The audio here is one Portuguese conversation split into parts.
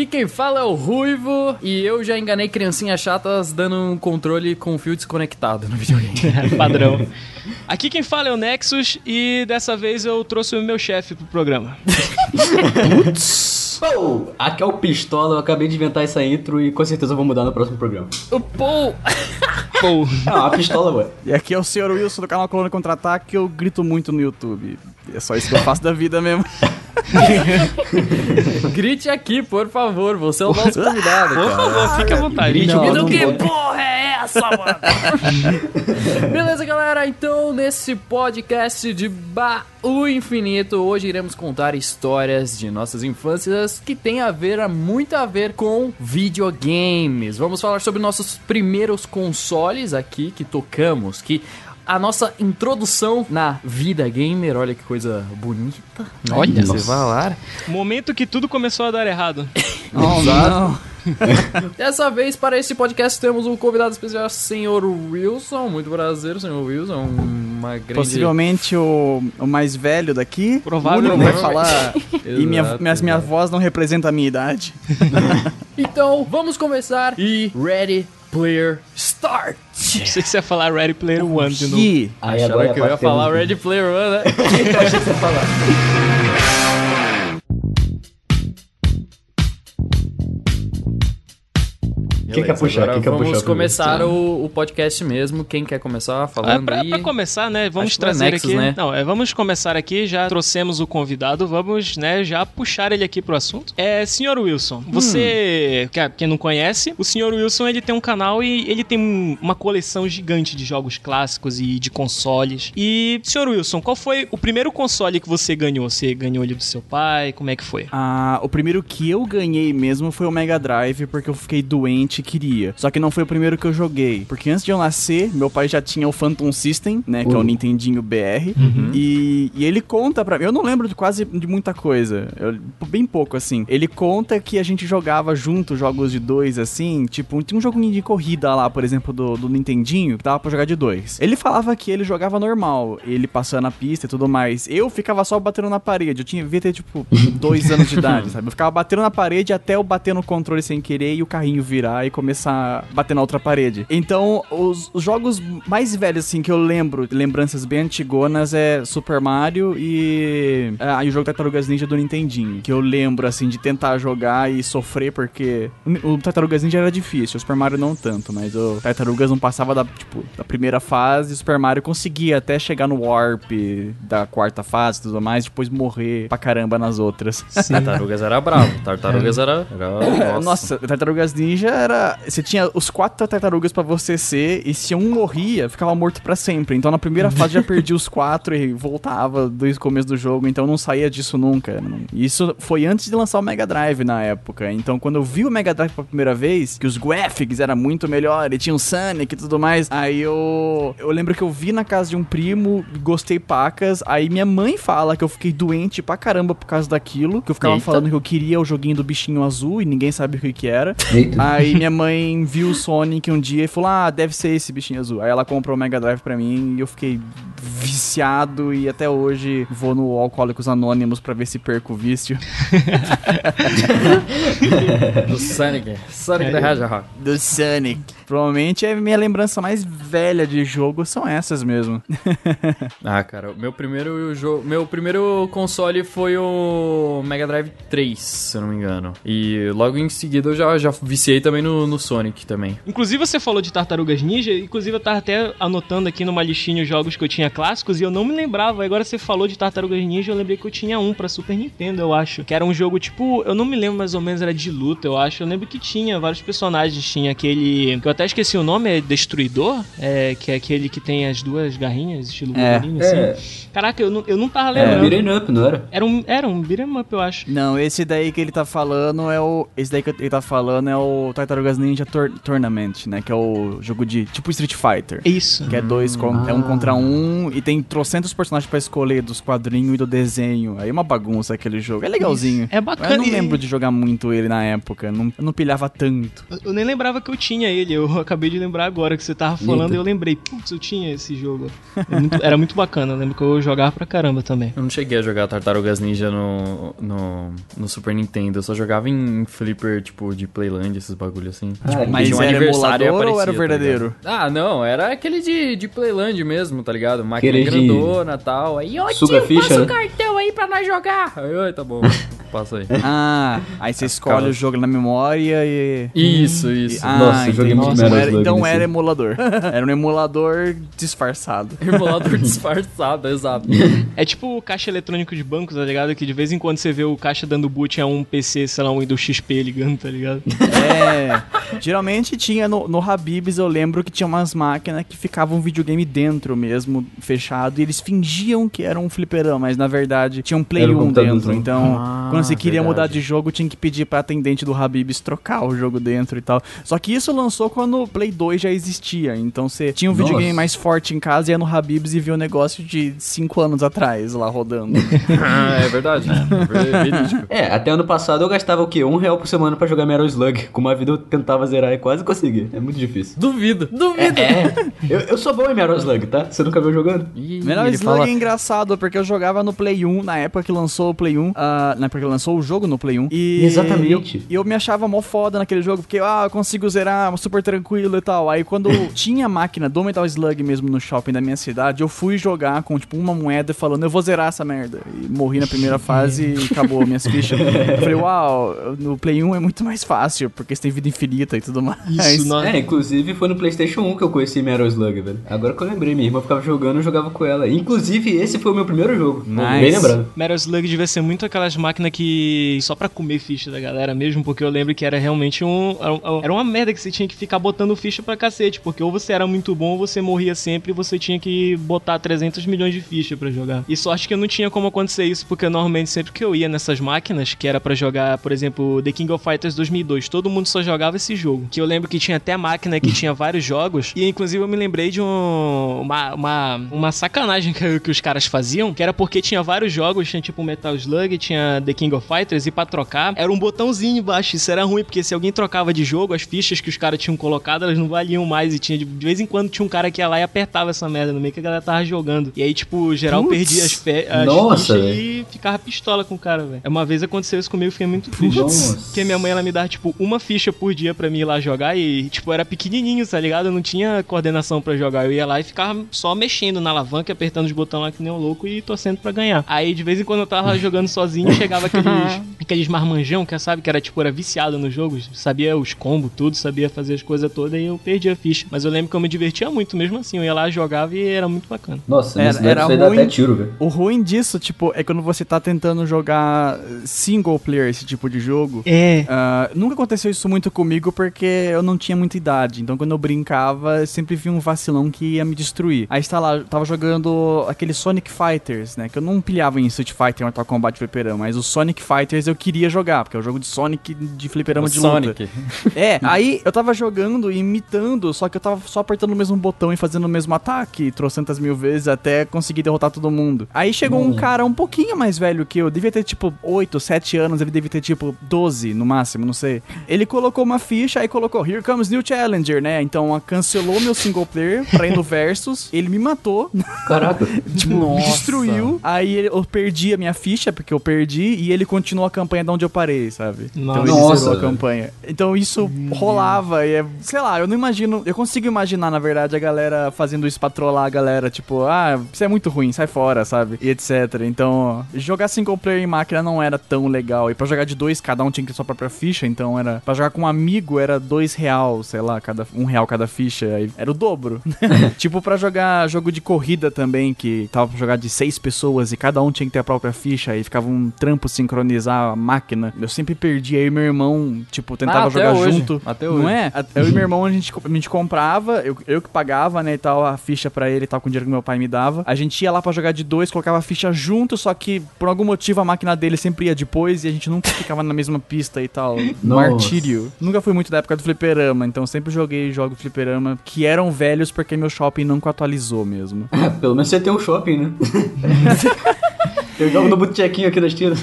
Aqui quem fala é o Ruivo e eu já enganei criancinhas chatas dando um controle com fio desconectado no videogame. Padrão. Aqui quem fala é o Nexus e dessa vez eu trouxe o meu chefe pro programa. Oh, aqui é o Pistola, eu acabei de inventar essa intro e com certeza eu vou mudar no próximo programa. o Paul! Pô, Ah, a Pistola, ué. E aqui é o Sr. Wilson do canal Colônia Contra-Ataque, eu grito muito no YouTube. É só isso que eu faço da vida mesmo. Grite aqui, por favor, você é o nosso convidado, por favor, fique à vontade. Não, não que vou. porra é essa, mano? Beleza, galera? Então, nesse podcast de Baú Infinito, hoje iremos contar histórias de nossas infâncias que tem a ver, muito a ver com videogames. Vamos falar sobre nossos primeiros consoles aqui que tocamos, que a nossa introdução na vida gamer, olha que coisa bonita. né? Olha. Você vai lá. Momento que tudo começou a dar errado. Oh, não. Dessa vez, para esse podcast, temos um convidado especial, senhor Wilson. Muito prazer, senhor Wilson. Uma grande... Possivelmente o, o mais velho daqui. Provavelmente. O único que vai falar. e minha, minha, minha voz não representa a minha idade. Então, vamos começar. E Ready Player Start. Não sei se você ia falar Ready Player One de novo. Que Aí Acharam agora que eu ia falar Ready Player One, né? Eu achei que você ia falar. Quem quer puxar? Quem quer vamos puxar começar o, o podcast mesmo. Quem quer começar Ah, falando pra, aí? pra começar, né? Vamos é trazer Nexus, aqui. né? Não, é, vamos começar aqui. Já trouxemos o convidado. Vamos, né? Já puxar ele aqui pro assunto. É, senhor Wilson. Você, que- quem não conhece, o senhor Wilson ele tem um canal e ele tem um- uma coleção gigante de jogos clássicos e de consoles. E, senhor Wilson, qual foi o primeiro console que você ganhou? Você ganhou ele do seu pai? Como é que foi? Ah, o primeiro que eu ganhei mesmo foi o Mega Drive, porque eu fiquei doente queria. Só que não foi o primeiro que eu joguei. Porque antes de eu nascer, meu pai já tinha o Phantom System, né? Que é o. Nintendinho BR. E, e ele conta pra mim. Eu não lembro de quase de muita coisa. eu- bem pouco, assim. Ele conta que a gente jogava junto jogos de dois, assim. Tipo, tinha um joguinho de corrida lá, por exemplo, do, do Nintendinho, que dava pra jogar de dois. Ele falava que ele jogava normal, ele passando a pista e tudo mais. Eu ficava só batendo na parede. Eu tinha, devia ter, tipo, dois anos de idade, sabe? Eu ficava batendo na parede até eu bater no controle sem querer e o carrinho virar e começar a bater na outra parede. Então, os, os jogos mais velhos, assim, que eu lembro, lembranças bem antigonas, é Super Mario e, ah, e o jogo Tartarugas Ninja do Nintendinho. Que eu lembro, assim, de tentar jogar e sofrer, porque o, Tartarugas Ninja era difícil, o Super Mario não tanto, mas o Tartarugas não passava da, tipo, da primeira fase, e o Super Mario conseguia até chegar no Warp da quarta fase e tudo mais, depois morrer pra caramba nas outras. Tartarugas era bravo. Tartarugas era... era... É, Nossa, Tartarugas Ninja era. Você tinha os quatro tartarugas pra você ser, e se um morria, ficava morto pra sempre. Então na primeira fase já perdi os quatro e voltava do começo do jogo, então não saía disso nunca. Isso foi antes de lançar o Mega Drive na época. Então quando eu vi o Mega Drive pela primeira vez, que os graphics era muito melhor, e tinha o Sonic e tudo mais, aí eu. Eu lembro que eu vi na casa de um primo, gostei pacas, aí minha mãe fala que eu fiquei doente pra caramba por causa daquilo, que eu ficava Eita. falando que eu queria o joguinho do bichinho azul e ninguém sabia o que que era. Eita. Aí minha mãe viu o Sonic um dia e falou: Ah, deve ser esse bichinho azul. Aí ela comprou o Mega Drive pra mim e eu fiquei viciado e até hoje vou no Alcoólicos Anônimos pra ver se perco o vício. Do Sonic. Sonic the Hedgehog. Do Sonic. Provavelmente é minha lembrança mais velha de jogo são essas mesmo. Ah, cara, o meu primeiro jogo, meu primeiro console foi o Mega Drive 3, se eu não me engano. E logo em seguida eu já, já viciei também no, no Sonic também. Inclusive, você falou de Tartarugas Ninja, inclusive eu tava até anotando aqui numa listinha os jogos que eu tinha clássicos e eu não me lembrava. Agora você falou de Tartarugas Ninja, eu lembrei que eu tinha um pra Super Nintendo, eu acho. Que era um jogo tipo, eu não me lembro mais ou menos, era de luta, eu acho. Eu lembro que tinha vários personagens, tinha aquele. que eu até esqueci o nome, é Destruidor, é, que é aquele que tem as duas garrinhas, estilo É. Wolverine, assim. É, Caraca, eu não, eu não tava é lembrando. beat'em up, não era? Era um, era um beat'em up, eu acho. Não, esse daí que ele tá falando é o. Esse daí que ele tá falando é o Tartarugas Ninja Tour- Tournament, né? Que é o jogo de. Tipo Street Fighter. Isso. Que é dois con- é um contra um um e tem trocentos personagens pra escolher dos quadrinhos e do desenho. Aí é uma bagunça aquele jogo. É legalzinho. É bacana. Eu não lembro de jogar muito ele na época. Não, eu não pilhava tanto. Eu- Eu nem lembrava que eu tinha ele, eu acabei de lembrar agora que você tava falando Eita. e eu lembrei, putz, eu tinha esse jogo. É muito- era muito bacana, eu lembro que eu jogava pra caramba também. Eu não cheguei a jogar Tartarugas Ninja no, no, no Super Nintendo. Eu só jogava em flipper, tipo, de Playland, esses bagulho assim. Ah, Mas tinha um era aniversário e emulador ou era aparecia, tá verdadeiro? ligado? ah, não, era aquele de, de Playland mesmo, tá ligado? Máquina Aquele de- grandona e tal. Aí, ó, Suga tio, ficha, passa né? o cartão aí pra nós jogar. Aí, oi, tá bom, passa aí. Ah, aí você escolhe Ficava- o jogo na memória e. Isso, e- isso. Ah, Nossa, joguei entendi. muito então Metal era, então nesse. era emulador. era um emulador disfarçado. Emulador disfarçado, exato. É tipo o caixa eletrônico de banco, tá ligado? Que de vez em quando você vê o caixa dando boot a um PC, sei lá, um Windows XP ligando, tá ligado? É. Geralmente tinha no, no Habibs, eu lembro que tinha umas máquinas que ficavam um videogame dentro mesmo, fechado, e eles fingiam que era um fliperama, mas na verdade tinha um Play Era um 1 computadorzão. dentro. Então, Ah, quando você queria verdade. mudar de jogo, tinha que pedir pra atendente do Habibs trocar o jogo dentro e tal. Só que isso lançou quando o Play 2 já existia. Então você tinha um Nossa. videogame mais forte em casa, ia no Habibs e via o negócio de 5 anos atrás lá rodando. Ah, é verdade. É verídico. É, até ano passado eu gastava o quê? Um real por semana pra jogar Metal Slug. Com uma vida eu tentava zerar e quase consegui. É muito difícil. Duvido, duvido. É, eu, eu sou bom em Metal Slug, tá? Você nunca viu jogando? Ih, Metal Slug fala- é engraçado, porque eu jogava no Play 1, na época que lançou o Play 1, ah, na época que lançou o jogo no Play 1. E Exatamente. eu- E eu, me achava mó foda naquele jogo, porque, ah, eu consigo zerar super tranquilo e tal. Aí quando tinha a máquina do Metal Slug mesmo no shopping da minha cidade, eu fui jogar com, tipo, uma moeda falando, eu vou zerar essa merda. E morri na primeira fase e acabou minhas fichas. Eu falei, uau, no Play 1 é muito mais fácil, porque você tem vida infinita e tudo mais. Isso, nossa. É, inclusive foi no PlayStation 1 que eu conheci Metal Slug, velho. Agora que eu lembrei, minha irmã ficava jogando, eu jogava com ela. Inclusive, esse foi o meu primeiro jogo. Nice. Bem lembrado. Metal Slug devia ser muito aquelas máquinas que. só pra comer ficha da galera mesmo, porque eu lembro que era realmente um- era uma merda que você tinha que ficar botando ficha pra cacete, porque ou você era muito bom ou você morria sempre e você tinha que botar 300 milhões de ficha pra jogar. E sorte que eu não tinha como acontecer isso, porque normalmente sempre que eu ia nessas máquinas, que era pra jogar, por exemplo, The King of Fighters 2002, todo mundo só jogava esse jogo. Que eu lembro que tinha até máquina que tinha vários jogos, e inclusive eu me lembrei de um, uma, uma, uma sacanagem que, que os caras faziam, que era porque tinha vários jogos, tinha tipo Metal Slug, tinha The King of Fighters, e pra trocar era um botãozinho embaixo. Isso era ruim, porque se alguém trocava de jogo, as fichas que os caras tinham colocado, elas não valiam mais, e tinha de, de vez em quando tinha um cara que ia lá e apertava essa merda no meio que a galera tava jogando. E aí, tipo, geral Putz. perdia as, fe as Nossa, fichas e ficava pistola com o cara, velho. Uma vez aconteceu isso comigo, fiquei muito triste. Nossa. Porque minha mãe, ela me dava, tipo, uma ficha por dia pra mim ir lá jogar e, tipo, era pequenininho, tá ligado? Eu não tinha coordenação pra jogar. Eu ia lá e ficava só mexendo na alavanca, apertando os botões lá que nem um louco e torcendo pra ganhar. Aí, de vez em quando eu tava lá jogando sozinho, chegava aqueles, aqueles marmanjão, que sabe, que era, tipo, era viciado nos jogos, sabia os combos, tudo, sabia fazer as coisas todas e eu perdi a ficha. Mas eu lembro que eu me divertia muito mesmo assim. Eu ia lá, jogava e era muito bacana. Nossa, Era- era, era isso aí dá ruim. até tiro, velho. O ruim disso, tipo, é quando você tá tentando jogar single player esse tipo de jogo. É. Ah, nunca aconteceu isso muito comigo porque eu não tinha muita idade. Então quando eu brincava, eu sempre vi um vacilão que ia me destruir. Aí está lá, eu tava jogando aquele Sonic Fighters, né? Que eu não pilhava em Street Fighter, Mortal Kombat, Fliperama. Mas o Sonic Fighters eu queria jogar, porque é o jogo de Sonic de Fliperama O de luta. Sonic. É, aí eu tava jogando e imitando, só que eu tava só apertando o mesmo botão e fazendo o mesmo ataque, trocentas mil vezes até conseguir derrotar todo mundo. Aí chegou um cara um pouquinho mais velho que eu, devia ter tipo 8, 7 anos, ele devia ter tipo 12 no máximo, não sei. Ele colocou uma ficha, aí colocou Here comes new challenger, né? Então cancelou meu single player pra ir no Versus, ele me matou, Caraca. tipo, me destruiu. Aí eu perdi a minha ficha, porque eu perdi, e ele continuou a campanha de onde eu parei, sabe? Então ele Nossa, zerou a campanha. Então isso rolava e é, sei lá, eu não imagino, eu consigo imaginar, na verdade, a galera fazendo isso pra trollar a galera, tipo, ah, isso é muito ruim, sai fora, sabe? E etc. Então, jogar single player em máquina não era tão legal. E pra jogar de dois, cada um tinha que ter sua própria ficha, então era. Pra jogar com um amigo era dois real, sei lá, cada, um real cada ficha. Era o dobro. tipo, pra jogar jogo de corrida também, que tava pra jogar de seis pessoas e cada um tinha que ter a própria ficha, aí ficava um trampo sincronizar a máquina. Eu sempre perdi, aí meu irmão, tipo, tentava Ah, jogar hoje. junto. Até Não hoje. é? A- Eu e meu irmão, a gente, a gente comprava, eu, eu que pagava, né, e tal, a ficha pra ele e tal, com o dinheiro que meu pai me dava. A gente ia lá pra jogar de dois, colocava a ficha junto, só que por algum motivo a máquina dele sempre ia depois e a gente nunca ficava na mesma pista e tal. Nossa. Martírio. Nunca fui muito da época do fliperama, então sempre joguei jogos de fliperama que eram velhos porque meu shopping nunca atualizou mesmo. Pelo menos você tem um shopping, né? Eu jogo no botequinho aqui da esquina.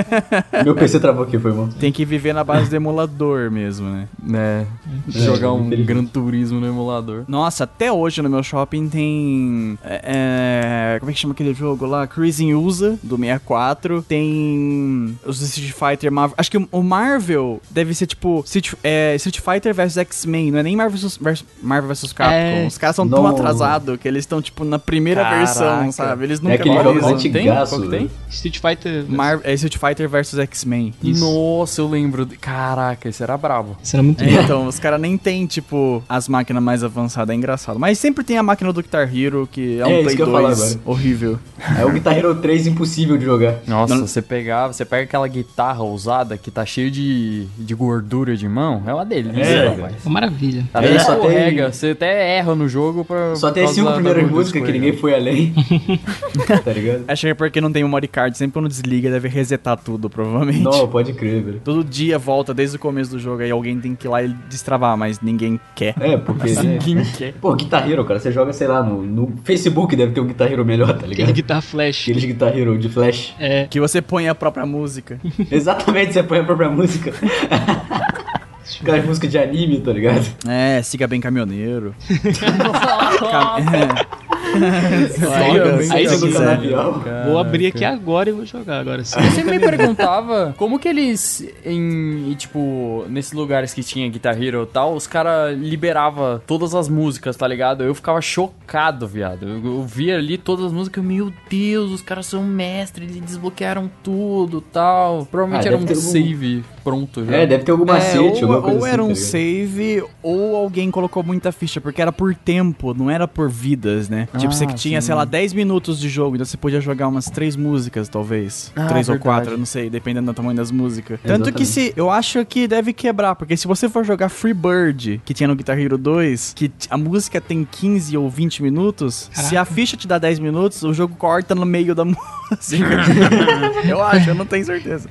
Meu PC travou aqui, foi bom. Tem que viver na base do emulador mesmo, né? Né? Jogar um. Gran Turismo no emulador. Nossa, até hoje no meu shopping tem. é, é, como é que chama aquele jogo lá? Cruising USA, do 64. Tem. Os Street Fighter Marvel. Acho que o- Marvel deve ser tipo. Street, é, Street Fighter vs X-Men, não é nem Marvel vs, vers- Marvel vs Capcom. É. Os caras são tão atrasados que eles estão, tipo, na primeira Caraca. versão, sabe? Eles É nunca aquele jogo antigaço. Tem? Street Fighter. Mar é Street Fighter vs X-Men. Nossa, eu lembro. de- Caraca, esse era brabo. Isso era muito É, bom. então, os caras nem tem, tipo, as máquinas mais avançadas, é engraçado. Mas sempre tem a máquina do Guitar Hero, que é um É, Play que eu ia falar 2 agora. horrível. É o Guitar Hero 3 impossível de jogar. Nossa, Não- você pegava, você pega aquela guitarra usada que tá cheio de, de gordura de mão, é uma delícia, É, rapaz. Uma maravilha. Até É, só tem- você até erra no jogo pra. Só tem cinco primeiras músicas que ninguém foi além. tá ligado? Acho que é porque não tem memory card, sempre quando desliga deve resetar tudo, provavelmente. Não, pode crer, velho. Todo dia volta desde o começo do jogo, aí alguém tem que ir lá e destravar, mas ninguém quer. É, porque. né? Quem quer? Pô, Guitar Hero, cara, você joga, sei lá, no, no Facebook deve ter um Guitar Hero melhor, tá Aquele ligado? Guitar Flash. Aqueles Guitar Hero de Flash. É. Que você põe a própria música. Exatamente, você põe a própria música. Aquelas músicas de anime, tá ligado? É, siga bem caminhoneiro. Cam- é. Aí, no canavial. Vou abrir aqui agora e vou jogar agora sim. Eu sempre me perguntava como que eles, em, tipo, nesses lugares que tinha Guitar Hero e tal, os caras liberavam todas as músicas, tá ligado? Eu ficava chocado, viado. Eu, eu via ali todas as músicas, meu Deus, os caras são mestres, eles desbloquearam tudo tal. Provavelmente Ah, era um ter algum- save pronto já. É, deve ter algum macete, É, alguma ou, coisa ou assim, era um tá save, ou alguém colocou muita ficha, porque era por tempo, não era por vidas, né? Tipo, você que Ah, tinha, sim. sei lá, 10 minutos de jogo, então você podia jogar umas três músicas, talvez. Ah, três ou verdade. quatro, eu não sei, dependendo do tamanho das músicas. Tanto que Exatamente. se. Eu acho que deve quebrar, porque se você for jogar Freebird, que tinha no Guitar Hero 2, que a música tem 15 ou 20 minutos, se a ficha te dá 10 minutos, o jogo corta no meio da música. eu acho, eu não tenho certeza.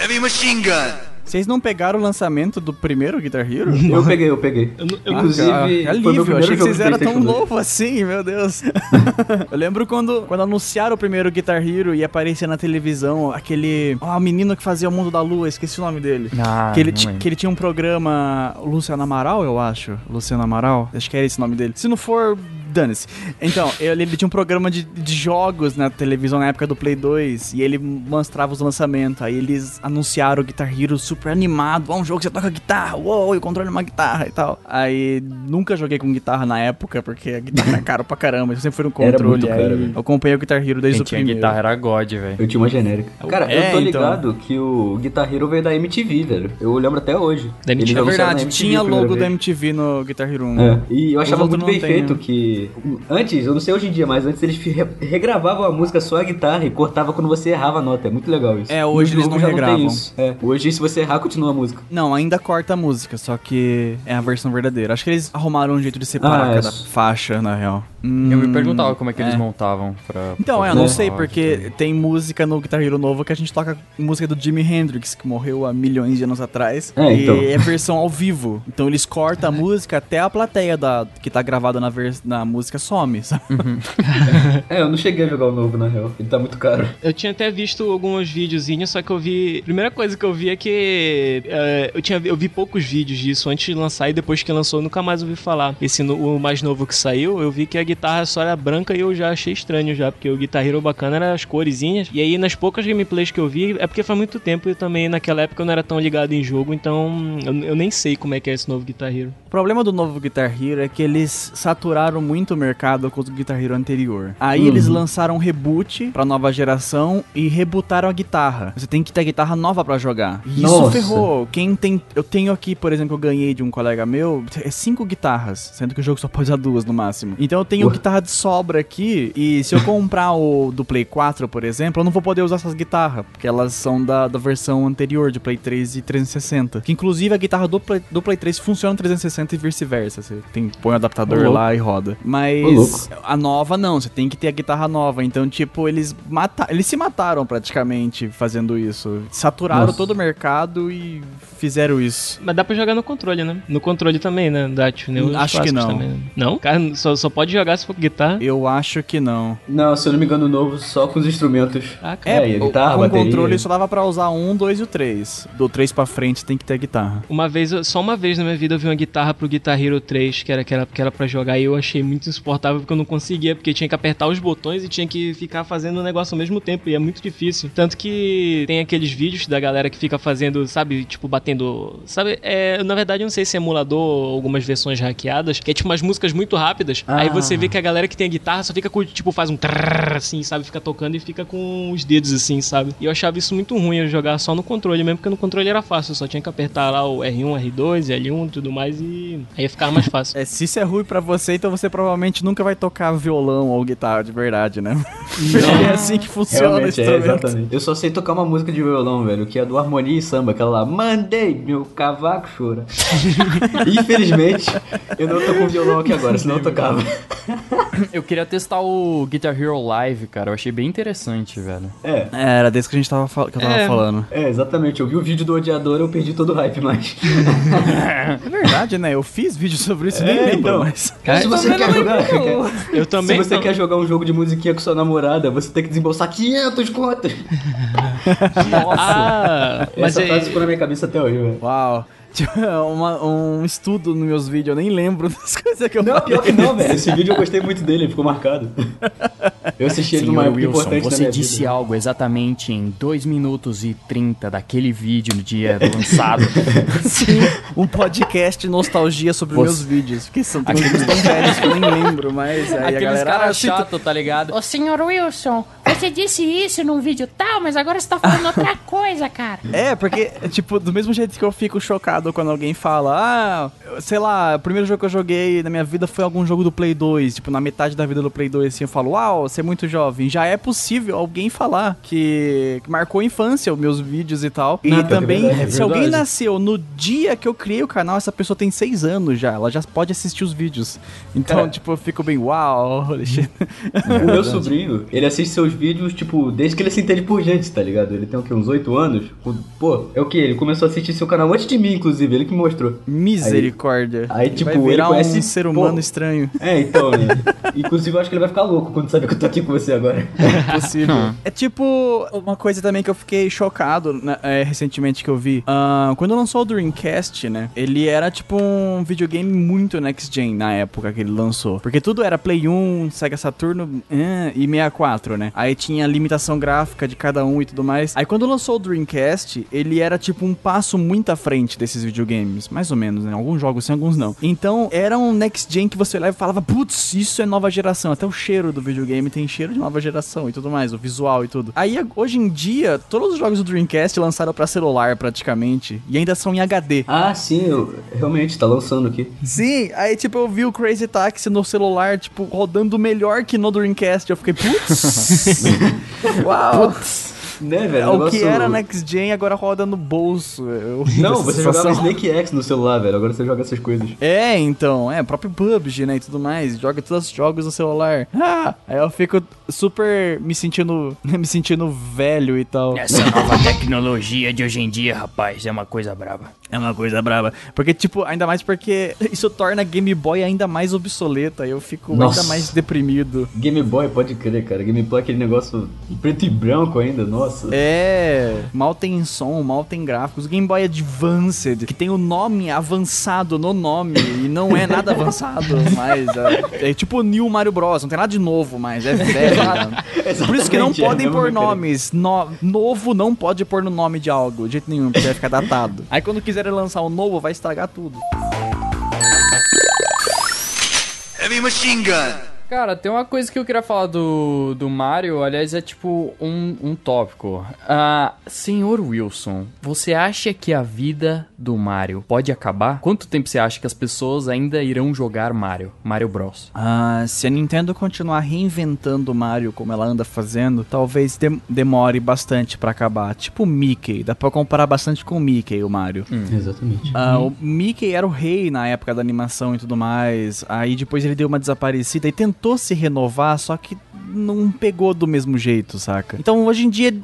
Heavy machine gun. Vocês não pegaram o lançamento do primeiro Guitar Hero? Eu peguei, eu peguei. Eu eu Inclusive, Ah, foi meu alívio, primeiro achei que vocês eram tão PlayStation 2. novo assim, meu Deus. eu lembro quando, quando anunciaram o primeiro Guitar Hero e aparecia na televisão aquele. Ó, o menino que fazia o Mundo da Lua, esqueci o nome dele. Ah, que, ele que ele tinha um programa. Luciano Amaral, eu acho. Luciano Amaral? Acho que era esse o nome dele. Se não for, dane-se. Então, ele, ele tinha um programa de, de jogos na televisão na época do Play 2 e ele mostrava os lançamentos. Aí eles anunciaram o Guitar Hero super animado. Ó, um jogo que você toca guitarra, uou, e o controle é uma guitarra e tal. Aí nunca joguei com guitarra na época, porque a guitarra é caro pra caramba. Eu sempre fui no Era controle. muito caro, eu acompanhei o Guitar Hero desde Quem o tinha primeiro. guitarra era God, velho. Eu tinha uma genérica. Cara, É, eu tô então. ligado que o Guitar Hero veio da MTV, velho. Eu lembro até hoje. Da MTV. É verdade, MTV tinha logo da. MTV no Guitar Hero 1. É, e eu achava muito bem feito né? Que. Antes, eu não sei hoje em dia, mas antes eles re- regravavam a música só a guitarra e cortava quando você errava a nota. É muito legal isso. É, hoje eles não regravam. tem isso. É, hoje, se você errar, continua a música. Não, ainda corta a música, só que é a versão verdadeira. Acho que eles arrumaram um jeito de separar Ah, cada isso. faixa, na real. Eu me Hum, perguntava como é que eles é. montavam pra. Então, é, eu não É. sei, porque tipo. tem música no Guitar Hero novo que a gente toca música do Jimi Hendrix, que morreu há milhões de anos atrás. É, então. E é versão ao vivo. Então eles cortam a música até a plateia da, que tá gravada na, vers- na música some, sabe? É, eu não cheguei a jogar o novo, na real. Ele tá muito caro. Eu tinha até visto alguns videozinhos, só que eu vi. Primeira coisa que eu vi é que. eh, eu, tinha, eu vi poucos vídeos disso antes de lançar e depois que lançou eu nunca mais ouvi falar. Esse no- o mais novo que saiu, eu vi que a guitarra só era branca e eu já achei estranho já, porque o Guitar Hero bacana era as coresinhas. E aí nas poucas gameplays que eu vi, é porque faz muito tempo e também naquela época eu não era tão ligado em jogo, então eu, eu nem sei como é que é esse novo Guitar Hero. O problema do novo Guitar Hero é que eles saturaram muito o mercado com o Guitar Hero anterior. Aí Uhum. eles lançaram um reboot pra nova geração e rebootaram a guitarra. Você tem que ter guitarra nova pra jogar. Isso Nossa. ferrou. Quem tem. Eu tenho aqui, por exemplo, eu ganhei de um colega meu, é cinco guitarras, sendo que o jogo só pode usar duas no máximo. Então eu tenho tenho guitarra de sobra aqui e se eu comprar o do Play 4, por exemplo, eu não vou poder usar essas guitarras, porque elas são da, da versão anterior de Play 3 e 360. Que inclusive a guitarra do Play, do Play 3 funciona no 360 e vice-versa. Você tem, põe o adaptador lá e roda. Mas a nova não, você tem que ter a guitarra nova. Então, tipo, eles mata eles se mataram praticamente fazendo isso. Saturaram Nossa. todo o mercado e fizeram isso. Mas dá pra jogar no controle, né? No controle também, né? Da Tune, os Acho que não. Também, né? Não? Cara, só, só pode jogar se for com guitarra. Eu acho que não. Não, se eu não me engano, o novo só com os instrumentos. Ah, cara. É, a guitarra, com bateria. controle só dava pra usar um, dois e o três. Do três pra frente tem que ter guitarra. Uma vez, só uma vez na minha vida eu vi uma guitarra pro Guitar Hero 3, que era, que era, que era pra jogar, e eu achei muito insuportável porque eu não conseguia, porque tinha que apertar os botões e tinha que ficar fazendo o negócio ao mesmo tempo, e é muito difícil. Tanto que tem aqueles vídeos da galera que fica fazendo, sabe, tipo, batendo. Sabe, é, na verdade eu não sei se é emulador ou algumas versões hackeadas, que é tipo umas músicas muito rápidas. Aí Ah. você vê que a galera que tem a guitarra só fica com, tipo, faz um trrr, assim, sabe, fica tocando e fica com os dedos assim, sabe? E eu achava isso muito ruim, eu jogar só no controle mesmo, porque no controle era fácil, eu só tinha que apertar lá o R1, R2, L1 e tudo mais e aí ficava mais fácil. É, se isso é ruim pra você, então você provavelmente nunca vai tocar violão ou guitarra de verdade, né? é assim que funciona o Realmente, é, exatamente. Eu só sei tocar uma música de violão, velho, que é do Harmonia e Samba, aquela lá, mandei, meu cavaco chora. Infelizmente, eu não tô com violão aqui agora, senão eu tocava. Eu queria testar o Guitar Hero Live, cara. Eu achei bem interessante, velho. É, É, era desse que a gente tava, fal- que eu tava É. falando. é, exatamente. Eu vi o vídeo do odiador, eu perdi todo o hype, mas... É verdade, né? Eu fiz vídeo sobre isso, nem É, lembro, então. mas... se você quer jogar... Eu também. Se você não. quer jogar um jogo de musiquinha com sua namorada, você tem que desembolsar 500 contas. Ah, mas Essa é, frase ficou na minha cabeça até hoje, velho. Uau. Uma- um estudo nos meus vídeos, eu nem lembro das coisas que eu Não, falei. pior que não, velho. Esse vídeo eu gostei muito dele, ele ficou marcado. Eu assisti ele numa época Wilson, importante você disse vida. algo exatamente em 2 minutos e 30 daquele vídeo no dia lançado. Sim, um podcast nostalgia sobre Você- meus vídeos. Porque são tão velhos que eu nem lembro, mas aí a Aqueles galera... caras "Ah, chato, tá ligado? Ô, senhor Wilson, você disse isso num vídeo tal, mas agora você tá falando outra coisa, cara. É, porque, tipo, do mesmo jeito que eu fico chocado quando alguém fala, ah, sei lá, o primeiro jogo que eu joguei na minha vida foi algum jogo do Play 2, tipo, na metade da vida do Play 2, assim, eu falo, uau, você é muito jovem. Já é possível alguém falar que, que marcou a infância os meus vídeos e tal. E Não, que é também, verdade, é se alguém nasceu no dia que eu criei o canal, essa pessoa tem seis anos já, ela já pode assistir os vídeos. Então, Cara. tipo, eu fico bem, uau, shit. O meu sobrinho, ele assiste seus vídeos, tipo, desde que ele se entende por gente, tá ligado? Ele tem o quê? Uns 8 anos? Pô, é o que? Ele começou a assistir seu canal antes de mim, inclusive, ele que me mostrou. Misericórdia. Aí, Ele tipo, vai virar ele conhece- um ser pô. humano estranho. É, então, né? Inclusive, eu acho que ele vai ficar louco quando saber que eu tô aqui com você agora. possível. É tipo, uma coisa também que eu fiquei chocado né, é, recentemente que eu vi. Ah, quando lançou o Dreamcast, né? Ele era tipo um videogame muito next gen na época que ele lançou. Porque tudo era Play 1, Sega Saturno eh, e 64, né? Aí tinha limitação gráfica de cada um e tudo mais. Aí quando lançou o Dreamcast, ele era tipo um passo muito à frente desses videogames. Mais ou menos, né? Alguns jogos sim, alguns não. Então era um next gen que você olhava e falava, putz, isso é nova geração. Até o cheiro do videogame tem cheiro de nova geração e tudo mais, o visual e tudo. Aí hoje em dia, todos os jogos do Dreamcast lançaram pra celular praticamente. E ainda são em HD. Ah, sim, eu, realmente, tá lançando aqui. Sim, aí tipo eu vi o Crazy Taxi no celular, tipo, rodando melhor que no Dreamcast. Eu fiquei, putz! Uau! Né, velho? o negócio- que era Next Gen agora roda no bolso. É horrível Não, você sensação. jogava Snake X no celular, velho. Agora você joga essas coisas. É, então, é, o próprio PUBG, né, e tudo mais, joga todos os jogos no celular. Ah, aí eu fico super me sentindo, me sentindo velho e tal. Essa nova tecnologia de hoje em dia, rapaz, é uma coisa braba. É uma coisa braba. Porque, tipo, ainda mais porque isso torna Game Boy ainda mais obsoleta, eu fico Nossa. ainda mais deprimido. Game Boy, pode crer, cara. Game Boy é aquele negócio preto e branco ainda, nossa. É, mal tem som, mal tem gráficos. Game Boy Advanced, que tem o nome avançado no nome, e não é nada avançado, mas é, é tipo o New Mario Bros, não tem nada de novo, mas é velho. Por isso que não é podem pôr nomes. No- novo não pode pôr no nome de algo, de jeito nenhum, porque vai ficar datado. Aí quando quiserem lançar um novo, vai estragar tudo. Heavy machine gun. Cara, tem uma coisa que eu queria falar do, do Mario, aliás, é tipo um, um tópico. Ah, senhor Wilson, você acha que a vida do Mario pode acabar? Quanto tempo você acha que as pessoas ainda irão jogar Mario? Mario Bros. Ah, se a Nintendo continuar reinventando o Mario como ela anda fazendo, talvez dem- demore bastante pra acabar. Tipo o Mickey, dá pra comparar bastante com o Mickey, o Mario. Exatamente. Ah, o Mickey era o rei na época da animação e tudo mais. Aí depois ele deu uma desaparecida e tentou se renovar, só que não pegou do mesmo jeito, saca? Então hoje em dia.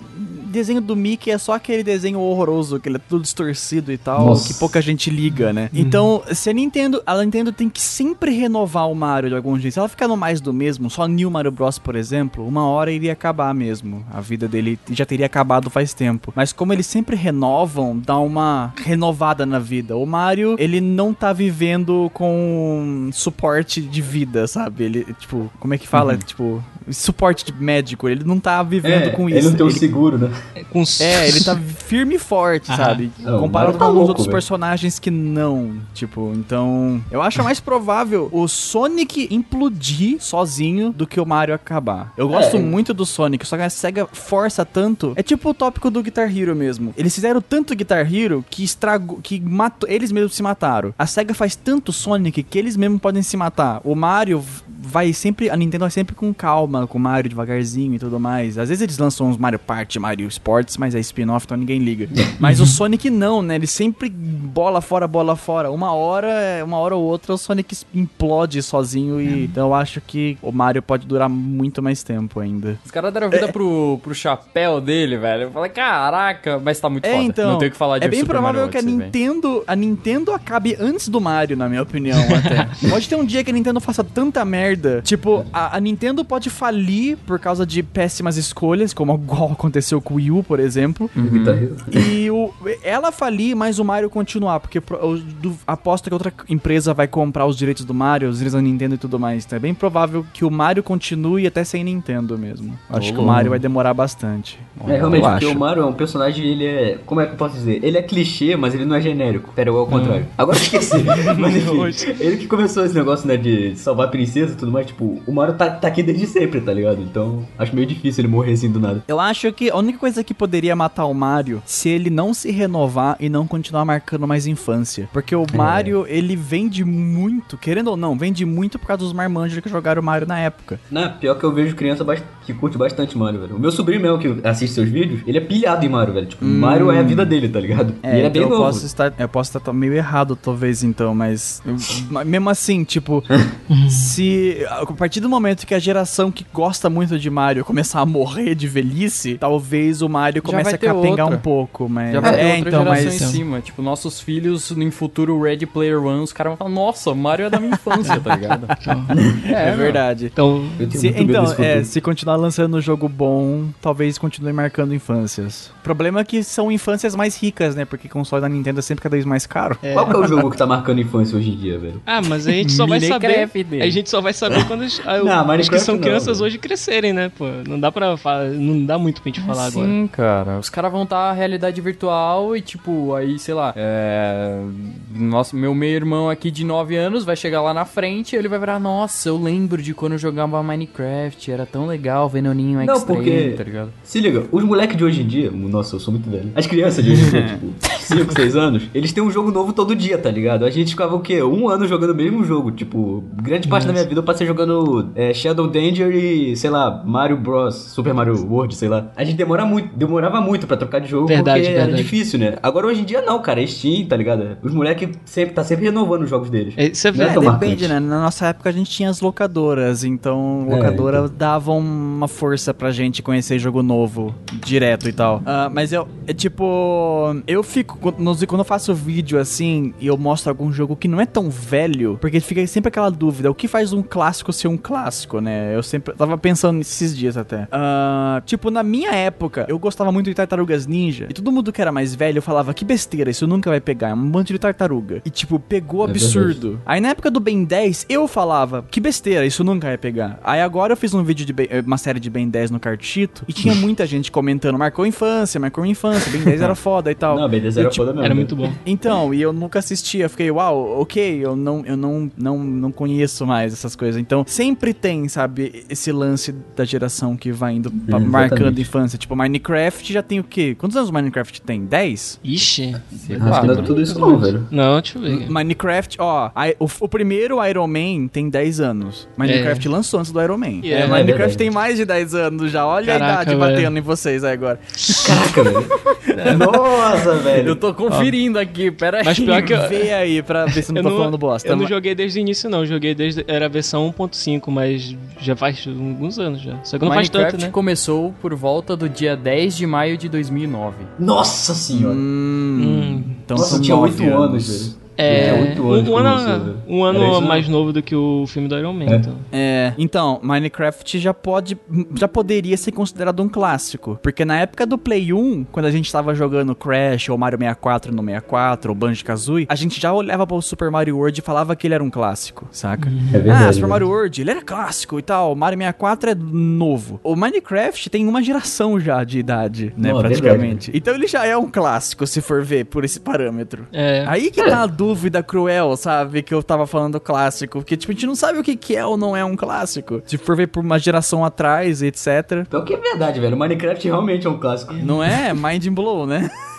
Desenho do Mickey é só aquele desenho horroroso, que ele é tudo distorcido e tal, Nossa. que pouca gente liga, né? Então, se a Nintendo, a Nintendo tem que sempre renovar o Mario de algum jeito. Se ela ficar no mais do mesmo, só New Mario Bros, por exemplo, uma hora iria acabar mesmo. A vida dele já teria acabado faz tempo. Mas como eles sempre renovam, dá uma renovada na vida. O Mario, ele não tá vivendo com suporte de vida, sabe? Ele, tipo, como é que fala? Tipo, suporte de médico. Ele não tá vivendo É, com ele isso. não tem Ele- seguro, né? Com é, ele tá firme e forte, Aham. sabe? Não, Comparado Mario com tá alguns louco, outros velho. personagens que não. Tipo, então. Eu acho mais provável o Sonic implodir sozinho do que o Mario acabar. Eu gosto É. muito do Sonic, só que a SEGA força tanto. É tipo o tópico do Guitar Hero mesmo. Eles fizeram tanto Guitar Hero que estragou. que matou. Eles mesmos se mataram. A SEGA faz tanto Sonic que eles mesmos podem se matar. O Mario vai sempre. A Nintendo vai sempre com calma, com o Mario devagarzinho e tudo mais. Às vezes eles lançam uns Mario Party, Mario Sports, mas é spin-off, então ninguém liga. Mas o Sonic não, né? Ele sempre bola fora, bola fora. Uma hora, uma hora ou outra, o Sonic implode sozinho e. Então eu acho que o Mario pode durar muito mais tempo ainda. Os caras deram vida pro, pro chapéu dele, velho. Eu falei, caraca, mas tá muito É, foda. então. Não tenho o que falar de É bem Super provável Mario que a. Nintendo, a Nintendo acabe antes do Mario, na minha opinião, até. pode ter um dia que a Nintendo faça tanta merda. Tipo, a, a Nintendo pode falir por causa de péssimas escolhas, como igual aconteceu com Wii U, por exemplo. Hero. E o, ela falir, mas o Mario continuar, porque eu du- aposto que outra empresa vai comprar os direitos do Mario, os direitos da Nintendo e tudo mais. Então é bem provável que o Mario continue até sem Nintendo mesmo. Acho que o Mario vai demorar bastante. É, realmente, Eu porque acho. o Mario é um personagem, ele é. Como é que eu posso dizer? Ele é clichê, mas ele não é genérico. Pera, eu ao contrário. Agora eu esqueci. mas enfim, ele que começou esse negócio, né, de salvar a princesa e tudo mais, tipo, o Mario tá, tá aqui desde sempre, tá ligado? Então, acho meio difícil ele morrer assim do nada. Eu acho que a única coisa que poderia matar o Mario se ele não se renovar e não continuar marcando mais infância. Porque o Mario, ele vende muito, querendo ou não, vende muito por causa dos marmanjos que jogaram o Mario na época. Não, pior que eu vejo criança que curte bastante Mario, velho. O meu sobrinho mesmo, que assiste seus vídeos, ele é pilhado em Mario, velho. Tipo, Mario é a vida dele, tá ligado? e ele é bem eu novo. posso estar, eu posso estar meio errado talvez então, mas eu- mas mesmo assim, tipo, se a partir do momento que a geração que gosta muito de Mario começar a morrer de velhice, talvez o Mario vai a capengar outra. um pouco, mas Já vai ter é, outra então, geração mas em cima. Tipo, nossos filhos, em futuro Ready Player One, os caras vão falar, nossa, Mario é da minha infância, tá ligado? é, meu. verdade. Então, Eu tenho Se- então, é, se continuar lançando um jogo bom, talvez continue marcando infâncias. O problema é que são infâncias mais ricas, né? Porque console da Nintendo é sempre cada vez mais caro. Qual que é o jogo que tá marcando infância hoje em dia, velho? ah, mas a gente só vai saber. A gente só vai saber quando ah, Não, os que são não, crianças velho. hoje crescerem, né, pô? Não dá pra falar, não dá muito pra gente falar agora. Sim, cara. Os caras vão estar realidade virtual e, tipo, aí, sei lá, é... Nossa, meu meio-irmão aqui de 9 anos vai chegar lá na frente e ele vai virar, nossa, eu lembro de quando eu jogava Minecraft, era tão legal ver Noninho Não, Extreme, porque- tá ligado? Se liga, os moleques de hoje em dia, nossa, eu sou muito velho. As crianças de hoje em dia, tipo, 5, 6 anos, eles têm um jogo novo todo dia, tá ligado? A gente ficava o quê? Um ano jogando o mesmo jogo. Tipo, grande parte da minha vida eu passei jogando é, Shadow Danger e, sei lá, Mario Bros, Super Mario World, sei lá. A gente demora muito, demorava muito pra trocar de jogo Verdade, porque era verdade. difícil, né? Agora hoje em dia não, cara, é Steam, tá ligado? Os moleques sempre, tá sempre renovando os jogos deles. É, Isso é Não É, verdade. depende, né? Na nossa época a gente tinha as locadoras, então É, locadora então. dava uma força pra gente conhecer jogo novo direto e tal. Ah, mas eu, é tipo, eu fico, quando eu faço vídeo assim e eu mostro algum jogo que não é tão velho, porque fica sempre aquela dúvida, o que faz um clássico ser um clássico, né? Eu sempre tava pensando nesses dias até. Ah, tipo, na minha época, eu gostava muito de Tartarugas Ninja, e todo mundo que era mais velho falava, que besteira, isso nunca vai pegar, é um monte de tartaruga. E tipo, pegou É absurdo. Aí na época do Ben 10, eu falava, que besteira, isso nunca vai pegar. Aí agora eu fiz um vídeo de Ben- eh, uma série de Ben 10 no Cartito e tinha muita gente comentando, marcou infância, marcou infância, Ben 10 era foda e tal. Não, beleza, Eu, era tipo, foda mesmo. Era né? muito bom. Então, e eu nunca assistia, fiquei, uau, ok, eu não, eu não, não, não conheço mais essas coisas. Então, sempre tem, sabe, esse lance da geração que vai indo pra- Exatamente. marcando a infância. Tipo, Minecraft já tem o quê? Quantos anos o Minecraft tem? 10? Ixi. Que não é tudo isso não, velho. Não, deixa eu ver. Minecraft, ó, o, o primeiro Iron Man tem 10 anos. Minecraft lançou antes do Iron Man. É, É, é Minecraft verdade. tem mais de 10 anos já. Olha Caraca, a idade velho. batendo em vocês aí agora. Caraca, velho. Nossa, velho. Eu tô conferindo aqui, pera aí. Mas pior que eu, Vê aí pra ver se não eu tô não, falando bosta. eu não joguei desde o início, não. Eu joguei desde. Era a versão 1.5, mas já faz alguns anos já. Só que não faz Minecraft tanto, né? começou por volta do dia 10 de maio de 2009. Nossa senhora. Hum, Hum. então Nossa, são eu tinha nove 8 anos, velho. É, É, um, um ano, velho. um ano isso, mais né? novo do que o filme do Iron Man. É. Então. É, então, Minecraft já pode, já poderia ser considerado um clássico, porque na época do Play 1, quando a gente tava jogando Crash ou Mario 64 no 64 ou Banjo-Kazooie, a gente já olhava pro Super Mario World e falava que ele era um clássico, saca? É verdade. ah, Super. Mario World, ele era clássico e tal, Mario 64 é novo. O Minecraft tem uma geração já de idade, né, Não, é praticamente. Então ele já é um clássico, se for ver por esse parâmetro. É. Aí que tá a dúvida cruel, sabe? Que eu tava falando clássico. Porque, tipo, a gente não sabe o que, que é ou não é um clássico. Se for ver por uma geração atrás, etc. Pior que é verdade, velho. Minecraft realmente é um clássico. Não é? Mind blow, né?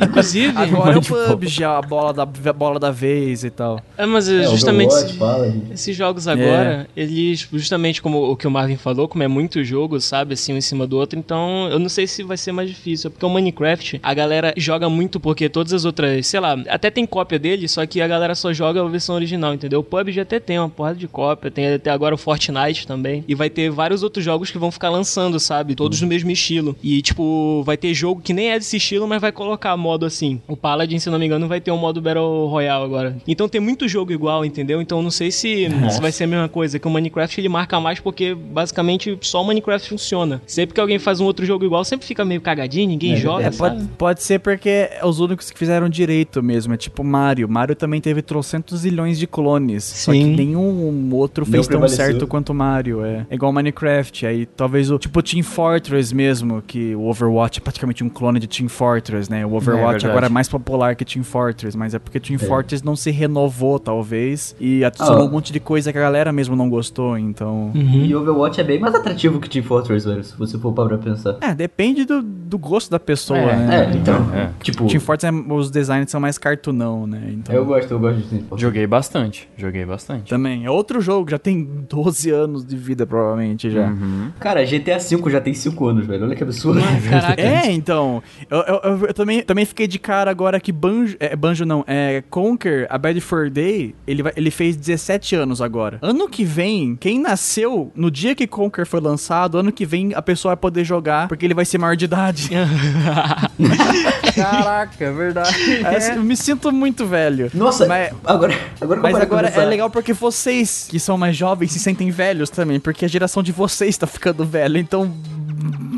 Inclusive. Agora é o PUBG, a bola da, a bola da vez e tal. É, mas É, justamente. Overwatch, fala. Esses jogos agora, eles, justamente como o que o Marvin falou, como é muito jogo, sabe, assim, um em cima do outro, então eu não sei se vai ser mais difícil. Porque o Minecraft, a galera joga muito porque todas as outras, sei lá, até tem cópia dele, só que a galera só joga a versão original, entendeu? O PUBG até tem uma porrada de cópia, tem até agora o Fortnite também, e vai ter vários outros jogos que vão ficar lançando, sabe, todos no mesmo estilo. E, tipo, vai ter jogo que nem é desse estilo, mas vai colocar modo assim. O Paladin, se não me engano, vai ter um modo Battle Royale agora. Então tem muito jogo igual, entendeu? Então não sei se, se vai ser a mesma coisa, que o Minecraft ele marca mais porque basicamente só o Minecraft funciona. Sempre que alguém faz um outro jogo igual, sempre fica meio cagadinho, ninguém É joga, É, sabe? pode, pode ser porque é os únicos que fizeram direito mesmo. É tipo Mario. Mario também teve trocentos zilhões de clones. Só que Sim. nenhum outro Não fez tão prevaleceu. certo quanto Mario. É, é igual Minecraft. Aí talvez o tipo Team Fortress mesmo, que o Overwatch é praticamente um clone de Team Fortress, né? O Overwatch verdade. agora é mais popular que Team Fortress, mas é porque Team Fortress não se renovou, talvez, e adicionou Ah. um monte de coisa que a galera mesmo não gostou, então. Uhum. E Overwatch é bem mais atrativo que Team Fortress, velho, se você for parar pra pensar. É, depende do, do gosto da pessoa, É, né? É, então, É. tipo, Team Fortress, é- os designs são mais cartunão, né? Então, eu gosto, eu gosto de Team Fortress. Joguei bastante, joguei bastante. Também. É outro jogo, já tem 12 anos de vida, provavelmente, já. Uhum. Cara, GTA V já tem 5 anos, velho, olha que absurdo. Caraca. É, então. Eu, eu, eu- eu também, também fiquei de cara agora que Banjo. É, Banjo não, é Conker, a Bad for Day, ele, vai- ele fez 17 anos agora. Ano que vem, quem nasceu no dia que Conker foi lançado, ano que vem a pessoa vai poder jogar, porque ele vai ser maior de idade. Caraca, é verdade. É, Eu me sinto muito velho. Nossa, Mas- agora, agora Mas agora é legal porque vocês, que são mais jovens, se sentem velhos também, porque a geração de vocês tá ficando velha, então.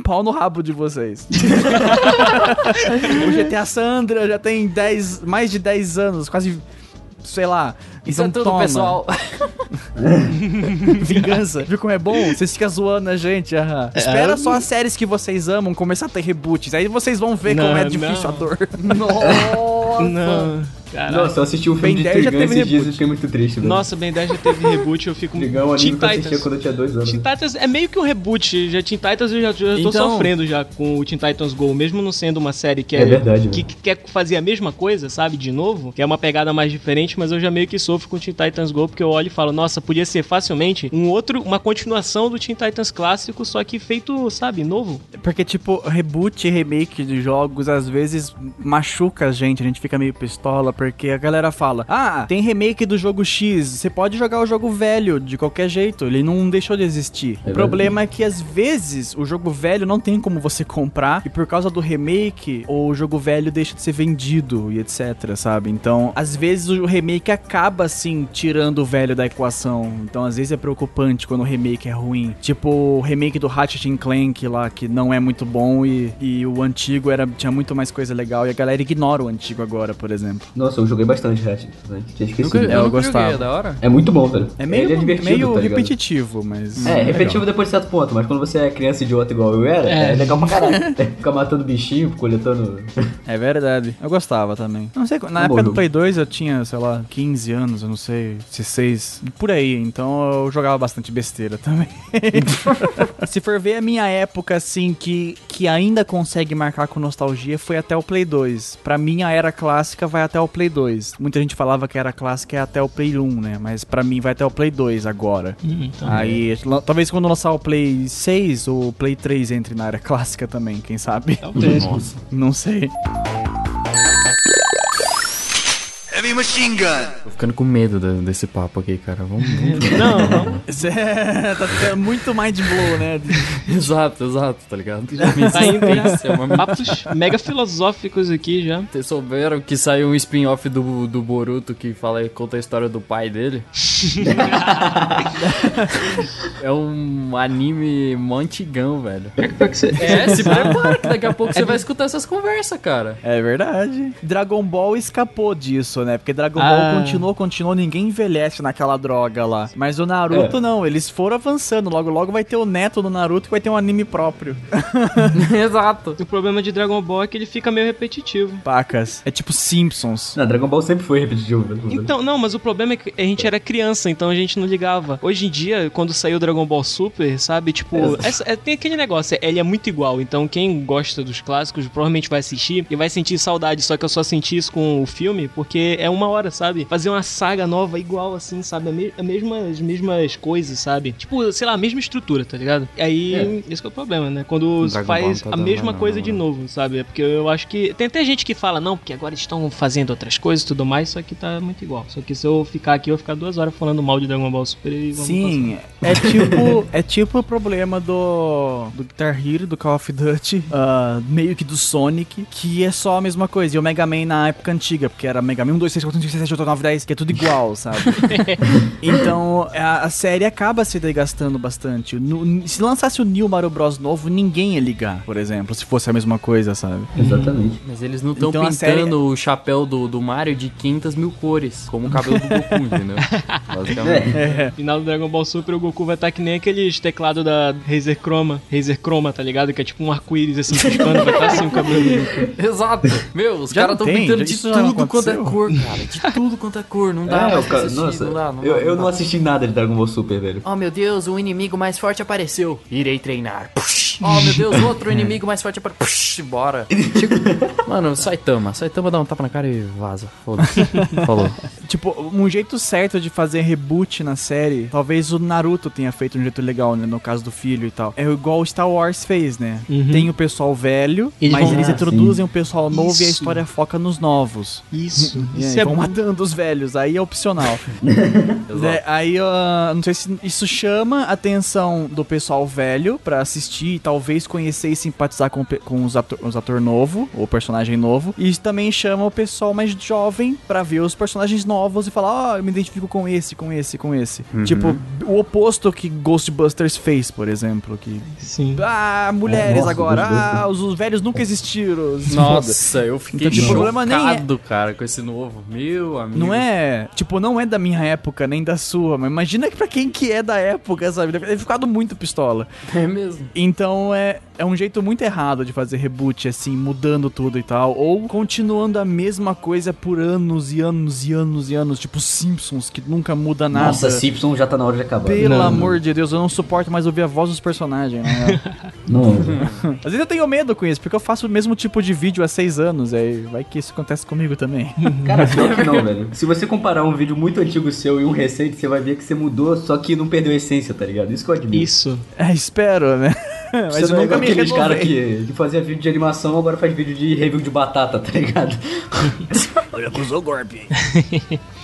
Pau no rabo de vocês. o GTA Sandra já tem 10, mais de 10 anos, quase. Sei lá. Isso é Então tudo, toma. pessoal. Vingança. Viu como é bom? Vocês ficam zoando a gente. aham. Espera só as séries que vocês amam começar a ter reboots. Aí vocês vão ver Não, como é difícil não. a dor. Nossa. Não, caraca. Nossa, eu assisti um filme Ben de 10 já Trigun teve esses dias reboot. e fiquei muito triste, velho. Nossa, Ben 10 já teve reboot, eu fico Trigun é um anime Teen que eu assistia Titans. quando eu tinha 2 anos. Teen Titans é meio que um reboot. Já Teen Titans eu já, já tô Então- sofrendo já com o Teen Titans Go, mesmo não sendo uma série que é, É verdade, que, que quer fazer a mesma coisa, sabe, de novo, que é uma pegada mais diferente, mas eu já meio que sofro com o Teen Titans Go porque eu olho e falo, nossa, podia ser facilmente um outro, uma continuação do Teen Titans clássico, só que feito, sabe, novo. Porque, tipo, reboot e remake de jogos às vezes machuca a gente, a gente fica meio pistola, porque a galera fala: Ah, tem remake do jogo X, você pode jogar o jogo velho de qualquer jeito, ele não deixou de existir. É o problema é que às vezes o jogo velho não tem como você comprar, e por causa do remake, o jogo velho deixa de ser vendido e etc, sabe? Então, às vezes o remake acaba assim tirando o velho da equação. Então, às vezes é preocupante quando o remake é ruim. Tipo, o remake do Ratchet Clank lá, que não é muito bom e, e o antigo era tinha muito mais coisa legal e a galera ignora o antigo agora, por exemplo. Nossa, Nossa, eu joguei bastante Ratchet. Né? Tinha esquecido. Nunca, É, eu eu gostava. joguei, é da hora. É muito bom, velho. É meio, é divertido, meio tá repetitivo, mas. É, repetitivo depois de certo ponto, mas quando você é criança idiota igual eu era, é, É. legal pra caralho. Ficar matando bichinho, coletando. É verdade. Eu gostava também. Não sei, na Um época bom do. Play 2 eu tinha, sei lá, 15 anos, eu não sei, 16, por aí. Então eu jogava bastante besteira também. Se for ver a minha época, assim, que, que ainda consegue marcar com nostalgia, foi até o Play 2. Pra mim, a era clássica vai até o Play 2. Muita gente falava que era clássica é até o Play 1, né? Mas pra mim vai até o Play 2 agora. Hum, então. Aí, la- talvez quando lançar o Play 6, o Play 3 entre na era clássica também, quem sabe? Talvez. Nossa. Não sei. Heavy machine gun. Tô ficando com medo de- desse papo aqui, cara. Vamos. vamos- Não, não. Isso é, tá ficando muito mind blow, né? exato, exato, tá ligado? Tá indo em Isso é papos mega filosóficos aqui já. Vocês souberam que saiu um spin-off do, do Boruto que fala, conta a história do pai dele? é um anime mó antigão, velho. É, se prepara que daqui a pouco você vai escutar essas conversas, cara. É verdade. Dragon Ball escapou disso, né? Porque Dragon Ah. Ball continuou, continuou, ninguém envelhece naquela droga lá. Mas o Naruto É. não, eles foram avançando. Logo, logo vai ter o neto do Naruto que vai ter um anime próprio. Exato. O problema de Dragon Ball é que ele fica meio repetitivo. Pacas. É tipo Simpsons. Não, Dragon Ball sempre foi repetitivo. Então, não, mas o problema é que a gente era criança, então a gente não ligava. Hoje em dia, quando saiu Dragon Ball Super, sabe? Tipo, essa- é, tem aquele negócio, ele é muito igual. Então, quem gosta dos clássicos provavelmente vai assistir e vai sentir saudade. Só que eu só senti isso com o filme porque é uma hora, sabe? Fazer uma saga nova igual, assim, sabe? A, me a mesma, as mesmas coisas, sabe? Tipo, sei lá, a mesma estrutura, tá ligado? E aí, esse que é o problema, né? Quando Dragon faz não tá a mesma mais coisa não, de né? novo, sabe? É porque eu acho que. Tem até gente que fala, não, porque agora estão fazendo outras coisas e tudo mais, só que tá muito igual. Só que se eu ficar aqui, eu vou ficar duas horas falando mal de Dragon Ball Super e vamos Sim, é tipo, é tipo o problema do, do Guitar Hero, do Call of Duty, ah, meio que do Sonic, que é só a mesma coisa. E o Mega Man na época antiga, porque era Mega Man 1, 2, 3, 4, 5, 6, 7, 8, 9, 10, que é tudo igual, sabe? então a, a série acaba se desgastando bastante. No- se lançasse o New Mario Bros. novo, ninguém ia ligar, por exemplo, se fosse a mesma coisa, sabe? Exatamente. Mas eles não estão Então pintando série- o chapéu do, do Mario de 500 mil cores, como o cabelo do Goku, entendeu? Basicamente. É. Final do Dragon Ball Super, o Goku vai estar que nem aqueles teclados da Razer Chroma. Razer Chroma, tá ligado? Que é tipo um arco-íris assim, piscando, vai estar assim o cabelo do Goku. Exato. Meu, os Já caras estão pintando de tudo quanto é cor, cara. De tudo quanto é cor. Não dá É, pra assistir. nossa, não dá, não eu, dá, eu não não dá. assisti nada de Dragon Ball Super, velho. Oh meu Deus, o inimigo mais forte apareceu. Irei treinar. Push. Oh meu Deus, outro inimigo mais forte apareceu. Push, bora. Tipo, mano, Saitama. Saitama dá um tapa na cara e vaza. Foda-se. Falou. Tipo, um jeito certo de fazer reboot na série, talvez o Naruto tenha feito um jeito legal, né? No caso do filho e tal. É igual o Star Wars fez, né? Uhum. Tem o pessoal velho, Eles mas vão- eles Ah, introduzem o pessoal novo e a Isso. história foca nos novos. Isso. E Isso aí, é vão matando os velhos, aí é opcional. Né, Aí, ah, não sei se isso chama a atenção do pessoal velho pra assistir e talvez conhecer e simpatizar com, com os, ator, os ator novo, o personagem novo. E isso também chama o pessoal mais jovem pra ver os personagens novos e falar, ó, eu me identifico com esse, com esse, com esse. Tipo, o oposto que Ghostbusters fez, por exemplo, que... Sim. Ah, mulheres Nossa, agora, ah, os, os velhos nunca existiram. Nossa, eu fiquei Então, tipo, o problema nem é- chocado, cara, com esse novo. Meu amigo. Não é, tipo, não é da minha época, nem da sua, mas imagina que pra quem que é da época, sabe? Deve ter ficado muito pistola. É mesmo. Então é, é um jeito muito errado de fazer reboot, assim, mudando tudo e tal. Ou continuando a mesma coisa por anos e anos e anos e anos, tipo Simpsons, que nunca muda nada. Nossa, Simpson já tá na hora de acabar. Pelo Não, amor de Deus, eu não suporto mais ouvir a voz dos personagens, né? Não. Às vezes eu tenho medo com isso, porque eu faço o mesmo tipo de vídeo há seis anos, aí vai que isso acontece comigo também. Cara, pior que não, velho. Se você comparar um vídeo muito antigo seu e um recente, você vai ver que você mudou, só que não perdeu a essência, tá ligado? Isso que eu admiro. Isso. É, espero, né? Mas Você é nunca igual me aqueles caras que, que fazia vídeo de animação, agora faz vídeo de review de batata, tá ligado? Olha, acusou o golpe.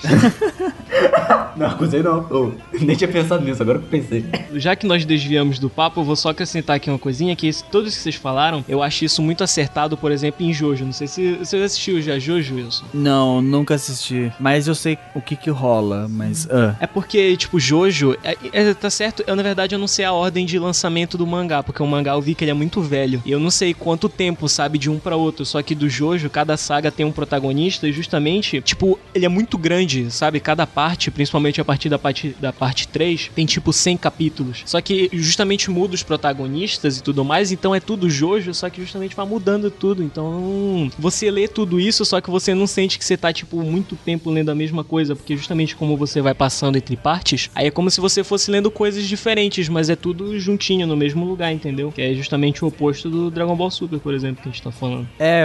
Não, acusei não. Nem tinha pensado nisso, agora que eu pensei. Já que nós desviamos do papo, eu vou só acrescentar aqui uma coisinha, que esse- todos que vocês falaram, eu acho isso muito acertado, por exemplo, em Jojo. Não sei se você já assistiu já Jojo, Wilson. Não, nunca assisti. Mas eu sei o que que rola, mas... ah. É porque, tipo, Jojo, é, é- tá certo, eu na verdade eu não sei a ordem de lançamento do mangá, porque o mangá eu vi que ele é muito velho. E eu não sei quanto tempo, sabe, de um pra outro. Só que do Jojo, cada saga tem um protagonista e justamente, tipo, ele é muito grande, sabe? Cada parte, principalmente a partir da parte, da parte 3, tem tipo 100 capítulos. Só que justamente muda os protagonistas e tudo mais, então é tudo Jojo, só que justamente vai mudando tudo. Então, você lê tudo isso, só que você não sente que você tá, tipo, muito tempo lendo a mesma coisa, porque justamente como você vai passando entre partes, aí é como se você fosse lendo coisas diferentes, mas é tudo juntinho no mesmo lugar, entendeu? Que é justamente o oposto do Dragon Ball Super, por exemplo, que a gente tá falando. É,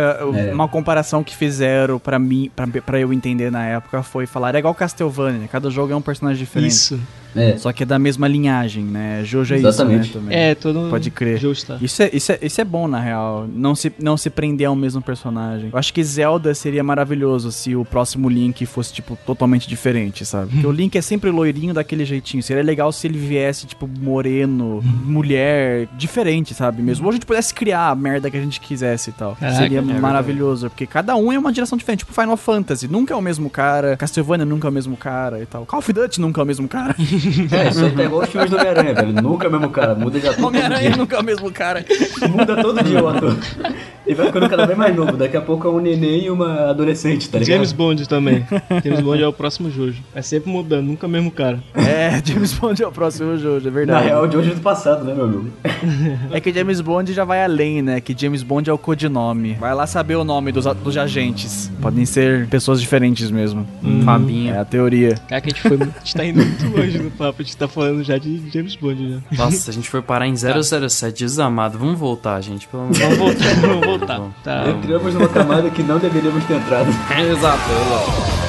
É. uma comparação que fizeram pra mim, pra eu entender na época, foi falar, é igual Castlevania, cada jogo é um personagem diferente. Isso. É. Só que é da mesma linhagem, né? Jojo é Exatamente. isso, né? Também. É, todo Pode crer. Justo. Isso é, isso, é, isso é bom, na real. Não se, não se prender ao mesmo personagem. Eu acho que Zelda seria maravilhoso se o próximo Link fosse, tipo, totalmente diferente, sabe? Porque o Link é sempre loirinho daquele jeitinho. Seria legal se ele viesse, tipo, moreno, mulher, diferente, sabe? Mesmo. Ou a gente pudesse criar a merda que a gente quisesse e tal. Caraca, seria é verdade. maravilhoso. Porque cada um é uma direção diferente. Tipo, Final Fantasy nunca é o mesmo cara. Castlevania nunca é o mesmo cara e tal. Call of Duty nunca é o mesmo cara. É, isso aí tá igual os filmes do Homem-Aranha, velho. Nunca é o mesmo cara. Muda já todo Homem-Aranha dia. nunca é o mesmo cara. Muda todo dia o ator. E vai ficando cada vez mais novo. Daqui a pouco é um neném e uma adolescente, tá ligado? James Bond também. James Bond é o próximo Jojo. É sempre mudando, nunca o mesmo cara. É, James Bond é o próximo jogo, é Na verdade. real, de hoje do passado, né, meu amigo? É que James Bond já vai além, né? Que James Bond é o codinome. Vai lá saber o nome dos, dos agentes. Podem ser pessoas diferentes mesmo. Fabinho. É a teoria. Cara, que a gente, foi, a gente tá indo muito longe no papo. A gente tá falando já de James Bond já. Nossa, a gente foi parar em 007, desamado. Vamos voltar, gente, pelo de Vamos voltar, vamos voltar. Tá. Entramos numa camada que não deveríamos ter entrado. Exato, exato.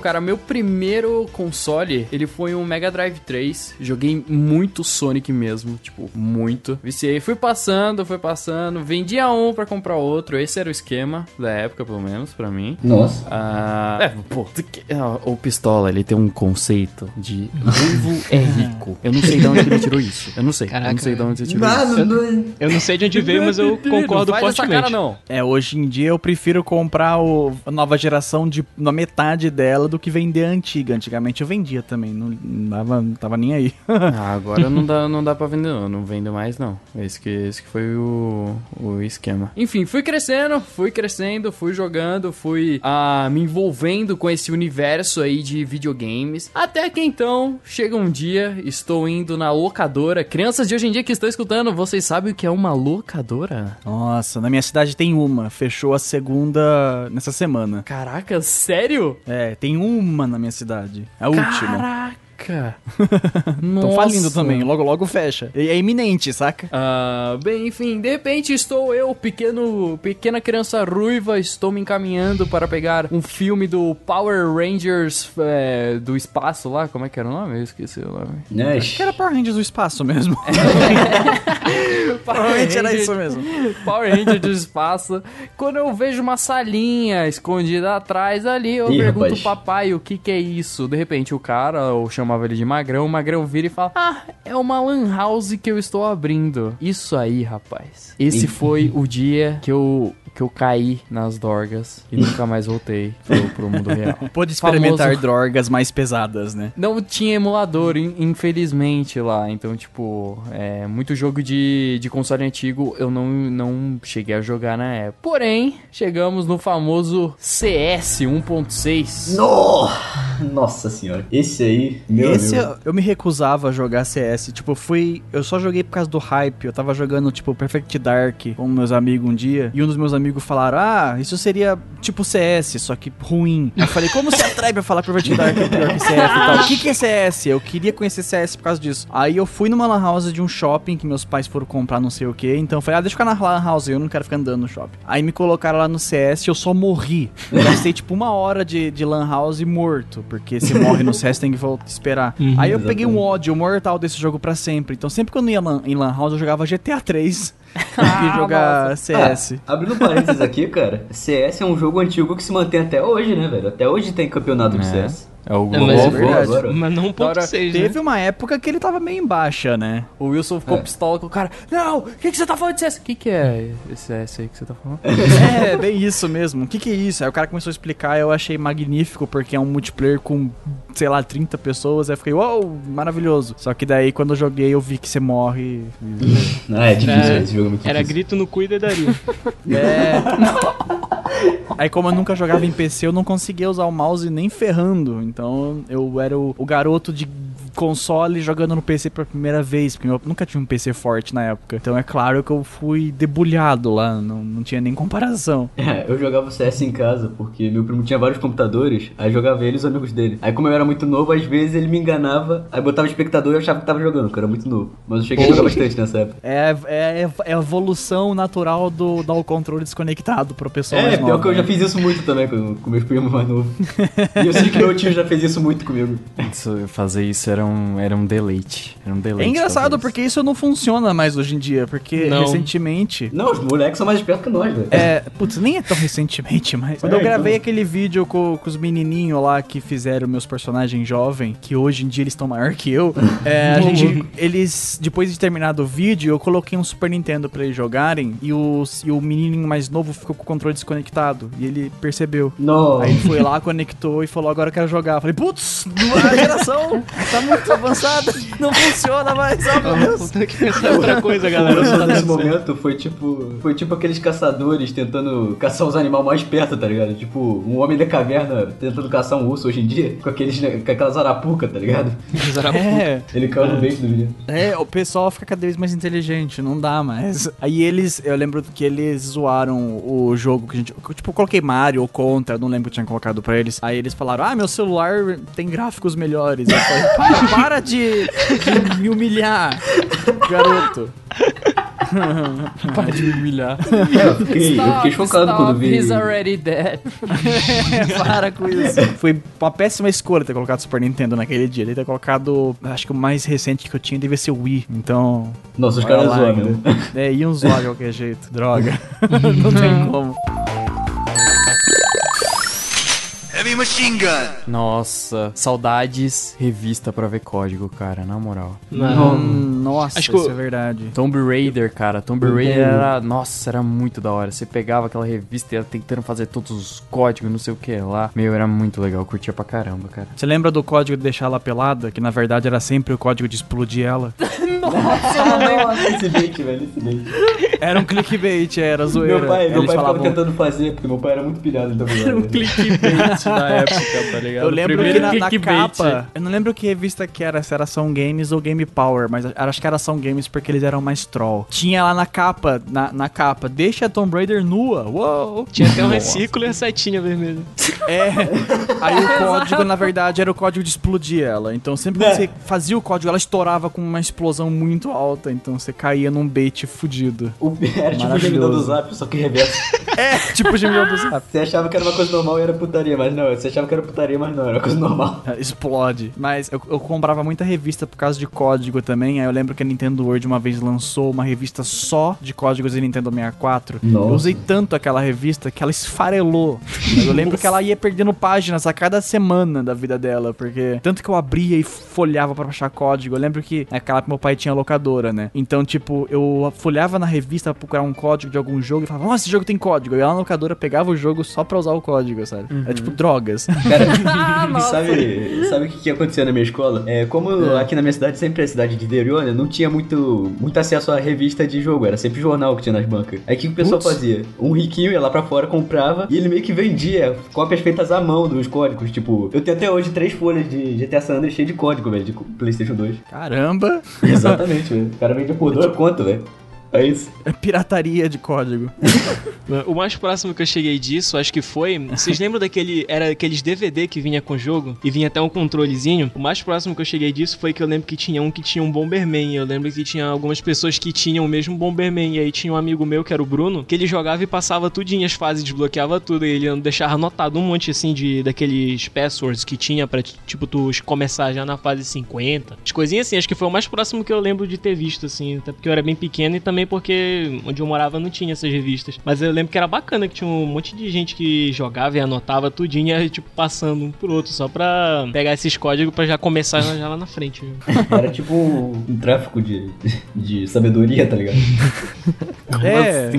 Cara, meu primeiro console, ele foi um Mega Drive 3. Joguei muito Sonic mesmo, tipo, muito. Viciei, fui passando, fui passando, vendia um pra comprar outro. Esse era o esquema da época, pelo menos, pra mim. Nossa. Ah, é, pô, ah, o Pistola, ele tem um conceito de ruivo é rico. Eu não sei de onde ele tirou isso. Eu não sei. eu Caraca. não sei de onde ele tirou isso. Nada, não... Eu não sei de onde veio, mas eu concordo não faz fortemente. essa cara, não. É, hoje em dia eu prefiro comprar o, a nova geração de, na metade dela do que vender a antiga. Antigamente eu vendia também, não, não dava, não tava nem aí. Ah, agora não dá, não dá pra vender, não. Não vendo mais, não. Esse que, esse que foi o, o esquema. Enfim, fui crescendo, fui crescendo, fui jogando, fui ah, me envolvendo com esse universo aí de videogames. Até que então, chega um dia, estou indo na locadora. Crianças de hoje em dia que estão escutando, vocês sabem o que é uma locadora? Nossa, na minha cidade tem uma. Fechou a segunda nessa semana. Caraca, sério? É, tem uma na minha cidade. A última. Caraca! Estão falindo também, logo logo fecha. E É iminente, saca? Ah, bem, enfim, de repente estou eu, pequeno, pequena criança ruiva, estou me encaminhando para pegar um filme do Power Rangers é, do espaço lá, como é que era o nome? Eu esqueci o nome. Né? Acho que era Power Rangers do espaço mesmo. Provavelmente era isso mesmo. Power Ranger do espaço. Quando eu vejo uma salinha escondida atrás ali, eu Ih, pergunto rapaz. papai o que que é isso. De repente o cara, eu chamava ele de Magrão, o Magrão vira e fala: Ah, é uma lan house que eu estou abrindo. Isso aí, rapaz. Esse foi o dia que eu que eu caí nas dorgas e nunca mais voltei pro, pro mundo real. Pôde experimentar Famoso. drogas mais pesadas, né? Não tinha emulador, in- infelizmente, lá. Então, tipo, é, muito jogo de, de console antigo eu não, não cheguei a jogar na época. Porém, chegamos no famoso CS 1.6. No! Nossa senhora. Esse aí, meu Esse eu, eu me recusava a jogar CS. Tipo, fui. Eu só joguei por causa do hype. Eu tava jogando, tipo, Perfect Dark com meus amigos um dia. E um dos meus amigos falaram: Ah, isso seria tipo CS, só que ruim. Eu falei, como se atrai pra falar Perfect Dark é pior que CS e tal? O que, que é CS? Eu queria conhecer CS por causa disso. Aí eu fui numa lan house de um shopping que meus pais foram comprar não sei o que. Então eu falei, ah, deixa eu ficar na lan house, eu não quero ficar andando no shopping. Aí me colocaram lá no CS e eu só morri. Eu gastei tipo uma hora de, de lan house morto. Porque se morre no CS tem que voltar esperar. Uhum, Aí eu peguei um exatamente. ódio mortal desse jogo pra sempre. Então sempre que eu não ia lan- em lan house eu jogava GTA 3 Ah, e jogar CS. Ah, abrindo parênteses aqui, cara, CS é um jogo antigo que se mantém até hoje, né, velho? Até hoje tem campeonato de É. CS. É o É, Globo. mas, é mas não Agora, 1.6, né? teve uma época que ele tava meio em baixa, né? O Wilson ficou É. pistola com o cara. Não, o que, que você tá falando de CS? O que, que é esse CS aí que você tá falando? É, bem isso mesmo. O que, que é isso? Aí o cara começou a explicar eu achei magnífico, porque é um multiplayer com, sei lá, 30 pessoas. Aí eu fiquei, uau, maravilhoso. Só que daí, quando eu joguei, eu vi que você morre. e- Ah, é difícil, Era- esse jogo é muito Era difícil. grito no cu e dedaria. É. Aí, como eu nunca jogava em PC, eu não conseguia usar o mouse nem ferrando. Então, eu era o, o garoto de console jogando no PC pela primeira vez, porque eu nunca tive um PC forte na época. Então, é claro que eu fui debulhado lá, não, não tinha nem comparação. É, eu jogava CS em casa, porque meu primo tinha vários computadores, aí jogava ele e os amigos dele. Aí como eu era muito novo, às vezes ele me enganava, aí botava espectador e eu achava que tava jogando, porque eu era muito novo. Mas eu cheguei a jogar bastante nessa época. É, é, é a evolução natural do dar o controle desconectado pro pessoal É, mais pior novo, que eu já né? fiz isso muito também com, com meus primos mais novos. e eu sei que meu tio já fez isso muito comigo. Isso- fazer isso era um, era um deleite. Era um deleite. É engraçado fazer porque isso não funciona mais hoje em dia, porque Não. recentemente Não, os moleques são mais espertos que nós, velho. É, putz, nem é tão recentemente, mas. Quando eu É, gravei então. aquele vídeo com, com os menininhos lá que fizeram meus personagens jovens, que hoje em dia eles estão maior que eu, é, a gente. Eles. Depois de terminado o vídeo, eu coloquei um Super Nintendo pra eles jogarem e, os, e o menininho mais novo ficou com o controle desconectado. E ele percebeu. Nossa. Aí ele foi lá, conectou e falou: Agora eu quero jogar. Eu falei: Putz, a geração tá muito avançada, não funciona mais, oh meu Deus. Ter que pensar outra coisa, galera. Nesse momento foi tipo. Foi tipo aqueles caçadores tentando caçar os animais mais perto, tá ligado? Tipo, um homem da caverna tentando caçar um urso hoje em dia, com, aqueles, com aquelas arapucas, tá ligado? É. Ele caiu no bait do menino. É, o pessoal fica cada vez mais inteligente, não dá mais. Aí eles, eu lembro que eles zoaram o jogo que a gente. Tipo, eu coloquei Mario ou Contra, não lembro o que eu tinha colocado pra eles. Aí eles falaram: Ah, meu celular tem gráficos melhores. Eu falei: Para, para de, de me humilhar, garoto. Para de me humilhar. Eu fiquei, eu fiquei chocado quando vi. He's already dead. para com isso. Foi uma péssima escolha ter colocado Super Nintendo naquele dia. Ele ter colocado. Acho que o mais recente que eu tinha devia ser o Wii. Então. Nossa, os caras zoam, ainda. né? É, iam zoar de qualquer jeito. Droga. não tem como. Machine gun. Nossa, saudades revista pra ver código, cara, na moral. Não. Nossa, Acho que isso eu- é verdade. Tomb Raider, cara. Tomb Eu Raider era. Nossa, era muito da hora. Você pegava aquela revista e ia tentando fazer todos os códigos, não sei o que lá. Meu, era muito legal. Eu curtia pra caramba, cara. Você lembra do código de deixar ela pelada? Que na verdade era sempre o código de explodir ela. Nossa, esse bait, velho, esse bait. Era um clickbait, era zoeira. Meu pai, meu Eles pai ficava falavam- tentando fazer, porque meu pai era muito pilhado então, Tomb Era um clickbait da época, tá ligado? Eu lembro que na, na capa, eu não lembro que revista que era, se era Ação Games ou Game Power, mas acho que era Ação Games porque eles eram mais troll. Tinha lá na capa, na, na capa, deixa a Tomb Raider nua, uou! Tinha até um reciclo e a setinha vermelha. É. Aí o código, na verdade, era o código de explodir ela. Então sempre que É. você fazia o código, ela estourava com uma explosão muito alta. Então você caía num bait fudido. O, era tipo o gemidão do zap, só que reverso. É, tipo o gemidão do zap. Você achava que era uma coisa normal e era putaria, mas não. Você achava que era putaria, mas não, era coisa normal. Explode. Mas eu, eu comprava muita revista por causa de código também. Aí eu lembro que a Nintendo World uma vez lançou uma revista só de códigos de Nintendo 64. Nossa. Eu usei tanto aquela revista que ela esfarelou. Mas eu lembro que ela ia perdendo páginas a cada semana da vida dela. Porque tanto que eu abria e folhava pra baixar código. Eu lembro que naquela época meu pai tinha locadora, né? Então, tipo, eu folhava na revista pra procurar um código de algum jogo e falava, nossa, esse jogo tem código. E ela na locadora pegava o jogo só pra usar o código, sabe? É tipo drogas. Cara, sabe, sabe o que, que acontecia na minha escola? É, como aqui na minha cidade, sempre é cidade de interior, né? Não tinha muito, muito acesso a revista de jogo, era sempre jornal que tinha nas bancas. Aí o que, que o pessoal Putz. fazia? Um riquinho ia lá pra fora, comprava e ele meio que vendia cópias feitas à mão dos códigos. Tipo, eu tenho até hoje três folhas de GTA San Andreas cheio de código, velho, de PlayStation 2. Caramba! Exatamente, velho. O cara vendia por dois conto, velho. É isso. É pirataria de código. O mais próximo que eu cheguei disso, acho que foi. Vocês lembram daquele. Era aqueles DVD que vinha com o jogo e vinha até um controlezinho? O mais próximo que eu cheguei disso foi que eu lembro que tinha um que tinha um Bomberman. Eu lembro que tinha algumas pessoas que tinham o mesmo Bomberman. E aí tinha um amigo meu, que era o Bruno, que ele jogava e passava tudinho as fases, desbloqueava tudo. E ele deixava anotado um monte assim de daqueles passwords que tinha pra, tipo, tu começar já na fase 50. As coisinhas assim, acho que foi o mais próximo que eu lembro de ter visto, assim. Até porque eu era bem pequeno e também também porque onde eu morava não tinha essas revistas. Mas eu lembro que era bacana, que tinha um monte de gente que jogava e anotava tudinho, e tipo, passando um por outro, só pra pegar esses códigos pra já começar já lá na frente. viu? Era tipo um tráfico de, de sabedoria, tá ligado? É,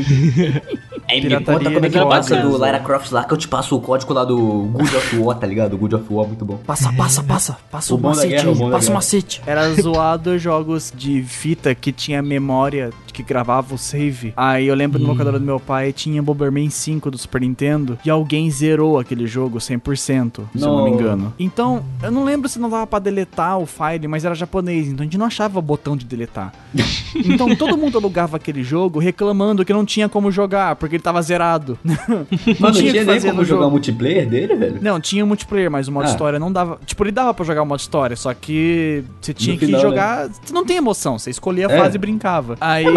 Aí me Pirataria conta como é que de passa casa. do Lara Croft lá que eu te passo o código lá do Good of War, tá ligado? Good of War, muito bom. Passa, passa, passa. Passa O o, macete guerra, o Passa o macete. era zoado jogos de fita que tinha memória que gravava o save. Aí eu lembro no locador do meu pai tinha Bomberman 5 do Super Nintendo e alguém zerou aquele jogo 100%, se eu não me engano. Então, eu não lembro se não dava pra deletar o file, mas era japonês, então a gente não achava o botão de deletar. então todo mundo alugava aquele jogo reclamando que não tinha como jogar, porque ele tava zerado. Mano, não tinha tinha, nem como jogar o multiplayer dele, velho? Não, tinha multiplayer, mas o modo Ah. história não dava. Tipo, ele dava pra jogar o modo história, só que você tinha No que final, jogar. Você não tem emoção, você escolhia a É. fase e brincava. Aí É.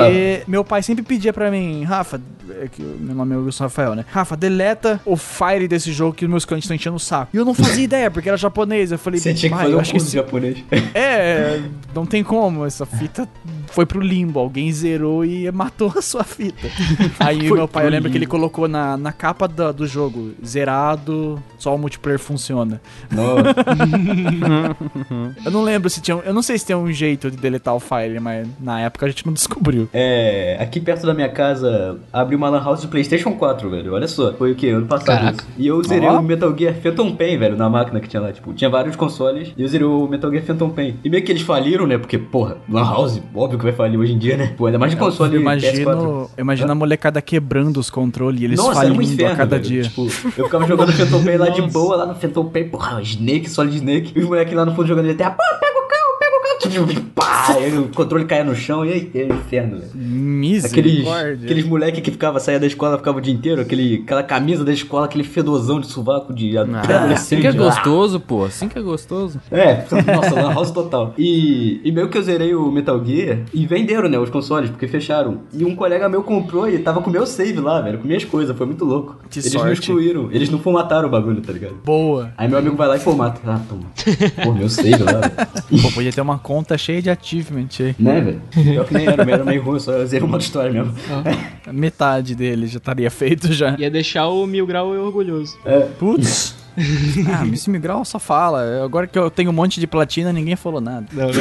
meu pai sempre pedia pra mim, Rafa, é que meu nome é Wilson Rafael, né? Rafa, deleta o file desse jogo que os meus clientes estão enchendo o saco. E eu não fazia ideia, porque era japonês. Eu falei, Você tinha que fazer um curso esse- japonês. É, não tem como. Essa fita foi pro limbo. Alguém zerou e matou a sua fita. Aí meu pai, eu lembro que ele colocou na, na capa da- do jogo, zerado, só o multiplayer funciona. Nossa. Eu não lembro se tinha. Eu não sei se tem um jeito de deletar o file, mas na época a gente não descobriu. É, aqui perto da minha casa abriu uma lan house de Playstation 4, velho. Olha só. Foi o que? Ano passado. Caraca. isso. E eu zerei Ó. o Metal Gear Phantom Pain, velho, na máquina que tinha lá. Tipo, tinha vários consoles e eu zerei o Metal Gear Phantom Pain. E meio que eles faliram, né? Porque, porra, lan house, óbvio que vai falir hoje em dia, né? Pô, ainda mais de console Eu PS4. imagino, eu imagino a molecada quebrando os controles e eles Nossa, um falindo inferno, a cada velho. dia. Tipo, eu ficava jogando Phantom Pain lá de boa, lá no Phantom Pain, porra, Snake, Solid Snake. E os moleques lá no fundo jogando GTA, pô, pega o carro, pá, aí o controle caia no chão e aí, é um inferno, velho. Aqueles, aqueles moleque que ficava, saía da escola, ficava o dia inteiro, aquele, aquela camisa da escola, aquele fedozão de sovaco de Ah, adolescente. assim que é gostoso, pô. Assim que é gostoso. é, nossa, Lan House total. E, e meio que eu zerei o Metal Gear e venderam, né, os consoles, porque fecharam. E um colega meu comprou e tava com o meu save lá, velho, com minhas coisas, foi muito louco. Que eles sorte. me excluíram, eles não formataram o bagulho, tá ligado? Boa. Aí meu amigo vai lá e formata. Ah, toma. Pô, meu save lá, velho. Pô, podia ter uma conta cheia de achievement aí. Né, velho? Pior que nem era, era meio ruim, só eu zerei uma história mesmo. Metade dele já estaria feito já. Ia deixar o Mil Grau orgulhoso. Putz. ah, Miss Migral só fala. Agora que eu tenho um monte de platina, ninguém falou nada. Não, não.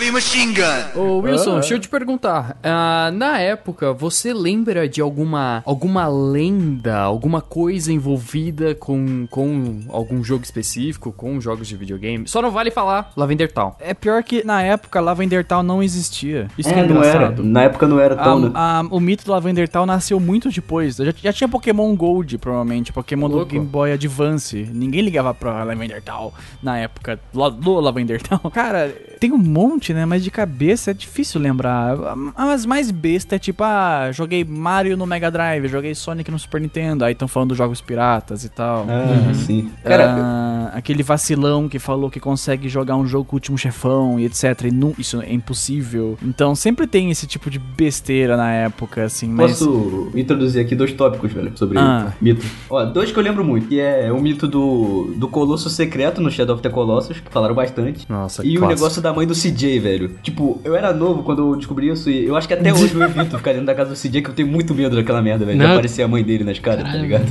Heavy machine gun. Ô, Wilson, Ah. deixa eu te perguntar. ah, na época, você lembra de alguma alguma lenda, alguma coisa envolvida com, com algum jogo específico, com jogos de videogame? Só não vale falar Lavender Town. É pior que na época Lavender Town não existia. Isso que é É, não era. Na época não era tão, né? A- a- o mito do Lavender Town nasceu muito depois. Já, já tinha Pokémon Gold, provavelmente. Pokémon do Louco. Game Boy Advance. Ninguém ligava pra Lavender Town na época do Lavender Town. Cara, tem um monte, né? Mas de cabeça é difícil lembrar. As mais besta é tipo, ah, joguei Mario no Mega Drive, joguei Sonic no Super Nintendo. Aí estão falando dos jogos piratas e tal. Ah, sim. Cara, Ah, aquele vacilão que falou que consegue jogar um jogo com o último chefão e etc. E nu- isso é impossível. Então sempre tem esse tipo de besteira na época, assim. Mas Posso introduzir aqui dois tópicos, velho, sobre Ah. mito. Ó, dois que eu lembro muito, que é o mito do, do Colosso Secreto no Shadow of the Colossus, que falaram bastante. Nossa, E o clássico. negócio da mãe do CJ, velho. Tipo, eu era novo quando eu descobri isso e eu acho que até hoje eu evito ficar dentro da casa do CJ, que eu tenho muito medo daquela merda, velho. De Não. aparecer a mãe dele nas caras, tá ligado?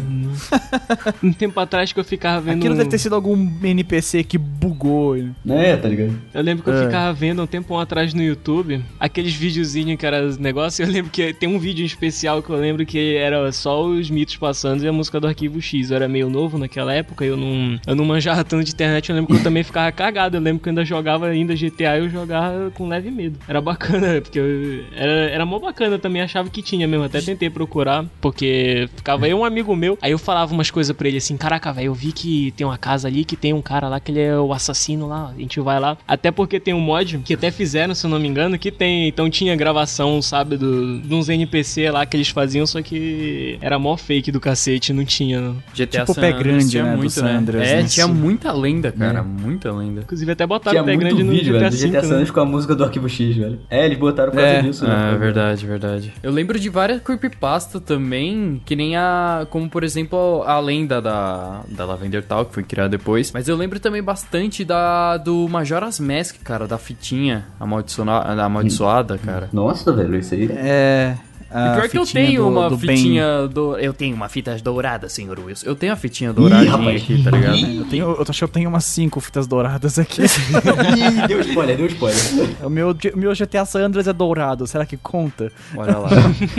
Um tempo atrás que eu ficava vendo. aquilo deve ter sido algum NPC que bugou. É, tá ligado? Eu lembro que eu É. ficava vendo um tempo atrás no YouTube aqueles videozinhos que era os negócios. Eu lembro que tem um vídeo em especial que eu lembro que era só os mitos passando e a música do Arquivo X. Eu era meio novo naquela época, eu não, eu não manjava tanto de internet. Eu lembro que eu também ficava cagado. Eu lembro que eu ainda jogava ainda GTA eu jogava com leve medo. Era bacana, porque eu, era, era mó bacana também. Achava que tinha mesmo. Até tentei procurar, porque ficava eu e um amigo meu. Aí eu falava umas coisas pra ele assim: Caraca, velho, eu vi que tem uma casa ali que tem um cara lá que ele é o assassino lá. A gente vai lá. Até porque tem um mod que até fizeram, se eu não me engano, que tem. Então tinha gravação, sabe, do, de uns NPC lá que eles faziam, só que era mó fake do cacete, não tinha. Não. GTA Tipo San pé grande, tinha né, do muito, San Andreas, É, né? tinha Sim. muita lenda, cara. Muita lenda. Inclusive até botaram Tinha o pé grande no vídeo, GTA velho, do V. GTA San né? Com a música do Arquivo X, velho. É, eles botaram por causa É. disso, né? Ah, verdade, verdade. Eu lembro de várias creepypasta também, que nem a. Como por exemplo exemplo, a lenda da, da Lavender Tal, que foi criada depois. Mas eu lembro também bastante da do Majora's Mask, cara, da fitinha amaldiçoada, amaldiçoada cara. Nossa, velho, isso aí. É. E pior que eu tenho do- uma do fitinha do... Eu tenho uma fita dourada, senhor Wilson. Eu tenho a fitinha douradinha rapaz. aqui, tá ligado? Eu, tenho, eu acho que eu tenho umas cinco fitas douradas aqui. Ih, deu spoiler, deu spoiler. o meu, o meu GTA San Andreas é dourado, será que conta? Olha lá.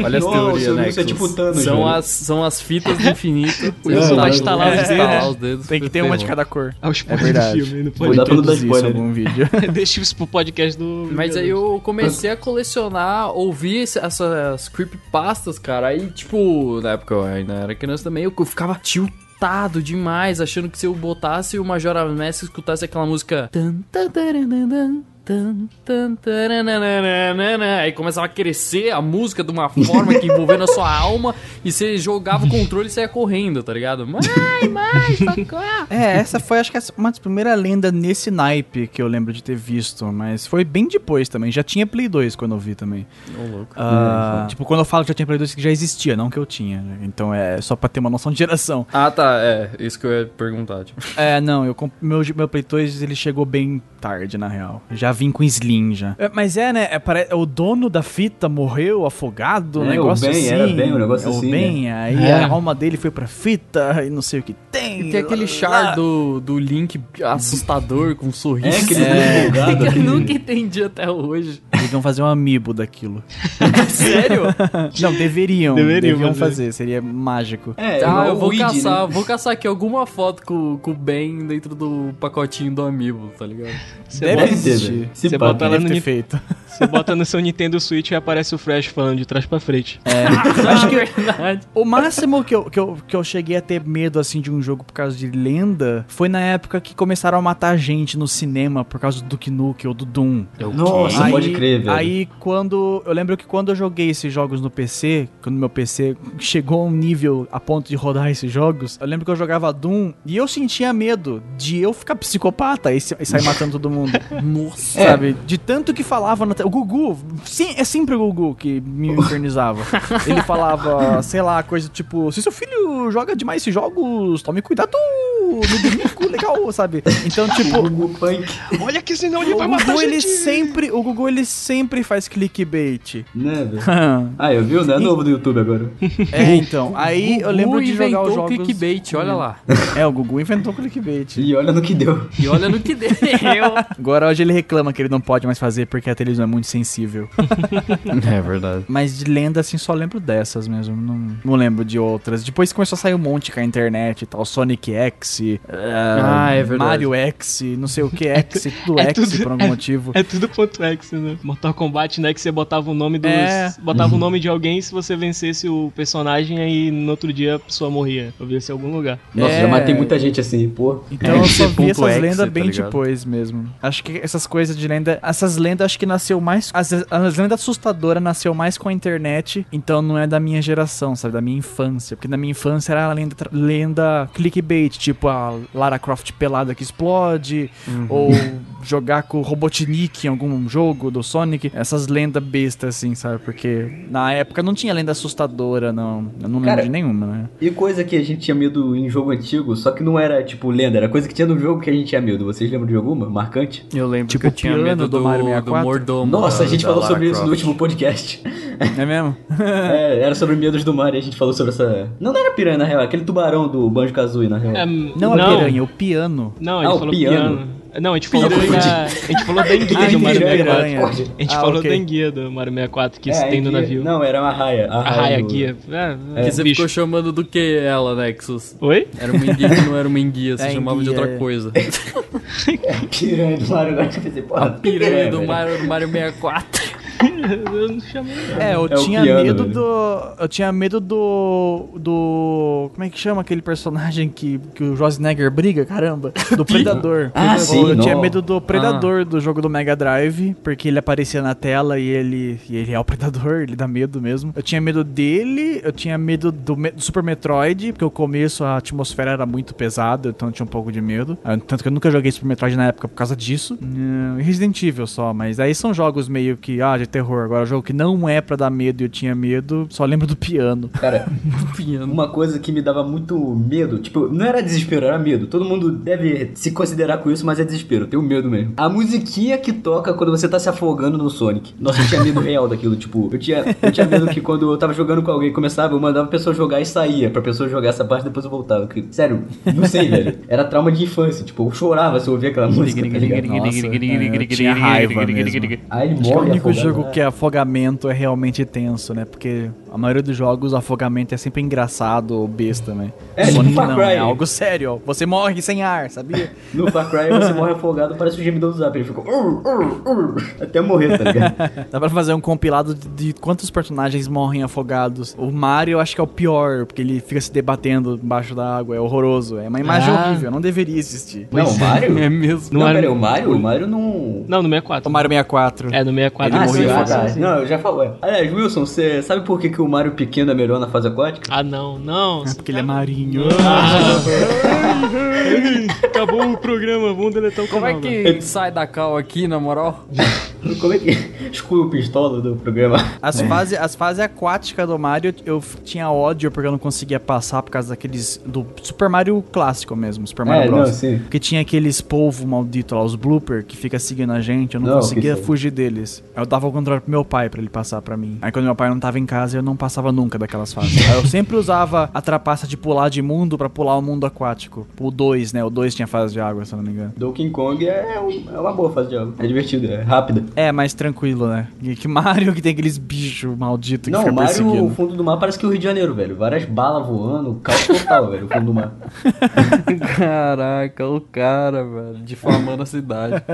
Olha as Nossa, teorias, o né? Wilson é tipo Thanos, são, velho. as, são as fitas do infinito. O Wilson vai instalar os dedos. os dedos. Tem que ter uma de cada cor. Aos É spoiler verdade. do filme, não Vou pode não dar em spoiler. algum vídeo. Deixa isso pro podcast do. Mas aí eu comecei a colecionar, ouvir essas creepypastas, cara. Aí, tipo, na época eu ainda era criança também, eu ficava tiltado demais, achando que se eu botasse o Majora's Mask escutasse aquela música. Aí começava a crescer a música de uma forma que envolvendo a sua alma e você jogava o controle e saia correndo, tá ligado? Mãe, socorro! É, essa foi acho que uma das primeiras lendas nesse naipe que eu lembro de ter visto, mas foi bem depois também. Já tinha Play 2 quando eu vi também. Ô, louco. Ah, tipo, quando eu falo que já tinha Play 2, que já existia, não que eu tinha. né? Então é só pra ter uma noção de geração. Ah, tá, é, isso que eu ia perguntar, tipo. É, não, eu meu, meu Play 2 ele chegou bem tarde, na real. Já vim com Slim já. É, mas é, né? É, pare- o dono da fita morreu afogado, um É, o negócio Ben, assim. era Ben, um negócio É, assim, O Ben, aí É. a alma dele foi pra fita e não sei o que tem. Tem aquele char do, do Link assustador com um sorriso. É, aquele É. divulgado, que eu nunca entendi até hoje. Deviam fazer um amiibo daquilo. Sério? Não, deveriam. Deveriam Deveriam fazer. fazer, seria mágico. É, ah, eu vou Weed, caçar, né? vou caçar aqui alguma foto com, com o Ben dentro do pacotinho do Amiibo, tá ligado? Você Deve existir. Você bota Deve no feito. Você bota no seu Nintendo Switch e aparece o Fresh falando de trás pra frente. É, Acho que é verdade. O máximo que eu, que, eu, que eu cheguei a ter medo, assim, de um jogo por causa de lenda foi na época que começaram a matar gente no cinema por causa do Duke Nukem ou do Doom. Nossa, aí, pode crer, velho. Aí quando. Eu lembro que quando eu joguei esses jogos no PC, quando meu PC chegou a um nível a ponto de rodar esses jogos, eu lembro que eu jogava Doom e eu sentia medo de eu ficar psicopata e, e sair matando todo mundo. Nossa. Sabe? De tanto que falava te- O Gugu, sim, é sempre o Gugu que me infernizava. Ele falava, sei lá, coisa tipo: se seu filho joga demais esses jogos, tome cuidado no domingo, legal, sabe? Então, tipo, Gugu Punk, Olha que senão ele o vai matar Gugu, ele gente. sempre, o Gugu, ele sempre faz clickbait. né, velho? Ah, eu viu, né? É novo do YouTube agora. é, então, aí eu lembro de jogar os inventou jogos... clickbait, olha lá. É, o Gugu inventou clickbait. E olha no que deu. E olha no que deu. Agora hoje ele reclama que ele não pode mais fazer porque a televisão é muito sensível. É verdade. Mas de lenda, assim, só lembro dessas mesmo. Não, não lembro de outras. Depois começou a sair um monte com a internet e tal. Sonic X, Ah, é verdade. Mario X, não sei o que X, tudo é X tudo- por algum motivo. É tudo ponto X, né? Mortal Kombat, né? Que você botava o nome dos. É. Botava o nome de alguém se você vencesse o personagem, aí no outro dia a pessoa morria. Eu vi em algum lugar. Nossa, É. já matei muita gente assim, pô. Então eu só vi essas lendas tá bem depois mesmo. Acho que essas coisas de lenda. Essas lendas acho que nasceu mais. As, as lendas assustadoras nasceu mais com a internet. Então não é da minha geração, sabe? Da minha infância. Porque na minha infância era a lenda, lenda clickbait, tipo a Lara Croft pelada que explode. Ou jogar com o Robotnik em algum jogo do Sonic. Essas lendas bestas, assim, sabe? Porque na época não tinha lenda assustadora, não. Eu não lembro Cara, de nenhuma, né? E coisa que a gente tinha medo em jogo antigo, só que não era tipo lenda, era coisa que tinha no jogo que a gente tinha medo. Vocês lembram de alguma? Marcante? Eu lembro Tipo que eu tinha medo do do, Mario do 64. mordomo. Nossa, a gente falou Lara sobre isso no Croft. último podcast. É mesmo? é, era sobre medos do mar e a gente falou sobre essa. Não, não era piranha, na real, aquele tubarão do Banjo Kazooie, na real. É, Não, a piranha, o piano. Não, ele Ah, o falou piano. piano. Não, a gente falou, da, a gente falou da enguia do Mario entendi, 64. piranha. A gente Ah, falou ok. da enguia do Mario 64 que É, se tem no navio. Não, era uma raia. A a raia do- guia. É, Que é, você bicho. ficou chamando do que ela, Nexus? Oi? Era uma enguia que não era uma enguia, você É, chamava de enguia, outra é. coisa. Piranha do Mario, agora que eu pensei, porra, A piranha do. Mario, do Mario 64. Eu não chamei. É, eu É tinha piano, medo velho. do. Eu tinha medo do. Do. Como é que chama aquele personagem que, que o Schwarzenegger briga? Caramba. Do Predador. Ah, Ou sim, Eu tinha não. medo do Predador do jogo do Mega Drive, porque ele aparecia na tela e ele. E ele é o Predador, ele dá medo mesmo. Eu tinha medo dele, eu tinha medo do, do Super Metroid, porque o começo a atmosfera era muito pesada, então eu tinha um pouco de medo. Ah, Tanto que eu nunca joguei Super Metroid na época por causa disso. Hum, Resident Evil só, mas aí são jogos meio que. Ah, já terror. Agora, jogo que não é pra dar medo e eu tinha medo, só lembro do piano. Cara, uma coisa que me dava muito medo, tipo, não era desespero, era medo. Todo mundo deve se considerar com isso, mas é desespero, eu tenho medo mesmo. A musiquinha que toca quando você tá se afogando no Sonic. Nossa, eu tinha medo real daquilo, tipo, eu tinha, eu tinha medo que quando eu tava jogando com alguém começava, eu mandava a pessoa jogar e saía, pra pessoa jogar essa parte depois eu voltava. Que- Sério, não sei, velho. Era trauma de infância, tipo, eu chorava se eu ouvia aquela música, tá? Nossa, é, eu tinha raiva mesmo. Aí ele que é o morre único afogado. jogo que afogamento é realmente tenso, né? Porque a maioria dos jogos afogamento é sempre engraçado ou besta, né? É, tipo Sonic não, Cry. é algo sério, ó. Você morre sem ar, sabia? No Far Cry você morre afogado, parece o gemidão do Zap. Ele ficou "Ur, ur, ur", até morrer, tá ligado? Dá pra fazer um compilado de, de quantos personagens morrem afogados. O Mario eu acho que é o pior, porque ele fica se debatendo embaixo da água, é horroroso. É uma imagem Ah. horrível, não deveria existir. não, o Mario? É mesmo. Não, Não era- peraí, o Mario? O Mario não... Não, no 64. O Mario 64. É, no 64 ah, ele sim, morreu. Ah. Não, eu já falei. Aliás, Wilson, você sabe por que, que o Mario pequeno é melhor na fase aquática? Ah, não, não. É porque ele é marinho. Acabou o programa, vamos deletar o Como é canal. que sai da cal aqui, na moral? Como é que... Exclui o pistola do programa. As fases as fase aquáticas do Mario eu tinha ódio porque eu não conseguia passar por causa daqueles. do Super Mario clássico mesmo, Super Mario É, Bros. não, sim. Porque tinha aqueles polvo maldito lá, os blooper, que fica seguindo a gente, eu não, Não, conseguia fugir deles. Eu dava controle pro meu pai pra ele passar pra mim. Aí quando meu pai não tava em casa, eu não passava nunca daquelas fases. Aí eu sempre usava a trapaça de pular de mundo pra pular o mundo aquático. O 2, né? O 2 tinha fase de água, se eu não me engano. Donkey Kong é, um- é uma boa fase de jogo. É divertido, é rápida. É, mais tranquilo, né? E que Mario que tem aqueles bichos malditos que Não, fica Mario, o fundo do mar parece que é o Rio de Janeiro, velho. Várias balas voando, caos total, velho, o fundo do mar. Caraca, o cara, velho, difamando a cidade.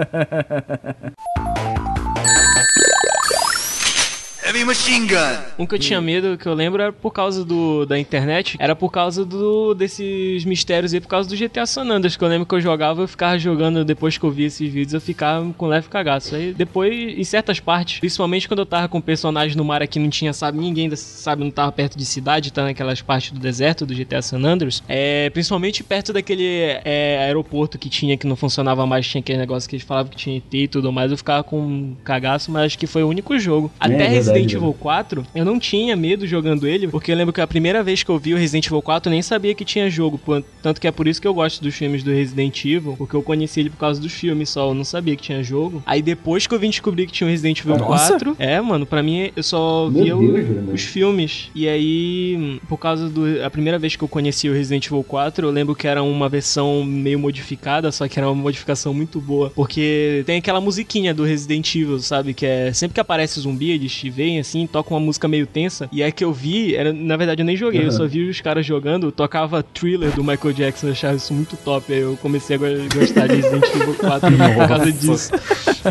Heavy machine gun. Um que eu tinha medo, que eu lembro, era por causa do, da internet, era por causa do, desses mistérios aí, por causa do GTA San Andreas, que eu lembro que eu jogava, eu ficava jogando, depois que eu vi esses vídeos, eu ficava com leve cagaço. Aí depois, em certas partes, principalmente quando eu tava com personagens no mar aqui, não tinha, sabe, ninguém, sabe, não tava perto de cidade, tá naquelas partes do deserto do GTA San Andreas, é, principalmente perto daquele é, aeroporto que tinha, que não funcionava mais, tinha aquele negócio que eles falavam que tinha ET e tudo mais, eu ficava com um cagaço, mas acho que foi o único jogo. Até verdade, Resident. Evil 4, eu não tinha medo jogando ele, porque eu lembro que a primeira vez que eu vi o Resident Evil 4 eu nem sabia que tinha jogo. Tanto que é por isso que eu gosto dos filmes do Resident Evil, porque eu conheci ele por causa dos filmes só, eu não sabia que tinha jogo. Aí depois que eu vim descobrir que tinha o Resident Evil Nossa! 4, é, mano, pra mim eu só Meu via Deus, os filmes. E aí, por causa do. A primeira vez que eu conheci o Resident Evil 4, eu lembro que era uma versão meio modificada, só que era uma modificação muito boa. Porque tem aquela musiquinha do Resident Evil, sabe? Que é. Sempre que aparece zumbi, eles te veem assim, tocam uma música meio tensa. E aí que eu vi, era, na verdade eu nem joguei, eu só vi os caras jogando, tocava thriller do Michael Jackson, eu achava isso muito top. Aí eu comecei a go- gostar de Resident Evil 4 por causa disso.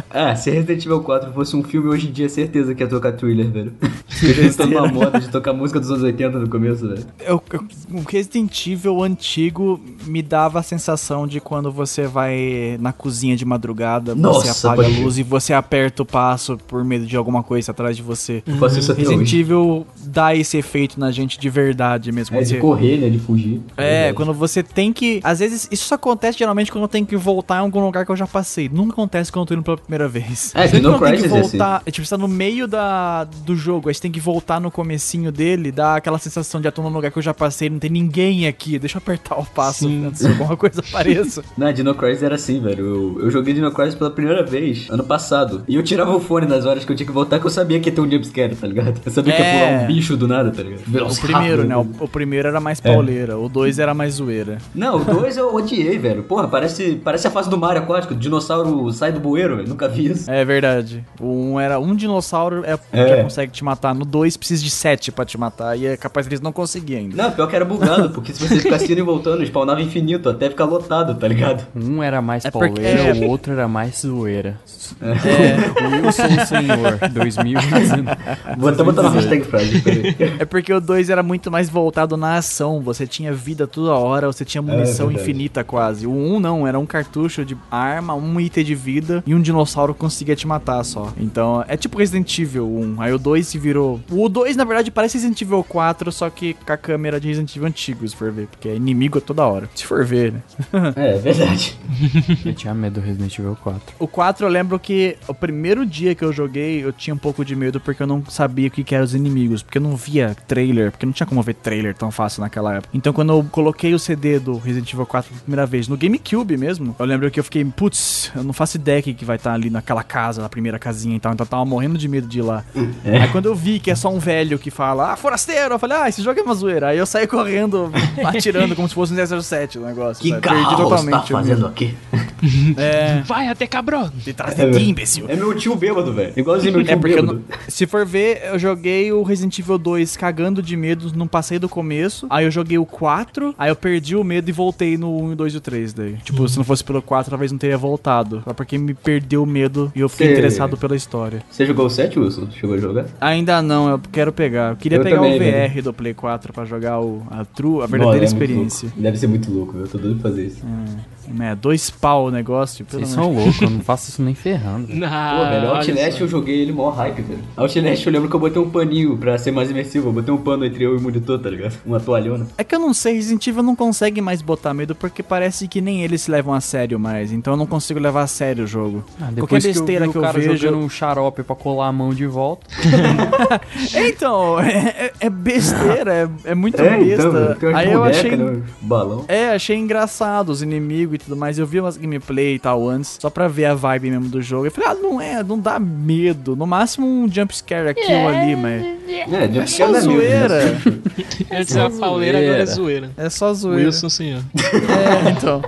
Ah, se Resident Evil 4 fosse um filme hoje em dia, certeza que ia tocar thriller, velho. Porque eles estão numa moda de tocar música dos anos 80 no começo, velho. Eu, eu- o Resident Evil antigo me dava a sensação de quando você vai na cozinha de madrugada, Nossa, você apaga a luz e você aperta o passo por medo de alguma coisa atrás de você. Eu faço isso até Resident hoje. Evil dá esse efeito na gente de verdade mesmo. É, Você- de correr, né, de fugir. É, Verdade. quando você tem que. Às vezes, isso só acontece geralmente quando eu tenho que voltar em algum lugar que eu já passei. Nunca acontece quando eu tô indo pela primeira vez. É, Dino quando eu tenho que é voltar. É, tipo, você tá no meio da, do jogo, aí você tem que voltar no comecinho dele, dá aquela sensação de atuar num lugar que eu já passei, não tem ninguém aqui. Deixa eu apertar o passo antes que alguma coisa apareça. Não, Dino Crisis era assim, velho. Eu, eu joguei Dino Crisis pela primeira vez, ano passado. E eu tirava o fone nas horas que eu tinha que voltar, que eu sabia que ia ter um jumpscare, tá ligado? Eu sabia que ia É. pular um bicho do nada, tá ligado? O primeiro, né? O, o primeiro era mais pauleira, o dois era mais zoeira. Não, o 2 eu odiei, velho. Porra, parece, parece a fase do Mario aquático. O dinossauro sai do bueiro, velho. Nunca vi isso. É verdade. O um era um dinossauro é, É. que consegue te matar. No dois precisa de sete pra te matar. E é capaz deles não conseguir ainda. Não, pior que era bugado, porque se você ficasse indo e voltando, spawnava infinito, até ficar lotado, tá ligado? Um era mais É porque- pauleira, é. o outro era mais zoeira. É. Wilson Senhor, 2019. Vou até botar na hashtag frase, peraí. É porque o 2 era muito mais voltado na ação. Você tinha vida toda hora, você tinha munição verdade. infinita quase. O 1 um não, era um cartucho de arma, um item de vida e um dinossauro conseguia te matar só. Então é tipo Resident Evil 1. Aí o 2 se virou 4. O 2, na verdade, parece Resident Evil 4, só que com a câmera de Resident Evil antigo, se for ver. Porque é inimigo a toda hora. Se for ver, né? É, é verdade. Eu tinha medo do Resident Evil 4. O 4 eu lembro que o primeiro dia que eu joguei, eu tinha um pouco de medo porque eu não sabia o que, que eram os inimigos. Porque eu não via trailer, porque não tinha como ver trailer tão fácil naquela época. Então quando eu coloquei o CD do Resident Evil 4 pela primeira vez, no GameCube mesmo, eu lembro que eu fiquei, putz, eu não faço ideia que que vai estar ali naquela casa, na primeira casinha e tal. Então eu tava morrendo de medo de ir lá. Aí quando eu vi que é só um velho que fala, ah, forasteiro, eu falei, ah, esse jogo é uma zoeira. Aí eu saí correndo, atirando como se fosse um 007 o negócio. Que sabe? carro você tá fazendo aqui? É, Vai até cabrão. de trás de ti, imbecil. É meu tio bêbado, velho. Igualzinho meu tio É porque eu bêbado. não- se for ver, eu joguei o Resident Evil 2 cagando de medo, não passei do começo. Aí eu joguei o 4, aí eu perdi o medo e voltei no 1, o 2 e o 3 daí. Tipo, se não fosse pelo 4, talvez não teria voltado. Só porque me perdeu o medo e eu fiquei Você- interessado pela história. Você jogou o 7, Wilson? Chegou a jogar? Ainda não, eu quero pegar. Eu queria Eu pegar também, o VR velho. do Play 4 pra jogar o, a true, a verdadeira Mano, é experiência. Deve ser muito louco. Eu tô doido pra fazer isso. É, dois pau o negócio. Vocês são loucos, eu não faço isso nem ferrando. Ah, Pô, velho, Outlast eu joguei ele mó hype, velho. Outlast eu lembro que eu botei um paninho pra ser mais imersivo. Eu botei um pano entre eu e o monitor, tá ligado? Uma toalhona. É que eu não sei, Resident Evil não consegue mais botar medo porque parece que nem eles se levam a sério mais. Então eu não consigo levar a sério o jogo. Ah, Qualquer depois que eu besteira vi que o eu, cara vejo. jogando um xarope pra colar a mão de volta. Então, é, é- é besteira, é, é muito É, besta. então. Tem umas Aí eu achei. né? Balão. É, achei engraçado os inimigos e tudo mais. Eu vi umas gameplay e tal antes, só pra ver a vibe mesmo do jogo. Eu falei, ah, não é, não dá medo. No máximo um jump scare aqui ou ali, mas. É, de É só zoeira. Antes era pauleira, agora é zoeira. É só zoeira. Wilson, senhor. É, então.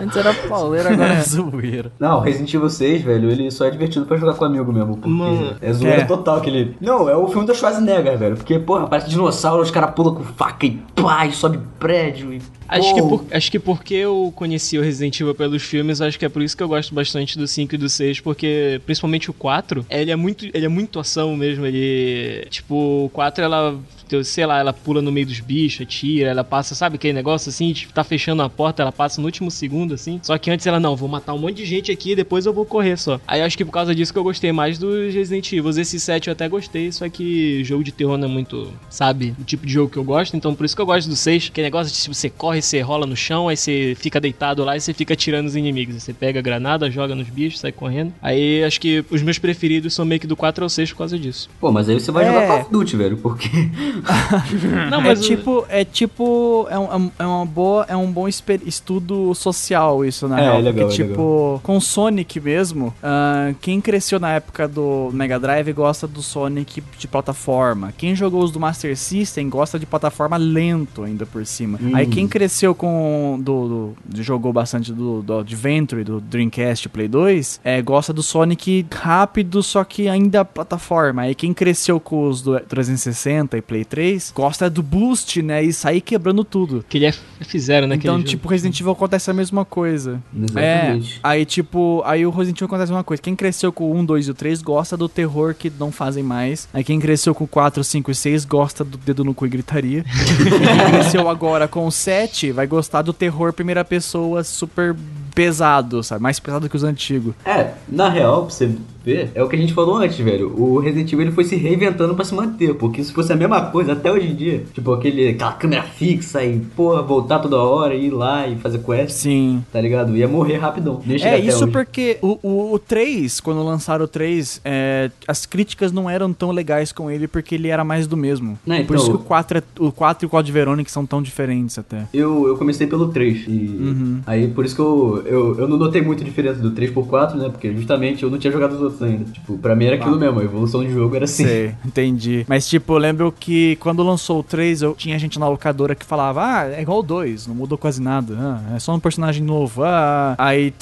Antes era pauleira, agora é zoeira. Não, Resident Evil 6, velho, ele só é divertido pra jogar com amigo mesmo. Porque Mano. é zoeira É. total aquele. Não, é o filme do Schwarzenegger, velho. Porque, porra, parece dinossauro, os caras pulam com faca e pá, e sobe prédio e. Acho que, por- acho que porque eu conheci o Resident Evil pelos filmes, acho que é por isso que eu gosto bastante do 5 e do 6, porque principalmente o 4, ele é muito, ele é muito ação mesmo, ele tipo, o 4 ela sei lá, ela pula no meio dos bichos, atira, ela passa, sabe aquele negócio assim, tipo, tá fechando a porta, ela passa no último segundo assim. Só que antes ela não, vou matar um monte de gente aqui e depois eu vou correr só. Aí acho que por causa disso que eu gostei mais dos Resident Evil. Esse 7 eu até gostei, só que jogo de terror não é muito, sabe, o tipo de jogo que eu gosto, então por isso que eu gosto do 6, que é negócio de tipo, você corre, você rola no chão, aí você fica deitado lá e você fica atirando os inimigos. Você pega a granada, joga nos bichos, sai correndo. Aí acho que os meus preferidos são meio que do 4 ao 6 por causa disso. Pô, mas aí você vai É. jogar Call of Duty, velho, porque. Não, É mas o- tipo, é tipo, é, um, é uma boa, é um bom estudo social isso, na É, real. é legal, porque, é tipo, com Sonic mesmo, ah, quem cresceu na época do Mega Drive gosta do Sonic de plataforma. Quem jogou os do Master System gosta de plataforma lento ainda por cima. Aí quem cresceu com do, do- jogou bastante do, do Adventure, do Dreamcast, Play 2, é, gosta do Sonic rápido, só que ainda plataforma. Aí quem cresceu com os do 360 e Play 3 gosta do boost, né? E sair quebrando tudo. que ele é fizeram, né? Então, tipo, Resident Evil acontece a mesma coisa. Exatamente. É, aí tipo, aí o Resident Evil acontece a mesma coisa. Quem cresceu com o 1, 2 e o 3 gosta do terror que não fazem mais. Aí quem cresceu com o 4, 5 e 6 gosta do dedo no cu e gritaria. quem cresceu agora com o 7 vai gostar do terror primeira pessoa super pesado, sabe? Mais pesado que os antigos. É, na real, pra você ver, é o que a gente falou antes, velho. O Resident Evil ele foi se reinventando pra se manter, porque se fosse a mesma coisa até hoje em dia, tipo aquele, aquela câmera fixa e, porra, voltar toda hora, ir lá e fazer quest, Sim. tá ligado? Ia morrer rapidão. É, isso hoje. porque o, o, o 3, quando lançaram o 3, é, as críticas não eram tão legais com ele porque ele era mais do mesmo. Não, Por então- isso que o 4, é, o 4 e o Code Veronic são tão diferentes até. Eu, eu comecei pelo 3 e Uhum. aí por isso que eu, eu, eu não notei muita diferença do 3 pro 4, né? Porque justamente eu não tinha jogado os outros ainda. Tipo, pra mim era aquilo mesmo, a evolução de jogo era assim. Sei, entendi. Mas, tipo, eu lembro que quando lançou o 3, eu tinha gente na locadora que falava, ah, é igual o 2, não mudou quase nada. Ah, é só um personagem novo. Ah, aí,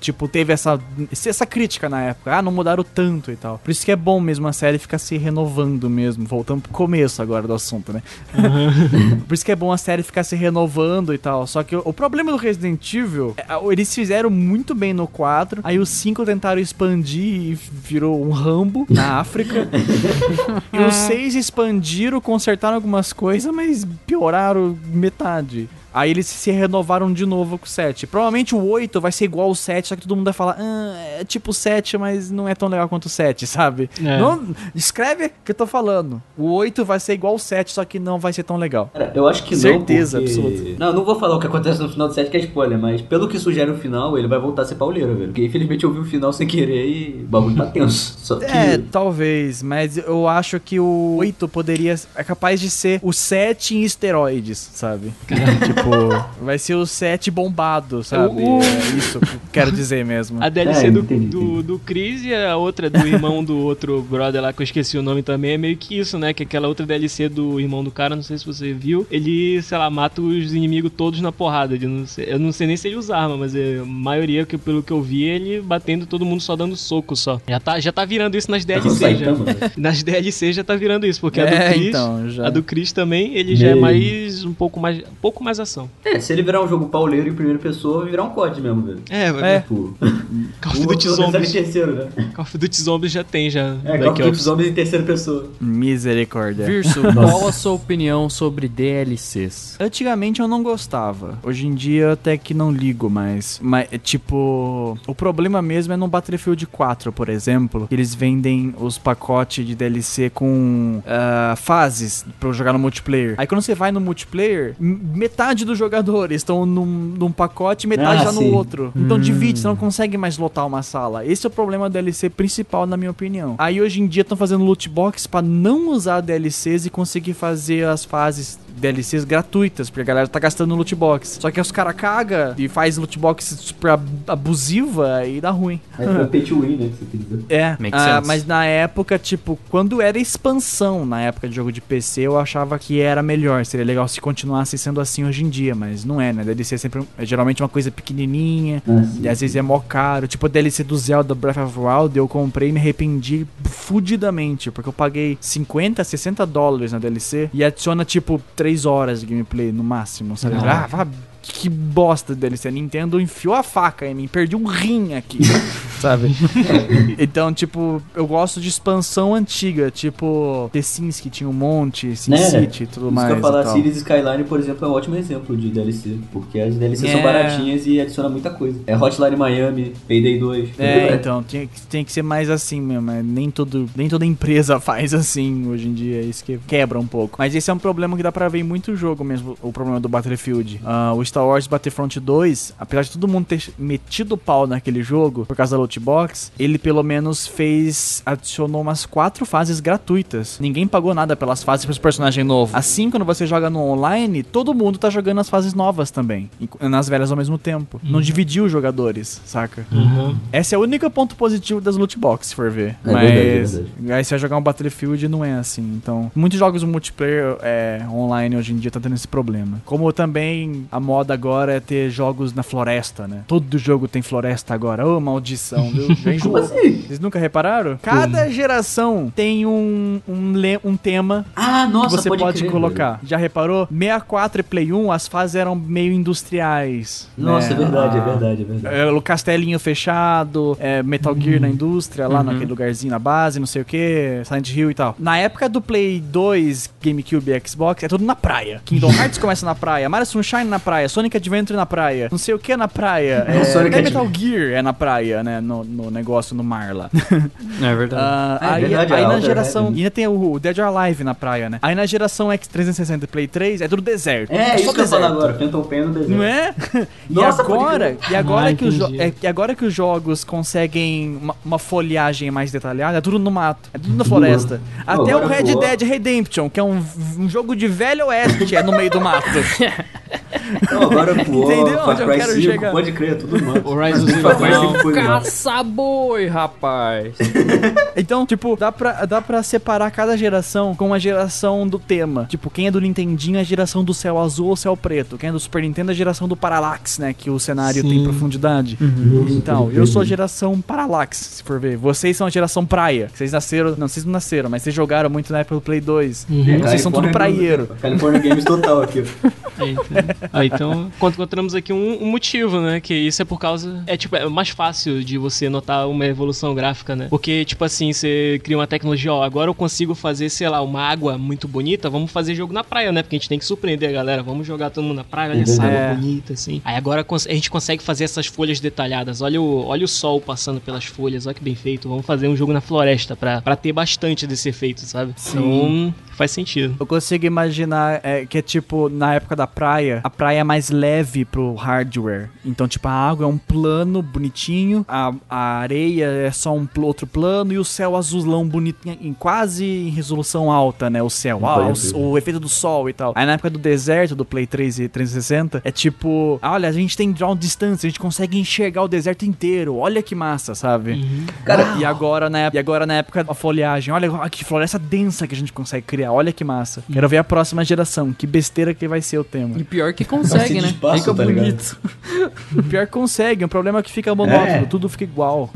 tipo, teve essa, essa crítica na época. Ah, não mudaram tanto e tal. Por isso que é bom mesmo a série ficar se renovando mesmo. Voltando pro começo agora do assunto, né? Por isso que é bom a série ficar se renovando e tal. Só que o, problema do Resident Evil, é, eles fizeram muito bem no 4, aí o 5 tentaram expandir e virou um Rambo na África. e os 6 expandiram, consertaram algumas coisas, mas pioraram metade. Aí eles se renovaram de novo com o 7. Provavelmente o 8 vai ser igual ao 7, só que todo mundo vai falar, ah, é tipo o 7, mas não é tão legal quanto o 7, sabe? É. Não, escreve o que eu tô falando. O 8 vai ser igual ao 7, só que não vai ser tão legal. Cara, eu acho que Certeza não, porque... absoluta. Não, não vou falar o que acontece no final do set, que é spoiler, mas pelo que sugere o final, ele vai voltar a ser pauleiro, velho. Porque infelizmente eu vi o final sem querer e o bagulho tá tenso. Só que... É, talvez, mas eu acho que o 8 poderia. É capaz de ser o 7 em esteroides, sabe? tipo, vai ser o 7 bombado, sabe? O- É isso que eu quero dizer mesmo. A DLC É, do, entendi, do, entendi. do Chris e a outra do irmão do outro brother lá, que eu esqueci o nome também, é meio que isso, né? Que aquela outra DLC do irmão do cara, não sei se você viu, ele, sei lá, mata os inimigos todos na porrada. de não sei- eu não sei nem se ele usa arma, mas é, a maioria, que, pelo que eu vi, é ele batendo todo mundo só dando soco só. Já tá, já tá virando isso nas Tá DLC já. Velho. Nas DLC já tá virando isso, porque a do É, Chris. então, já. A do Chris também, ele já é mais. um pouco mais. um pouco mais É, se ele virar um jogo pauleiro em primeira pessoa, vai virar um COD mesmo, velho. É, vai É. ver. Tipo, Call of Duty Zombies. terceiro, né? Call of Duty Zombies já tem, já. É, Call of Duty. Zombies em terceira pessoa. Misericórdia. Virso, qual a sua opinião sobre DLCs? Antigamente eu não gostava. Hoje em dia até que não ligo mais. Mas, é, tipo, o problema mesmo é no Battlefield 4, por exemplo. que Eles vendem os pacotes de DLC com ah, fases pra eu jogar no multiplayer. Aí quando você vai no multiplayer, dos jogadores estão num, num pacote e metade Ah, já no sim. outro. Então divide, você não consegue mais lotar uma sala. Esse é o problema do DLC principal, na minha opinião. Aí hoje em dia estão fazendo loot box pra não usar DLCs e conseguir fazer as fases DLCs gratuitas, porque a galera tá gastando no loot box. Só que os caras cagam e faz loot box super ab- abusiva e dá ruim. Foi pay to win, né, que você quer dizer. É, ah, mas na época, tipo, quando era expansão, na época de jogo de PC, eu achava que era melhor. Seria legal se continuasse sendo assim hoje em dia, mas não é, né? DLC é sempre é geralmente uma coisa pequenininha, Ah, sim. e às vezes é mó caro. Tipo a DLC do Zelda Breath of the Wild, eu comprei e me arrependi fudidamente, porque eu paguei 50, 60 dólares na DLC e adiciona tipo 3 horas de gameplay no máximo, sabe? Ah, vá- que bosta de DLC. A Nintendo enfiou a faca em mim, perdi um rim aqui, sabe? então, tipo, eu gosto de expansão antiga, tipo The Sims que tinha um monte, Sin Né? City e tudo Isso mais. que eu falar, e. Cities Skyline, por exemplo, é um ótimo exemplo de DLC. Porque as DLC É. são baratinhas e adiciona muita coisa. É Hotline Miami, Payday 2. É, então, tem, que- tem que ser mais assim mesmo. é, Nem, todo, nem toda empresa faz assim hoje em dia. Isso que quebra um pouco. Mas esse é um problema que dá pra ver em muito jogo mesmo. O problema do Battlefield. Ah, o Star Wars Battlefront 2, apesar de todo mundo ter metido o pau naquele jogo por causa da loot box, ele pelo menos fez. adicionou umas quatro fases gratuitas. Ninguém pagou nada pelas fases pros personagens novos. Assim, quando você joga no online, todo mundo tá jogando as fases novas também. e Nas velhas ao mesmo tempo. Não dividiu os jogadores, saca? Esse é o único ponto positivo das loot box, se for ver. É Mas verdade, é verdade. aí você vai jogar um Battlefield não é assim. Então, muitos jogos multiplayer é, online hoje em dia tá tendo esse problema. Como também a moda agora é ter jogos na floresta, né? Todo jogo tem floresta agora. Ô, maldição, viu? Assim? Vocês nunca repararam? Cada geração tem um, um, um tema Ah, nossa, que você pode, crer, colocar. Já reparou? 64 e Play 1, as fases eram meio industriais. velho. Nossa, né? é verdade, é verdade, é verdade. é, o castelinho fechado, é, Metal Gear na indústria, lá naquele lugarzinho na base, não sei o que, Silent Hill e tal. Na época do Play 2, GameCube e Xbox, é tudo na praia. Kingdom Hearts começa na praia, Mario Sunshine na praia, Sonic Adventure na praia, não sei o que na praia. É, Sonic até Metal. Gear é na praia, né? No, no negócio no mar lá. É verdade. Ah, É aí verdade, aí a na geração. E ainda tem o, o Dead or Alive na praia, né? Aí na geração X360 e Play 3 é tudo deserto. É, só isso que eu deserto. agora, Phantom Pain no deserto. Não é? E Nossa, pode agora, e agora Ah, que os é, e agora que os jogos conseguem uma, uma folhagem mais detalhada, é tudo no mato, é tudo na floresta. Até o Red. Dead Redemption, que é um, um jogo de velho oeste, é no meio do mato. Não, agora pô, Entendeu Far Cry quero 5, chegar? pode crer, tudo mano. Horizon Zero Far Cry Dawn. 5 foi legal. Caça-boi, rapaz. Então, tipo, dá pra, dá pra separar cada geração com a geração do tema. Tipo, quem é do Nintendinho é a geração do céu azul ou céu preto. Quem é do Super Nintendo é a geração do Parallax, né? Que o cenário tem Sim. profundidade. Então, eu sou a geração Parallax, se for ver. Vocês são a geração praia. Vocês nasceram. Não, vocês não nasceram, mas vocês jogaram muito na época do Play 2. Uhum. Vocês são tudo California praieiro. California Games total aqui. ó. Eita. Ah, então, encont- encontramos aqui um, um motivo, né? Que isso é por causa. É tipo, é mais fácil de você notar uma evolução gráfica, né? Porque, tipo assim, você cria uma tecnologia, ó, agora eu consigo fazer, sei lá, uma água muito bonita, vamos fazer jogo na praia, né? Porque a gente tem que surpreender a galera. Vamos jogar todo mundo na praia, olha essa É. água bonita, assim. Aí agora a gente consegue fazer essas folhas detalhadas. Olha o, olha o sol passando pelas folhas, olha que bem feito. Vamos fazer um jogo na floresta pra, pra ter bastante desse efeito, sabe? Então, faz sentido. Eu consigo imaginar é, que é tipo, na época da praia, a praia é mais leve pro hardware. Então, tipo, a água é um plano bonitinho, a, a areia é só um pl- outro plano e o céu azulão bonito, em, quase em resolução alta, né? O céu, ah, o, o efeito do sol e tal. Aí na época do deserto, do Play 3 e 360, é tipo, olha, a gente tem draw distância, a gente consegue enxergar o deserto inteiro, olha que massa, sabe? Cara, E agora, na, e agora na época da folhagem, olha que floresta densa que a gente consegue criar, olha que massa. Quero ver a próxima geração, que besteira que vai ser o tema. E pior que consegue, né? de espaço, Fica tá ligado? bonito. Pior que consegue, o problema é que fica monótono, É. tudo fica igual.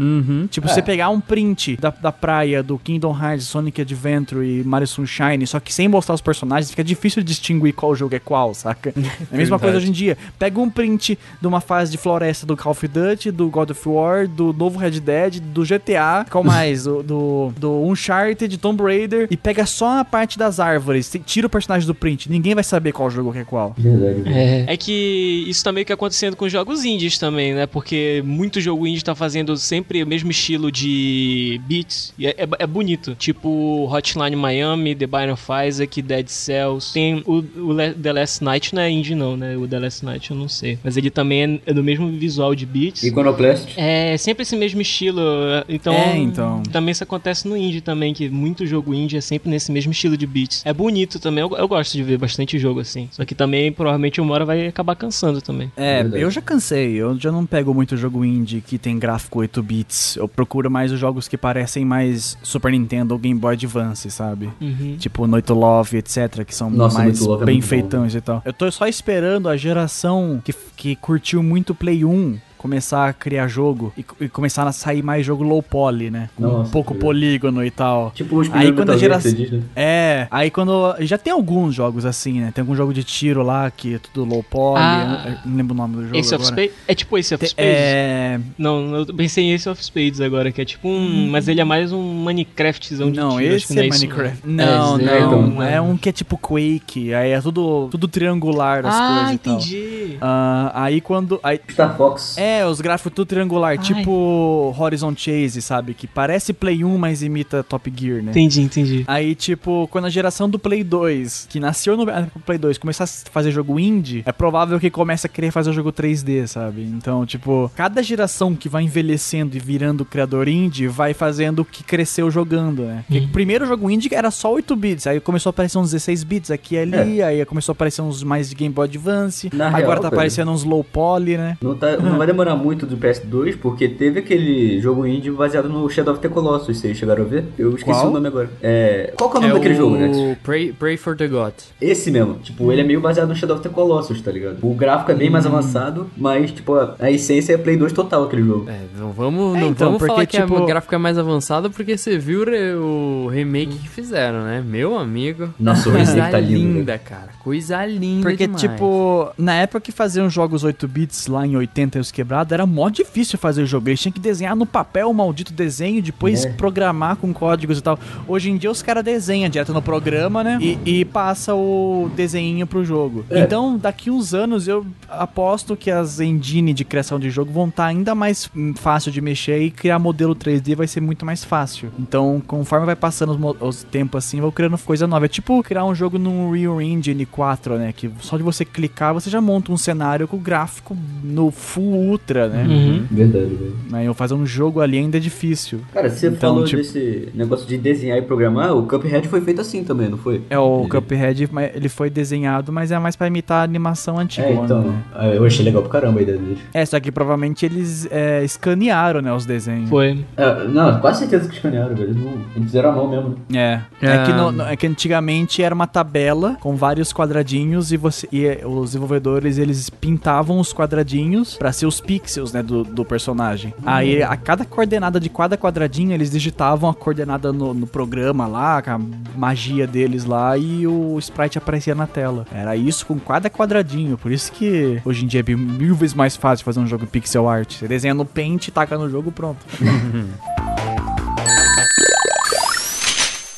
Tipo, você pegar um print da, da praia do Kingdom Hearts, Sonic Adventure e Mario Sunshine, só que sem mostrar os personagens, fica difícil de distinguir qual jogo é qual, saca? É a mesma coisa hoje em dia. Pega um print de uma fase de floresta do Call of Duty, do God of War, do novo Red Dead, do GTA, qual mais? Do, do, do Uncharted, Tomb Raider, e pega só a parte das árvores, tira o personagem do print, ninguém vai saber qual jogo que é qual. verdade. velho. É. que isso tá meio que acontecendo com jogos indies também, né? Porque muito jogo indie tá fazendo sempre o mesmo estilo de beats. E é, é- é bonito. Tipo Hotline Miami, The Bind of Isaac, Dead Cells. Tem o, o The Last Night não é indie não, né? O The Last Night eu não sei. Mas ele também é, é do mesmo visual de beats. Iconoclast. É sempre esse mesmo estilo. Então, É, então. também isso acontece no indie também, que muito jogo indie é sempre nesse mesmo estilo de beats. É bonito também, eu, eu gosto de ver bastante jogo assim. Só que também, provavelmente, uma hora vai acabar cansando também. É, Verdade. eu já cansei. Eu já não pego muito jogo indie que tem gráfico 8 bits. Eu procuro mais os jogos que parecem mais Super Nintendo ou Game Boy Advance, sabe? Uhum. Tipo Noite Love, etc, que são Nossa, mais é bem bom, feitões e tal. Eu tô só esperando a geração que, que curtiu muito Play 1 começar a criar jogo e, e começar a sair mais jogo low poly, né? Com Nossa, pouco que polígono e tal. Tipo os Aí primeiros quando a geração. né? É, aí quando. Já tem alguns jogos assim, né? Tem algum jogo de tiro lá que é tudo low poly. Ah. eu não- lembro o nome do jogo. Ace of agora. Spades? É tipo Ace of Spades? É. Não, eu pensei em Ace of Spades agora, que é tipo um. Mas ele é mais um Minecraftzão de Não, tiro, acho que esse não é isso, Minecraft. não. Não, É, não. então. É um que é tipo Quake. Aí é tudo, tudo triangular as Ah, coisas e tal. entendi. Ah, aí quando. Aí, Star Fox. é, os gráficos tudo triangular, Ai. tipo Horizon Chase, sabe? Que parece Play 1, mas imita Top Gear, né? Entendi, entendi. Aí, tipo, quando a geração do Play 2, que nasceu no ah, Play 2, começar a fazer jogo indie, é provável que comece a querer fazer jogo 3D, sabe? Então, tipo, cada geração que vai envelhecendo e virando criador indie vai fazendo o que cresceu jogando, né? Porque o primeiro jogo indie era só 8 bits, aí começou a aparecer uns 16 bits aqui e ali, aí começou a aparecer uns mais de Game Boy Advance, Na agora real, tá cara. aparecendo uns low poly, né? Não, tá, não vai demorar muito do PS2, porque teve aquele jogo indie baseado no Shadow of the Colossus, vocês chegaram a ver? Eu esqueci Qual? o nome agora. É... Qual que é o nome É daquele jogo, né? o Pray, Pray for the God. Esse mesmo. Tipo, ele é meio baseado no Shadow of the Colossus, tá ligado? O gráfico é bem mais avançado, mas, tipo, a, a essência é Play 2 total aquele jogo. É, não vamos, É, não então, vamos porque, falar que tipo- o gráfico é mais avançado porque você viu o re- o remake que fizeram, né? Meu amigo. Nossa, o remake tá lindo, linda, cara. Coisa linda Porque, demais. tipo, na época que faziam jogos 8 bits lá em 80 e os quebrados, era mó difícil fazer o jogo. Eles tinham que desenhar no papel o maldito desenho, depois É. programar com códigos e tal. Hoje em dia os caras desenham direto no programa, né? E, e passa o desenho pro jogo. É. Então, daqui uns anos, eu aposto que as engine de criação de jogo vão estar ainda mais fácil de mexer e criar modelo 3D vai ser muito mais fácil. Então, conforme vai passando os, os tempos assim, vão criando coisa nova. É tipo criar um jogo num Real Engine 4, né? Que só de você clicar, você já monta um cenário com gráfico no full ultra, né? Uhum. Verdade, velho. Aí eu fazer um jogo ali ainda é difícil. Cara, você Então, falou tipo- desse negócio de desenhar e programar, o Cuphead foi feito assim também, não foi? É o Cuphead, mas ele foi desenhado, mas é mais pra imitar a animação antiga. É, então, né? ah, eu achei legal pra caramba a ideia deles. É, só que provavelmente eles é, escanearam, né, os desenhos. Foi. É, não, quase certeza que escanearam, velho. Eles, não, eles fizeram a mão mesmo. né? É. É, É. que no- no- é que antigamente era uma tabela com vários quadradinhos e você e eh, os desenvolvedores eles pintavam os quadradinhos pra ser os pixels, né, do, do personagem. Aí a cada coordenada de cada quadradinho eles digitavam a coordenada no, no programa lá, com a magia deles lá e o sprite aparecia na tela. Era isso com cada quadradinho, por isso que hoje em dia é mil vezes mais fácil fazer um jogo pixel art. Você desenha no Paint, taca no jogo, pronto.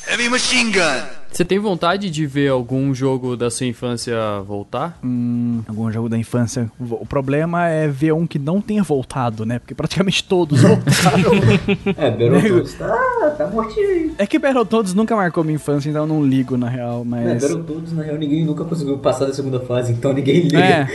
Heavy machine gun. Você tem vontade de ver algum jogo da sua infância voltar? Hum, algum jogo da infância. O problema é ver um que não tenha voltado, né? Porque praticamente todos voltaram. É, Battletoads tá, tá mortinho aí. é que Battletoads nunca marcou minha infância, então eu não ligo na real, É, mas... Battletoads, na real, ninguém nunca conseguiu passar da segunda fase, então ninguém liga. É,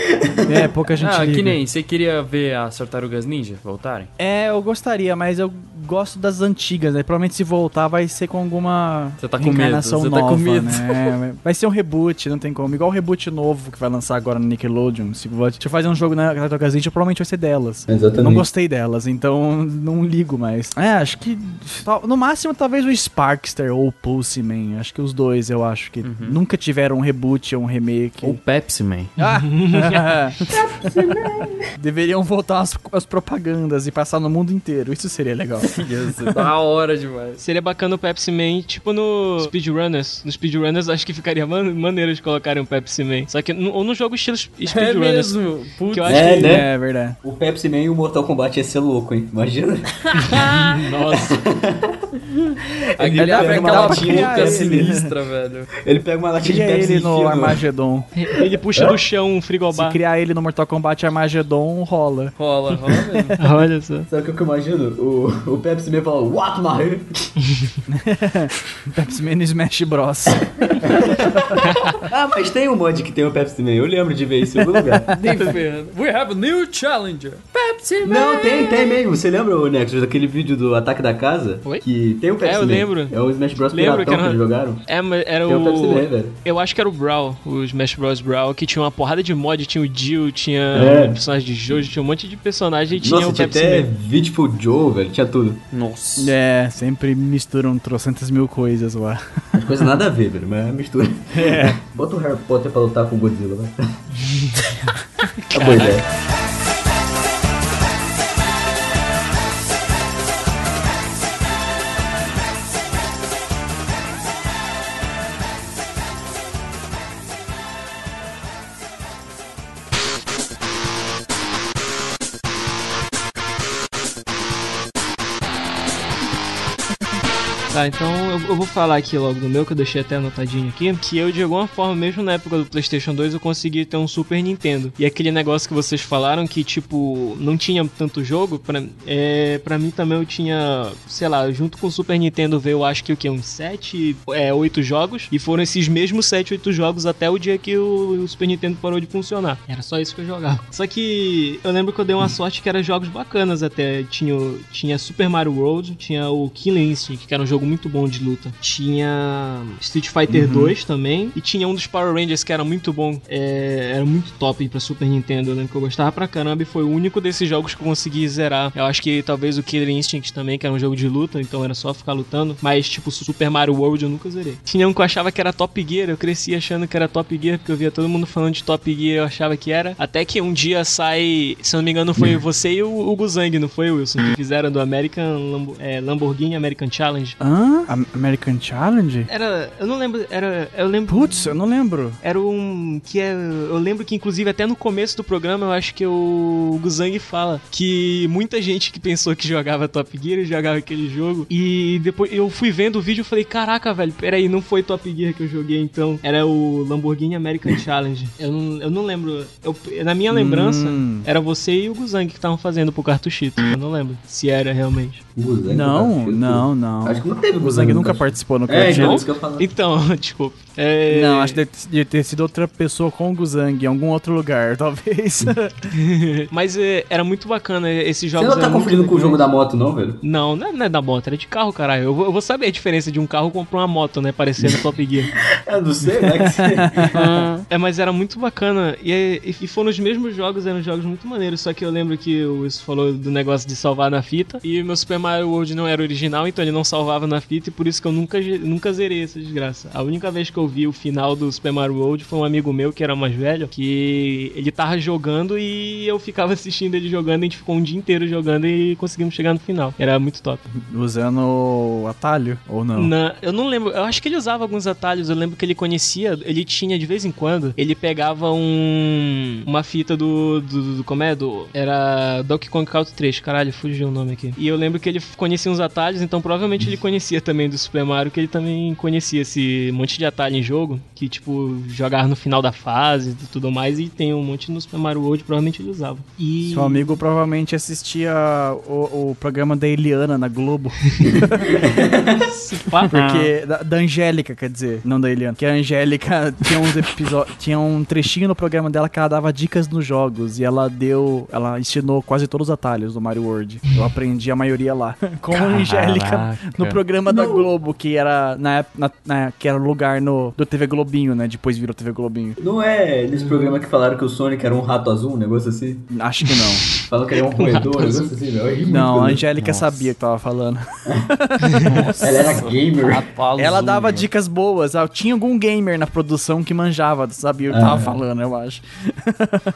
é, pouca gente ah, liga. que nem, você queria ver as Tartarugas Ninja voltarem? É, eu gostaria, mas eu gosto das antigas, né? Provavelmente se voltar vai ser com alguma Você tá com medo, você tá nova, com medo. né? Vai ser um reboot, não tem como. Igual o reboot novo que vai lançar agora no Nickelodeon. Se eu fazer um jogo na Tartarugas provavelmente vai ser delas. Exatamente. Não gostei delas, então não ligo mais. É, acho que. No máximo, talvez o Sparkster ou o Pulse Man. Acho que os dois eu acho que Uhum. nunca tiveram um reboot ou um remake. Ou Pepsi Man? Ah! Deveriam voltar as, as propagandas e passar no mundo inteiro. Isso seria legal. Isso, da hora demais. Seria bacana o Pepsi Man, tipo no Speedrunners. No Speedrunners acho que ficaria man maneiro de colocarem um Pepsi Man. Só que ou no jogo estilo É Speedrunners. mesmo. Putz. que eu acho É, que. né? É verdade. O Pepsi Man e o Mortal Kombat ia ser louco, hein? Imagina. Nossa. Dá pra- abre aquela boca ele. sinistra, velho. Ele pega uma latinha de Cria Pepsi ele no Armagedon. Ele puxa do chão um Se frigobar. criar ele no Mortal Kombat Armagedon, rola. Rola, rola mesmo. Olha só. Sabe o que eu imagino? O, o Pepsi Man fala, What, my Pepsi Man no Smash Bros. Ah, mas tem um mod que tem o Pepsi Man. Eu lembro de ver isso em algum lugar. We have a new challenger. Pepsi Man. Não, tem, tem mesmo. Você lembra, o Nexus, daquele vídeo do Ataque da Casa? Oi? Que tem o Pepsi É, eu Man. lembro. É o Smash Bros. Lembro Piratão que que, era- eles jogaram. É, mas era Tem o Pepsi Man, velho. Eu acho que era o Brawl, o Smash Bros. Brawl, que tinha uma porrada de mod, tinha o Jill, tinha É. personagem de Jojo, tinha um monte de personagem e tinha Nossa, o tinha Pepsi até Man. Beautiful Joe, velho. Tinha tudo. Nossa. É, sempre misturam trocentas mil coisas lá. As coisas nada a ver, velho. Mas é mistura. É. Bota o Harry Potter pra lutar com o Godzilla, vai. é boa ideia. Tá, então eu, vou falar aqui logo do meu, que eu deixei até anotadinho aqui. Que eu, de alguma forma, mesmo na época do PlayStation 2, eu consegui ter um Super Nintendo. E aquele negócio que vocês falaram que, tipo, não tinha tanto jogo, pra, é, pra mim também eu tinha, sei lá, junto com o Super Nintendo veio, eu acho que o que? Uns 7, é, 8 jogos. E foram esses mesmos 7, 8 jogos até o dia que o, o Super Nintendo parou de funcionar. Era só isso que eu jogava. Só que eu lembro que eu dei uma sorte que era jogos bacanas até. Tinha, tinha Super Mario World, tinha o Killing Instinct, que era um jogo muito bom de luta. Tinha Street Fighter 2 também. E tinha um dos Power Rangers que era muito bom. é, era muito top pra Super Nintendo. Eu lembro que eu gostava pra caramba e foi o único desses jogos que eu consegui zerar. Eu acho que talvez o Killer Instinct também, que era um jogo de luta, então era só ficar lutando. Mas, tipo, Super Mario World eu nunca zerei. Tinha um que eu achava que era Top Gear. Eu cresci achando que era Top Gear, porque eu via todo mundo falando de Top Gear eu achava que era. Até que um dia sai, se eu não me engano, foi você e o, o Guzang, não foi, Wilson? Que fizeram do American Lambo- é, Lamborghini American Challenge. Hã? Am- American Challenge? Era. Eu não lembro. Era. Eu lembro. Putz, eu não lembro. Era um. Que é. Eu lembro que, inclusive, até no começo do programa, eu acho que o Guzang fala que muita gente que pensou que jogava Top Gear jogava aquele jogo. E depois eu fui vendo o vídeo e falei: Caraca, velho, peraí, não foi Top Gear que eu joguei então. Era o Lamborghini American Challenge. Eu não, eu não lembro. Eu- na minha lembrança, Hum. era você e o Guzang que estavam fazendo pro cartuchito. Eu não lembro se era realmente. Guzang, Não, cara, não, não. Acho que não teve O Guzang. Zang nunca participou no É, então, Crash. isso que eu falo. Então, desculpa. É... Não, acho que deve de ter sido outra pessoa com o Guzang em algum outro lugar, talvez. Mas é, era muito bacana esses Você jogos. não tá confundindo com o jogo da moto, não, velho? Não, não é, não é da moto, era de carro, caralho. Eu vou, eu vou saber a diferença de um carro comprar uma moto, né? Parecendo Top Gear. Eu não sei, né? você- é, mas era muito bacana. E, e, e foram os mesmos jogos, eram jogos muito maneiros. Só que eu lembro que o Wilson falou do negócio de salvar na fita. E o meu Super Mario World não era original, então ele não salvava na fita. E por isso que eu nunca, nunca zerei essa desgraça. A única vez que eu vi o final do Super Mario World foi um amigo meu que era mais velho, que ele tava jogando e eu ficava assistindo ele jogando, a gente ficou um dia inteiro jogando e conseguimos chegar no final. Era muito top. Usando atalho ou não? Na- eu não lembro, eu acho que ele usava alguns atalhos, eu lembro que ele conhecia, ele tinha de vez em quando, ele pegava um uma fita do, do, do- como é, do era Donkey Kong Country 3, caralho, fugiu o nome aqui. E eu lembro que ele conhecia uns atalhos, então provavelmente ele conhecia também do Super Mario, que ele também conhecia esse monte de em jogo, que tipo, jogar no final da fase e tudo mais, e tem um monte no Super Mario World, provavelmente ele usava. E... Seu amigo provavelmente assistia o, o programa da Eliana na Globo. Porque. Da, da Angélica, quer dizer, não da Eliana. Que a Angélica tinha uns episódios. tinha um trechinho no programa dela que ela dava dicas nos jogos. E ela deu. Ela ensinou quase todos os atalhos do Mario World. Eu aprendi a maioria lá. Com a Angélica Caraca. no programa da Globo, que era. Na, na, na- que era o lugar no, do TV Globinho, né? Depois virou TV Globinho. Não é nesse programa que falaram que o Sonic era um rato azul, um negócio assim? Acho que não. Falam que ele é um roedor, um negócio assim, meu. Eu muito Não, a Angélica sabia o que tava falando. Ela era gamer. Ela dava dicas boas. ah, Tinha algum gamer na produção que manjava, sabia o que tava falando, eu acho.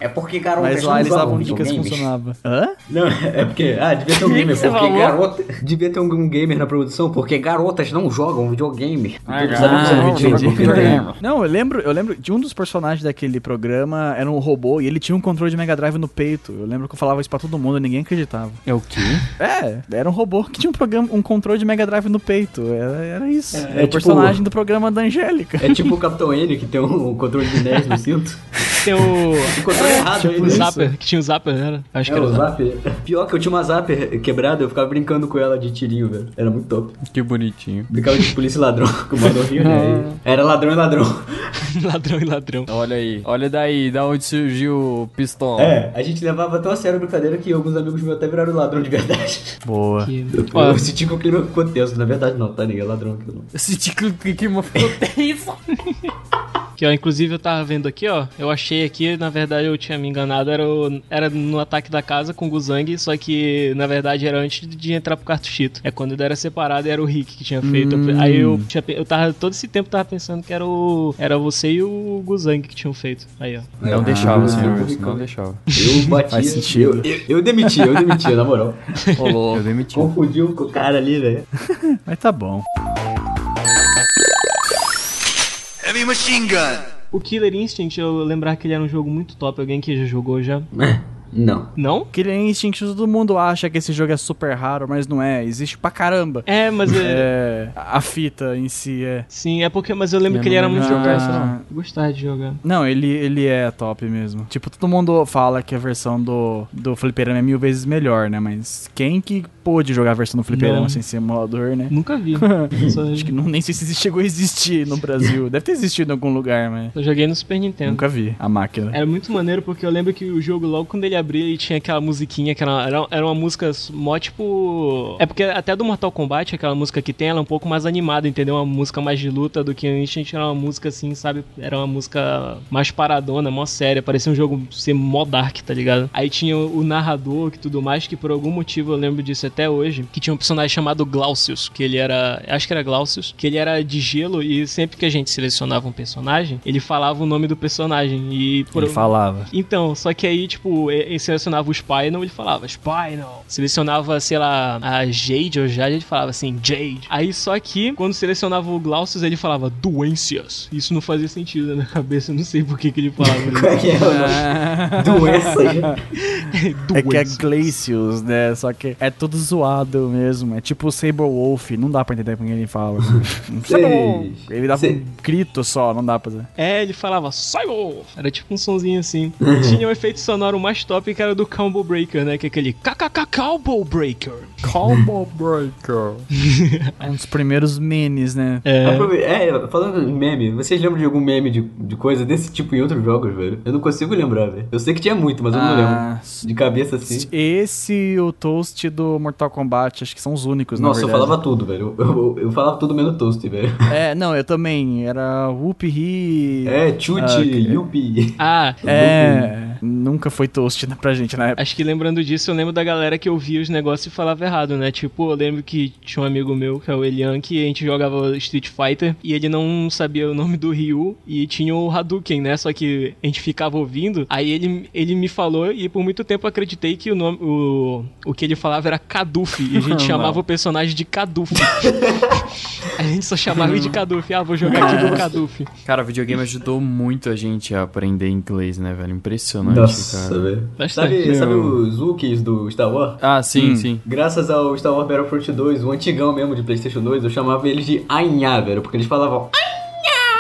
É porque garotas Mas lá não eles davam dicas que funcionavam. Hã? Não, é porque. Ah, devia ter um gamer. Porque falou? garota. Devia ter um gamer na produção, porque garotas não jogam videogame. Ah, ah, amigos não entendi. Não, eu lembro, eu lembro de um dos personagens daquele programa era um robô e ele tinha um controle de Mega Drive no peito. Eu lembro que eu falava isso pra todo mundo e ninguém acreditava. É o quê? É, era um robô que tinha um programa, um controle de Mega Drive no peito. Era, era isso. É, É, é o tipo- personagem do programa da Angélica. É tipo o Capitão N que tem um controle de NES no cinto. Tem o... O controle errado Tipo aí, o né? Zapper, que tinha o Zapper, era? Acho que É, era o Zapper. Zapper. Pior que eu tinha uma Zapper quebrada, eu ficava brincando com ela de tirinho, velho. Era muito top. Que bonitinho. Brincava de polícia e ladrão, com o né? Era ladrão e ladrão. ladrão e ladrão. Olha aí. Olha daí, da onde surgiu o pistola. É, a gente levava tão a sério a brincadeira que alguns amigos meus até viraram ladrão de verdade. Boa. Que- Eu, eu senti que o clima ficou tenso. Na verdade, não, tá ninguém, é ladrão aqui não. Esse tico que que me ficou tenso. Que, ó, inclusive eu tava vendo aqui, ó. Eu achei aqui, na verdade eu tinha me enganado, era, o- era no ataque da casa com o Guzang, só que na verdade era antes de entrar pro cartuchito. É quando ele era separado e era o Rick que tinha feito. Hum. Aí eu, tinha, eu tava, todo esse tempo tava pensando que era o. Era você e o Guzang que tinham feito. Aí, ó. Não Ah, deixava, senhor com- não deixava. Eu bati. Faz sentido. Eu, eu, eu demiti, eu demiti, na moral. Eu demiti. Confundiu com o cara ali, velho. Mas tá bom. Heavy machine gun. O Killer Instinct, eu lembrar que ele era um jogo muito top. Alguém que já jogou já? Não. Não? Killer Instinct, todo mundo acha que esse jogo é super raro, mas não é. Existe pra caramba. É, mas é. É, a fita em si é. Sim, é porque. Mas eu lembro Eu que ele não era muito jogar jogado. isso, não. Eu Gostava de jogar. Não, ele, ele é top mesmo. Tipo, todo mundo fala que a versão do, do fliperama é mil vezes melhor, né? Mas quem que pôde jogar a versão do fliperama Não. sem ser emulador, né? Nunca vi. Acho que não, nem sei se chegou a existir no Brasil. Deve ter existido em algum lugar, mas só joguei no Super Nintendo. nunca vi a máquina. Era muito maneiro porque eu lembro que o jogo, logo quando ele abria, ele tinha aquela musiquinha que era, era, uma música mó tipo. É porque até do Mortal Kombat, aquela música que tem, ela é um pouco mais animada, entendeu? Uma música mais de luta do que o Instinct era uma música assim, sabe? Era uma música mais paradona, mó séria. Parecia um jogo ser mó dark, tá ligado? Aí tinha o, narrador e tudo mais, que por algum motivo eu lembro disso até hoje, que tinha um personagem chamado Glaucius, que ele era. Acho que era Glaucius, que ele era de gelo e sempre que a gente selecionava um personagem, ele falava o nome do personagem. E por Ele falava. então, só que aí, tipo, e- ele selecionava o Spinal, ele falava Spinal. Selecionava, sei lá, a Jade ou Jade, ele falava assim, Jade. Aí só que, quando selecionava o Glaucius, ele falava doenças. Isso não fazia sentido na minha cabeça, eu não sei por que, que ele falava Como é que é o nome? Ah, Doença. É que é Doenças. Glacius, né? Só que é tudo zoado mesmo. É tipo o Saber Wolf, não dá pra entender com quem ele fala. Sei. ele dava Sei. um grito só, não dá pra dizer. É, ele falava Cyber! Era tipo um sonzinho assim. E tinha um efeito sonoro mais top que era do Combo Breaker, né? Que é aquele KKK Combo Breaker. Combo Breaker. É um dos primeiros memes, né? É. É, falando em meme, vocês lembram de algum meme de, de coisa desse tipo em outros jogos, velho? Eu não consigo lembrar, velho. Eu sei que tinha muito, mas eu não Ah, lembro. De cabeça assim. Esse e o Toast do Mortal Kombat, acho que são os únicos, na Nossa, eu falava tudo, velho. Eu, eu- eu falava tudo menos toast, velho. É, não, eu também. Era Whoop He. É, chute, ok. yuppie. Ah, É. nunca foi toast né, pra gente na época. Acho que lembrando disso, eu lembro da galera que ouvia os negócios e falava errado, né? Tipo, eu lembro que tinha um amigo meu, que é o Elian, que a gente jogava Street Fighter e ele não sabia o nome do Ryu e tinha o Hadouken, né? Só que a gente ficava ouvindo, aí ele, ele me falou e por muito tempo eu acreditei que o nome, o, o que ele falava era Kaduf e a gente chamava o personagem de Kaduf. a gente só chamava ele de Kaduf. Ah, vou jogar aqui do Kaduf. Cara, videogame ajudou muito a gente a aprender inglês, né, velho? Impressionante, Nossa, cara. velho. Sabe, sabe os Wookies do Star Wars? Ah, sim, sim. Graças ao Star Wars Battlefront 2, o antigão mesmo de Playstation 2, eu chamava eles de Ainhá, velho, porque eles falavam Ainhá!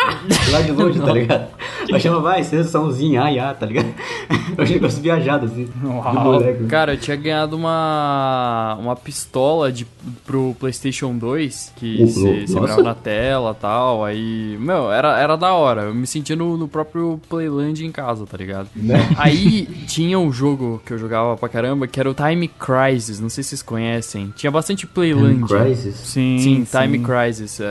Lá de longe, tá ligado? Eu chamava, vai, sensaçãozinha, Ainhá, tá ligado? Eu achei negócio viajado, assim, moleque. Cara, eu tinha ganhado uma uma pistola de, pro PlayStation 2 que você segurava na tela e tal. Aí, meu, era, era da hora. Eu me sentia no, no próprio Playland em casa, tá ligado? Né? Aí tinha um jogo que eu jogava pra caramba que era o Time Crisis. Não sei se vocês conhecem. Tinha bastante Playland. Crisis? Sim, Sim, Time Crisis. é,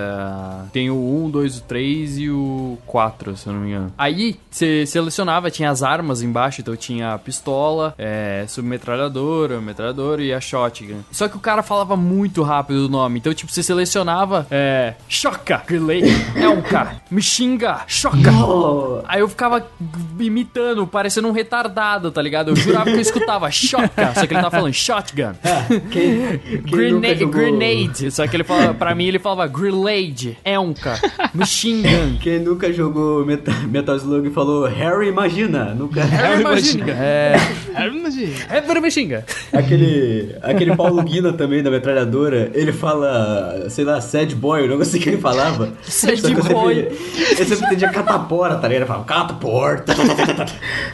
tem o 1, 2, o 3 e o 4, se eu não me engano. Aí, você selecionava, tinha as armas embaixo, então tinha a pistola, é, submetralhadora, metralhadora e a shotgun. Só que o cara falava muito rápido o nome, então, tipo, você selecionava, é, choca, relay, elka, mexinga, choca. Aí eu ficava imitando, parecendo um retardado, tá ligado? Eu jurava que eu escutava choca, só que ele tava falando shotgun. Quem, quem nunca Grenade, grenade. Só que ele falava, pra mim ele falava grenade, Elka, machine gun. Quem nunca jogou Metal, Metal Slug e falou Harry Imagina? Nunca. Harry gun. É, Harry machine gun. Aquele, aquele Paulo Guina também da metralhadora, ele fala, sei lá, sad boy, eu não sei o que ele falava. Sad eu boy. Eu sempre entendia catapora, tá ligado? Ele falava catapora.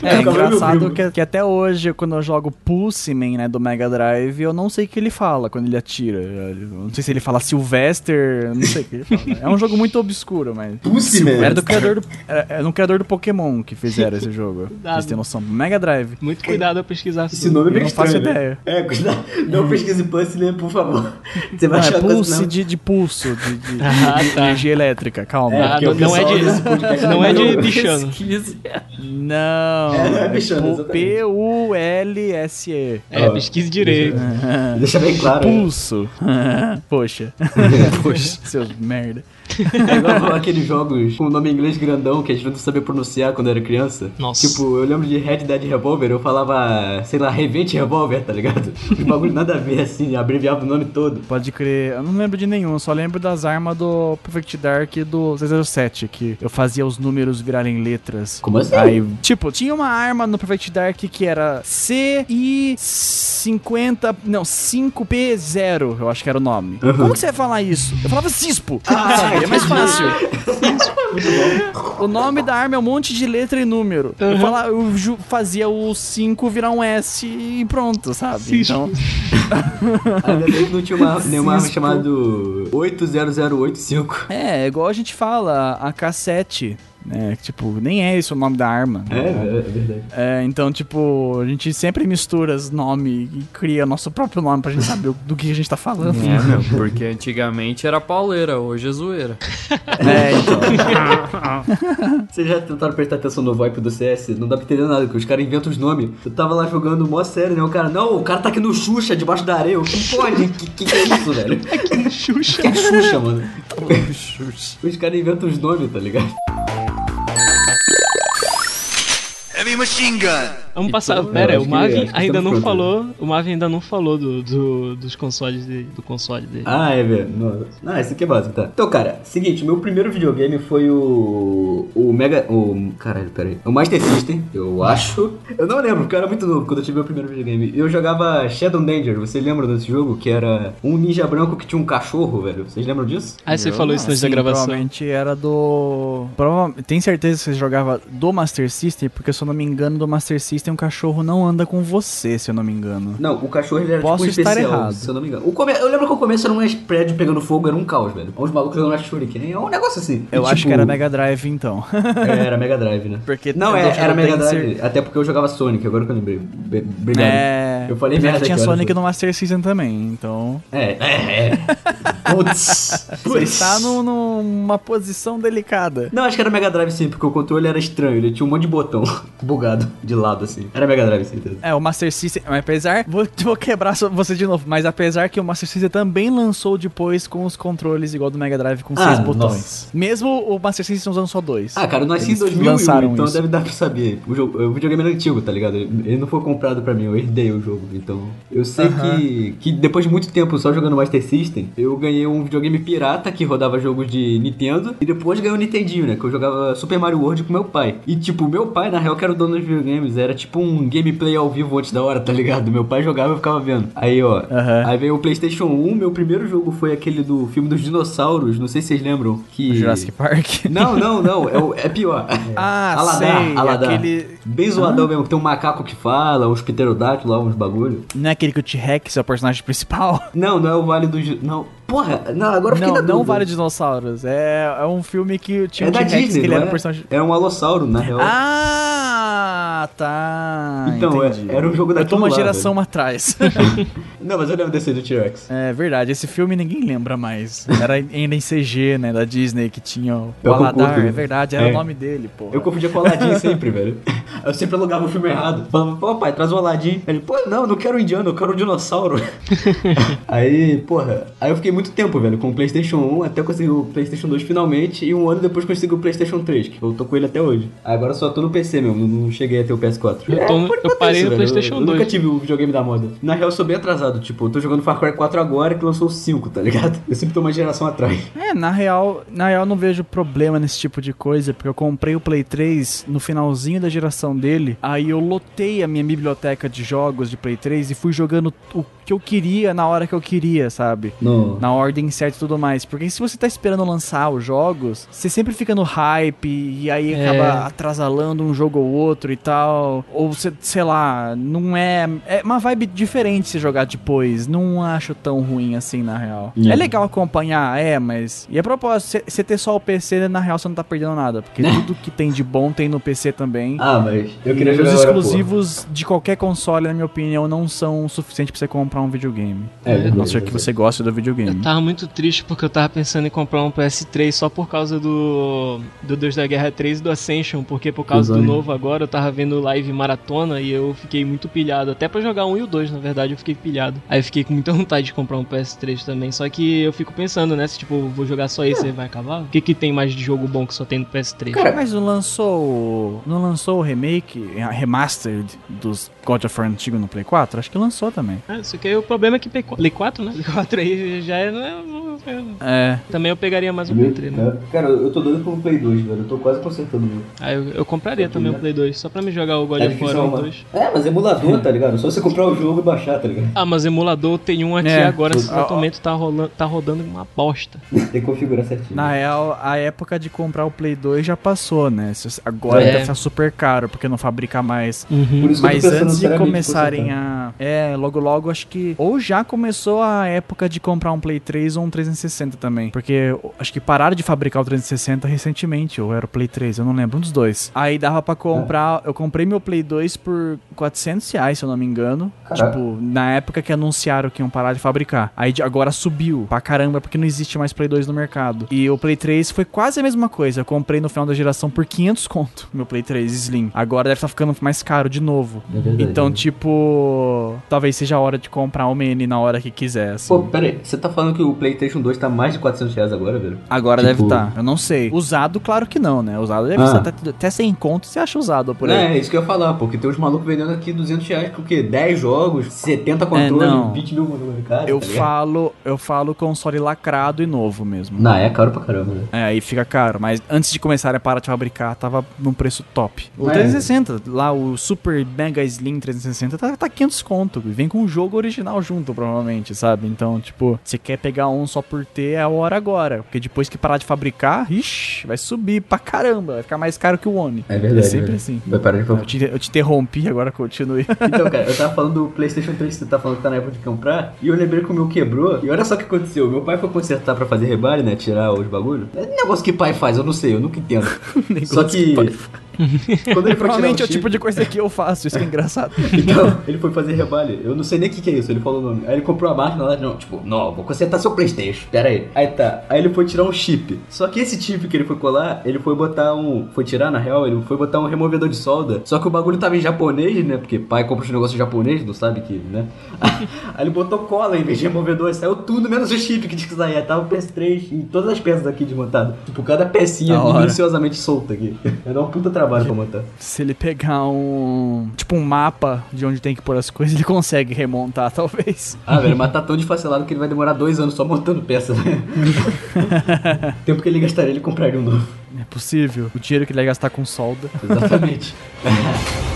é meio engraçado que, que até hoje, quando eu jogo Pulse Man, né, do Mega Drive, eu não sei o que ele fala quando ele atira. Eu não sei se ele fala Sylvester, eu não sei o que ele fala. É um jogo muito obscuro, mas... Pussy, man. Era do criador do, era, era do criador do Pokémon que fizeram esse jogo. Pra Vocês têm noção. Mega Drive. Muito cuidado a pesquisar Esse nome é Eu bem não estranho. faço né? ideia. É, cuidado. não pesquise Pussy, né, por favor. Você vai Não, achar é coisa pulse não. de, de pulso, de, de- de Ah, tá. energia elétrica, calma. É, Ah, não, o não é de- não é de não- bichano. Pesquisa. Não. É, não é bichano. P-U-L-S-E. É, Ó, pesquise direito. Deixa bem claro. né? Pulso. Poxa. Poxa. Seus merda. É igual aqueles jogos com nome em inglês grandão que a gente não sabia pronunciar quando era criança. Nossa. Tipo, eu lembro de Red Dead Revolver, eu falava, sei lá, Revente Revolver, tá ligado? Um bagulho nada a ver, assim, abreviava o nome todo. Pode crer. Eu não lembro de nenhum, eu só lembro das armas do Perfect Dark do 007, que eu fazia os números virarem letras. Como assim? Aí, tipo, tinha uma arma no Perfect Dark que era CI50. Não, 5P0, eu acho que era o nome. Como que você ia falar isso? Eu falava CISPO. É mais fácil. o nome da arma é um monte de letra e número. Eu, falava, eu fazia o 5 virar um S e pronto, sabe? Cispo. Então. Ainda bem que não tinha uma, nenhuma arma chamada 80085. É, igual a gente fala, a K7. Né? Tipo, nem é esse o nome da arma. É, né? é, é verdade. É, então, tipo, a gente sempre mistura os nomes e cria nosso próprio nome pra gente saber do que a gente tá falando. É, meu, porque antigamente era pauleira, hoje é zoeira. É, então. Vocês já tentaram prestar atenção no VoIP do CS? Não dá pra entender nada, porque os caras inventam os nomes. Eu tava lá jogando mó sério, né? O cara, não, o cara tá aqui no Xuxa, debaixo da areia. O que pode? Que, que que é isso, velho? Xuxa. Que é Xuxa, mano? Os caras inventam os nomes, tá ligado? Machine gun. Vamos Então, passar. eu Pera, acho o acho que ainda não prontos. falou. O Marvin ainda não falou do, do- dos consoles dele, do console dele. Ah, é velho. Não, ah, esse aqui é básico, tá. Então, cara, seguinte, meu primeiro videogame foi o. O Mega. O. Caralho, peraí. O Master System, eu acho. Eu não lembro, porque eu era muito novo quando eu tive meu primeiro videogame. Eu jogava Shadow Danger, vocês lembram desse jogo? Que era um ninja branco que tinha um cachorro, velho. Vocês lembram disso? Aí você Eu falou isso antes da gravação. Provavelmente era do. Provavelmente... Tem certeza que você jogava do Master System? Porque se eu não me engano, do Master System o cachorro não anda com você, se eu não me engano. Não, o cachorro ele era Posso tipo um estar especial, errado. se eu não me engano. O come... Eu lembro que o começo era um prédio pegando fogo, era um caos, velho. Uns malucos jogando Shuriken. É um negócio assim. Eu E, acho tipo, que era Mega Drive então. É, era Mega Drive, né? Porque Não, é, era Mega tem Drive. cer- Até porque eu jogava Sonic, agora que eu lembrei. Obrigado. É. Eu falei merda tinha Sonic no Master System também, então. É, é, é. Putz. Você está num- numa posição delicada. Não, acho que era Mega Drive sim, porque o controle era estranho. Ele tinha um monte de botão bugado de lado assim. Era Mega Drive, certeza. É, o Master System, mas apesar, vou, vou quebrar você de novo, mas apesar que o Master System também lançou depois com os controles igual do Mega Drive com Ah, seis botões. nossa. Mesmo o Master System usando só dois. Ah, cara, eu nasci em Eles 2001, lançaram então isso. deve dar pra saber. O, jogo, o videogame era antigo, tá ligado? Ele não foi comprado pra mim, eu herdei o jogo. Então, eu sei que, que depois de muito tempo só jogando Master System, eu ganhei um videogame pirata que rodava jogos de Nintendo. E depois ganhei o Nintendinho, né? Que eu jogava Super Mario World com meu pai. E, tipo, meu pai, na real, que era o dono dos videogames. Era tipo um gameplay ao vivo antes da hora, tá ligado? Meu pai jogava e eu ficava vendo. Aí, ó. Aham. Aí veio o PlayStation 1. Meu primeiro jogo foi aquele do filme dos dinossauros. Não sei se vocês lembram. Que... Jurassic Park. Não, não, não. É, o- é pior. Ah, Aladar, sei, Aladar. aquele- Bem zoadão mesmo, que tem um macaco que fala, uns pterodáctilos lá, uns bagulho. Não é aquele que o T-Rex é o personagem principal? Não, não é o Vale dos... Não, porra, não, agora eu fiquei Não, na não dúvida. Vale Dinossauros. É, é um filme que tinha É o da Disney, que ele não era é? o personagem... É um alossauro, na real. Ah, tá. Então, é- entendi. era um jogo Eu tô uma geração atrás. Não, mas eu lembro desse do T-Rex. É verdade, esse filme ninguém lembra mais. Era ainda em CG, né, da Disney, que tinha o Eu Aladar, concordo. é verdade, era É. o nome dele, pô. Eu confundia com o Aladdin sempre, velho. Eu sempre alugava o filme errado. Falava, pô, pai, traz o Aladdin. Ele, pô, não, não quero o indiano, eu quero o dinossauro. aí, porra, aí eu fiquei muito tempo, velho, com o PlayStation 1 até conseguir o PlayStation 2 finalmente. E um ano depois consegui o PlayStation 3, que eu tô com ele até hoje. Agora só tô no PC mesmo, não cheguei a ter o PS4. Eu tô no- por eu parei é no velho. PlayStation eu, eu nunca 2. tive o videogame da moda. Na real, eu sou bem atrasado. Tipo, eu tô jogando Far Cry 4 agora que lançou o 5, tá ligado? Eu sempre tô uma geração atrás. É, na real, na real eu não vejo problema nesse tipo de coisa, porque eu comprei o Play 3 no finalzinho da geração dele, aí eu lotei a minha biblioteca de jogos de Play 3 e fui jogando o que eu queria na hora que eu queria, sabe? No... Na ordem certa e tudo mais. Porque se você tá esperando lançar os jogos, você sempre fica no hype e aí É. acaba atrasalando um jogo ou outro e tal. Ou você, sei lá, não é. É uma vibe diferente se jogar depois. Não acho tão ruim assim, na real. É. É legal acompanhar, é, mas. E a propósito, você ter só o PC, na real, você não tá perdendo nada. Porque tudo que tem de bom tem no PC também. Ah, mas eu queria E jogar os agora, exclusivos de qualquer console, na minha opinião, não são o suficiente pra você comprar um videogame. É, a não ser que você goste do videogame. Eu tava muito triste porque eu tava pensando em comprar um PS3 só por causa do, do Deus da Guerra 3 e do Ascension, porque por causa do Exato. novo agora eu tava vendo live maratona e eu fiquei muito pilhado. Até pra jogar um e o 2, na verdade, eu fiquei pilhado. Aí eu fiquei com muita vontade de comprar um PS3 também. Só que eu fico pensando, né? Se tipo, vou jogar só esse, aí vai acabar? O que, que tem mais de jogo bom que só tem no PS3? Cara, Mas não lançou. o- Não lançou o remake, a remastered dos God of War antigo no Play 4? Acho que lançou também. Ah, isso é o problema é que Play 4, Play 4 né? Play 4 aí já é, não é- é-. Também eu pegaria mais um Play 3, né? Cara, eu tô doido por um Play 2, velho. Eu tô quase consertando o meu. Aí eu, eu compraria também o Play 2, só pra me jogar o God É of War difícil 1 e arrumar. 2. É, mas emulador, tá ligado? Só você comprar o jogo e baixar, tá ligado? Ah, mas emulador tem um aqui É, agora, nesse exato momento tá, rolando, tá rodando uma bosta. Tem que configurar certinho. Na real, a época de comprar o Play 2 já passou, né? Agora É. deve ficar super caro, porque não fabrica mais. Por isso que eu tô Mas antes de começarem a. É, logo logo acho que. Ou já começou a época de comprar um Play 3 ou um 360 também. Porque acho que pararam de fabricar o 360 recentemente, ou era o Play 3, eu não lembro, um dos dois. Aí dava pra comprar. Eu comprei meu Play 2 por 400 reais, se eu não me engano. Caraca. Tipo, na época que anunciaram que iam parar de fabricar. Aí agora subiu pra caramba, porque não existe mais Play 2 no mercado. E o Play 3 foi quase a mesma coisa. Eu comprei no final da geração por 500 conto, meu Play 3 Slim. Agora deve estar ficando mais caro de novo. É verdade, Então, né? tipo, talvez seja a hora de comprar o Mini na hora que quiser. assim. Pô, pera aí. Você tá falando que o PlayStation 2 tá mais de 400 reais agora, velho? Agora tipo- deve estar. Eu não sei. Usado, claro que não, né? Usado deve Ah. ser até, até sem conto. Você acha usado por aí? É, é isso que eu ia falar, porque tem uns malucos vendendo aqui 200 reais por quê? 10 jogos, 70 controles, não. 20 mil controles, cara. Eu tá falo, eu falo console lacrado e novo mesmo. Não, é caro pra caramba, né? É, aí fica caro, mas antes de começarem a parar de fabricar, tava num preço top. O É. 360, lá o Super Mega Slim 360 tá, tá 500 conto, e vem com o jogo original junto, provavelmente, sabe? Então, tipo, você quer pegar um só por ter, é a hora agora, porque depois que parar de fabricar, ixi, vai subir pra caramba, vai ficar mais caro que o One. É verdade. É sempre velho. assim. Vai parar de Eu te, eu te interrompi, agora continue. Então, cara, eu tava falando do PlayStation 3 que você tá falando que tá na época de comprar, e eu lembrei que o meu quebrou, e olha só o que aconteceu. Meu pai foi consertar pra fazer rebare, né? Tirar os bagulhos. É negócio que pai faz, eu não sei, eu nunca entendo. só que. que pai Quando ele Provavelmente é o tipo de coisa que eu faço, isso que é engraçado. Então, ele foi fazer rebalho. Eu não sei nem o que, que é isso, ele falou o nome. Aí ele comprou a máquina lá, não, tipo, não, vou consertar seu Playstation, pera aí. Aí tá, aí ele foi tirar um chip. Só que esse chip que ele foi colar, ele foi botar um. Foi tirar, na real, ele foi botar um removedor de solda. Só que o bagulho tava em japonês, né? Porque pai compra os negócios japonês, não sabe que, né? Aí ele botou cola em vez de removedor, saiu tudo menos o chip que tinha que sair. Tava o PS3 e todas as peças aqui desmontadas. Tipo, cada pecinha minuciosamente solta aqui. Vai dar um puta trabalho pra montar. Se ele pegar um. Tipo um mapa de onde tem que pôr as coisas, ele consegue remontar, talvez. Ah, velho, mas tá tão desfacelado que ele vai demorar dois anos só montando peça, né? Tempo que ele gastaria, ele compraria um novo. É possível. O dinheiro que ele vai gastar com solda. Exatamente.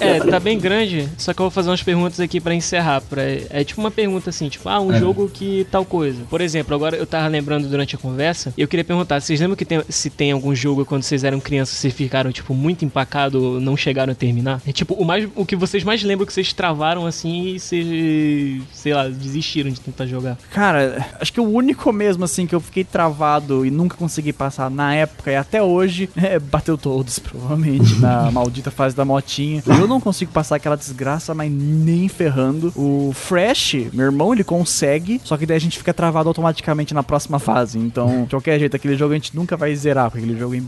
É. Tá bem grande, só que eu vou fazer umas perguntas aqui pra encerrar. Pra... É tipo uma pergunta assim, tipo, ah, um É. jogo que tal coisa. Por exemplo, agora eu tava lembrando durante a conversa, e eu queria perguntar, vocês lembram que tem, se tem algum jogo quando vocês eram crianças, vocês ficaram, tipo, muito empacado, não chegaram a terminar? É tipo, o, mais, o que vocês mais lembram que vocês travaram assim e vocês, sei lá, desistiram de tentar jogar. Cara, acho que o único mesmo, assim, que eu fiquei travado e nunca consegui passar na época e até hoje é bateu todos, provavelmente, na maldita fase da motinha. Eu não consigo passar aquela desgraça, mas nem ferrando. O Fresh, meu irmão, ele consegue, só que daí a gente fica travado automaticamente na próxima fase. Então, de qualquer jeito, aquele jogo a gente nunca vai zerar, porque aquele jogo é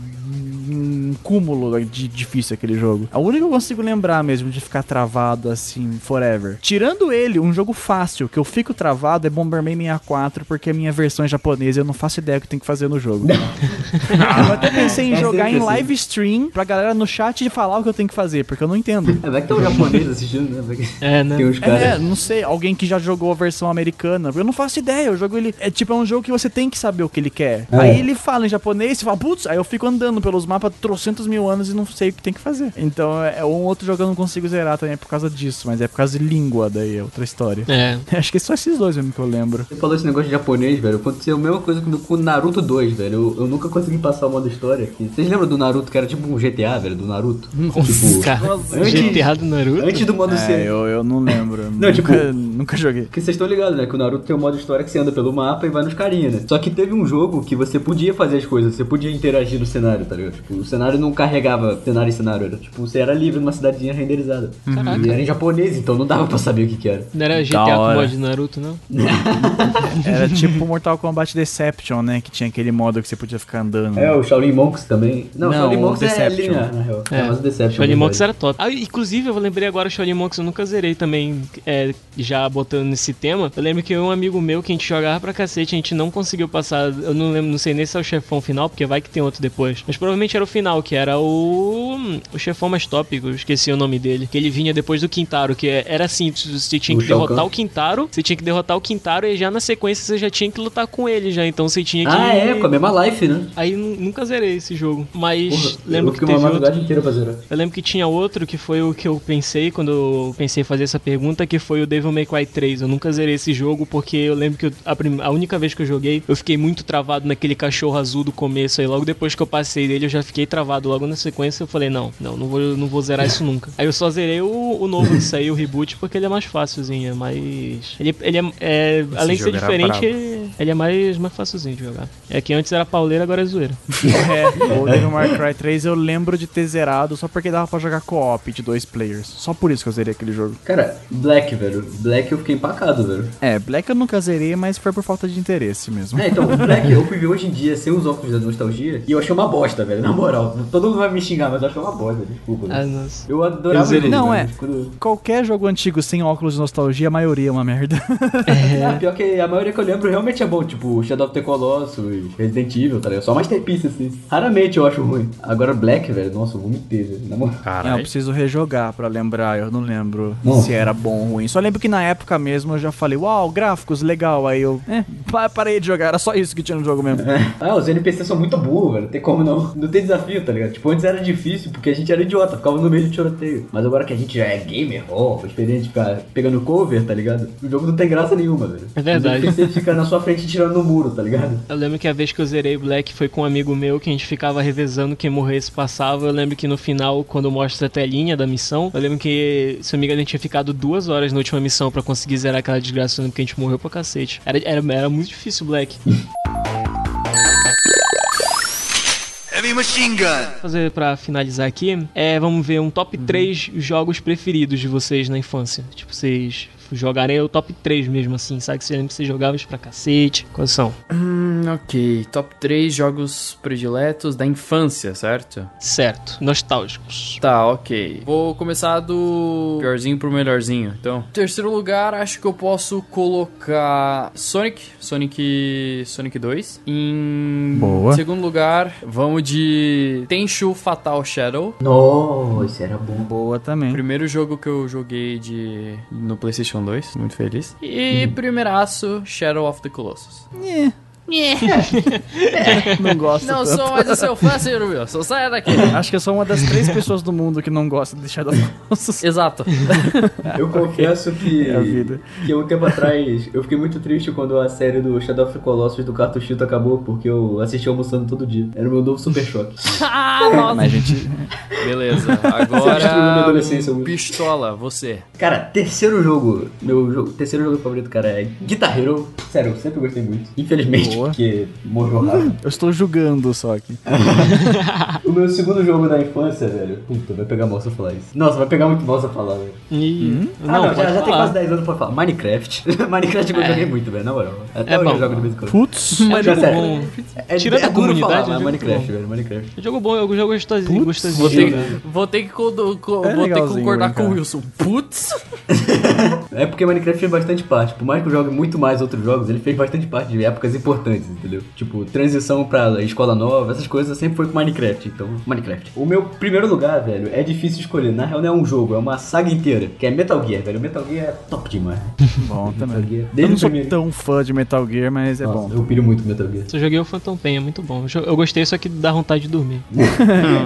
um cúmulo de difícil aquele jogo. A única que eu consigo lembrar mesmo de ficar travado assim, forever. Tirando ele, um jogo fácil que eu fico travado é Bomberman 64, porque a minha versão é japonesa e eu não faço ideia o que tem que fazer no jogo. eu até pensei em É jogar em live stream pra galera no chat falar o que eu tenho que fazer, porque eu não entendo. É, vai que tem um japonês assistindo, né? Vai que- É, né? Tem uns caras. É, não sei, alguém que já jogou a versão americana. Eu não faço ideia, o jogo ele. É tipo, é um jogo que você tem que saber o que ele quer. É. Aí ele fala em japonês, você fala, putz, aí eu fico andando pelos mapas trocentos mil anos e não sei o que tem que fazer. Então é um outro jogo que eu não consigo zerar também por causa disso, mas é por causa de língua, daí é outra história. É. Acho que é só esses dois mesmo que eu lembro. Você falou esse negócio de japonês, velho. Aconteceu a mesma coisa comigo com o Naruto 2, velho. Eu, eu nunca consegui passar o modo história. aqui. Vocês lembram do Naruto que era tipo um GTA, velho? Do Naruto? tipo, Cara, antes- GTA do Naruto? antes do modo É, ser. eu, eu não lembro. Não, nunca, tipo- nunca joguei. Porque vocês estão ligados, né? Que o Naruto tem um modo história que você anda pelo mapa e vai nos carinha, né? Só que teve um jogo que você podia fazer as coisas, você podia interagir no cenário, tá ligado? Tipo, o cenário não carregava cenário em cenário, era tipo, você era livre numa cidadezinha renderizada. Caraca. E era em japonês, então não dava pra saber o que que era. Não era GTA com mod de Naruto, não? Era tipo Mortal Kombat Deception, né? Que tinha aquele modo que você podia ficar andando. É, o Shaolin Monks também. Não, o Não, Shaolin o Monks é Deception. linear, na real. É, mas o Deception. Shaolin é Monks verdade. era top. Ah, inclusive, eu lembrei agora o Shaolin Monks, eu nunca zerei também, é, já botando nesse tema. Eu lembro que um amigo meu que a gente jogava pra cacete, a gente não conseguiu passar. Eu não lembro, não sei nem se é o chefão final, porque vai que tem outro depois. Mas provavelmente era o final, que era o. O chefão mais eu esqueci o nome dele. Que ele vinha depois do Quintaro, que era assim: você tinha O que Shao derrotar Kahn? o Quintaro, você tinha que derrotar o Quintaro e já na sequência você já tinha que lutar com ele já. Então você tinha que. Ah, é, com a mesma life, né? Aí nu- nunca zerei esse jogo. Mas Porra, lembro eu que teve uma outro. madrugada inteira pra zerar. Eu lembro que tinha outro que foi o que eu pensei quando eu pensei em fazer essa pergunta, que foi o Devil May Cry 3. Eu nunca zerei esse jogo porque eu lembro que eu- a, prim- a única vez que eu joguei, eu fiquei muito travado naquele cachorro azul do começo. Aí logo depois que eu passei dele, eu já fiquei travado. Logo na sequência eu falei, não, não, não vou, não vou zerar isso nunca. Aí eu só zerei o, o novo que saiu, o reboot, porque ele é mais fácilzinho, é mais... Ele, ele é, é- além de ser diferente, ele, ele é mais, mais facilzinho de jogar. É que antes era pauleira, agora é zoeira. É, o Devil May Cry 3 eu lembro de ter zerado só porque dava pra jogar co-op de dois players. Só por isso que eu zerei aquele jogo. Cara, Black, velho. Black eu fiquei empacado, velho. É, Black eu nunca zerei, mas foi por falta de interesse mesmo. É, então, o Black eu fui ver hoje em dia sem os óculos da nostalgia e eu achei uma bosta, velho. Na moral. Todo mundo vai me xingar, mas eu achei uma bosta, desculpa. Ah, nossa. Eu adorava Eu ele, Não, é. Quando- Qualquer jogo antigo sem óculos de nostalgia, a maioria é uma merda. É, pior que a maioria que eu lembro realmente é bom, tipo Shadow of the Colossus, Resident Evil, tá ligado? Só Masterpiece, assim. Raramente eu acho ruim. Agora Black, velho, nossa, eu vomitei, velho. Na moral. Não, eu preciso rejogar pra lembrar, eu não lembro Nossa. se era bom ou ruim. Só lembro que na época mesmo eu já falei, uau, gráficos, legal. Aí eu, é, pa- parei de jogar, era só isso que tinha no jogo mesmo. Ah, os NPCs são muito burros, velho. Não tem como não. Não tem desafio, tá ligado? Tipo, antes era difícil, porque a gente era idiota, ficava no meio de tiroteio. Mas agora que a gente já é gamer, ó, experiente de ficar pegando cover, tá ligado? O jogo não tem graça nenhuma, velho. É verdade. NPCs ficam na sua frente tirando no muro, tá ligado? Eu lembro que a vez que eu zerei Black foi com um amigo meu que a gente ficava revezando quem morresse passava. Eu lembro que no final, quando mostra a telinha da missão, eu lembro que, se eu não me engano, a gente tinha ficado duas horas na última missão pra conseguir zerar aquela desgraça, eu lembro que a gente morreu pra cacete. Era, era, era muito difícil Black. Heavy machine gun. fazer pra finalizar aqui é vamos ver um top 3 jogos preferidos de vocês na infância. Tipo, vocês jogarem o top 3 mesmo assim, sabe? Que você lembra que vocês jogavam isso pra cacete. Quais são? Hum, ok. Top 3 jogos prediletos da infância, certo? Certo, nostálgicos. Tá, ok. Vou começar do piorzinho pro melhorzinho. Então, terceiro lugar, acho que eu posso colocar Sonic, Sonic, Sonic 2. Em Boa. segundo lugar, vamos de Tenchu Fatal Shadow. Nossa, era bom. Boa também. Primeiro jogo que eu joguei de no PlayStation 2, muito feliz. E primeiraço, Shadow of the Colossus. É, não gosto Não tanto. sou mais o seu fã, senhor Wilson. Saia daqui. Acho que eu sou uma das três pessoas do mundo que não gosta de Shadow Colossus. Exato. Eu confesso que, É a vida. que um tempo atrás eu fiquei muito triste quando a série do Shadow of the Colossus do Cartuchito acabou, porque eu assisti almoçando todo dia. Era o meu novo super choque. ah, nossa. Mas, gente, Beleza, agora. adolescência, Wilson. Pistola, você. Cara, terceiro jogo, meu jogo, terceiro jogo favorito, cara, é Guitar Hero. Sério, eu sempre gostei muito. Infelizmente, Boa. porque morreu rápido. eu estou julgando só aqui. o meu segundo jogo da infância, velho. Puta, vai pegar mal se eu falar isso. Nossa, vai pegar muito mal se eu falar, velho. E... ah, não, já, pode já tem quase 10 anos pra falar. Minecraft. Minecraft eu joguei muito, velho, na moral. Até É hoje bom. eu jogo de vez em quando. Putz, É um Mas, jogo sério, bom. É, Tirando é a duro comunidade, falar, é mas jogo Minecraft, bom. velho, Minecraft. É jogo bom, é um jogo gostosinho. Gostosinho Vou ter, vou ter que, co- co- É vou ter que concordar com o. Wilson. Putz. É porque Minecraft fez bastante parte. Por mais que eu jogue muito mais outros jogos, ele fez bastante parte de épocas importantes, entendeu? Tipo, transição pra escola nova, essas coisas sempre foi com Minecraft. Então, Minecraft. O meu primeiro lugar, velho, é difícil escolher. Na real, não é um jogo, é uma saga inteira, que é Metal Gear, velho. Metal Gear é top demais. bom Metal também. Gear. Eu Desde não o sou primeiro. tão fã de Metal Gear, mas é Nossa, bom. eu piro muito Metal Gear. Eu joguei o Phantom Pain, é muito bom. Eu Eu gostei, só que dá vontade de dormir.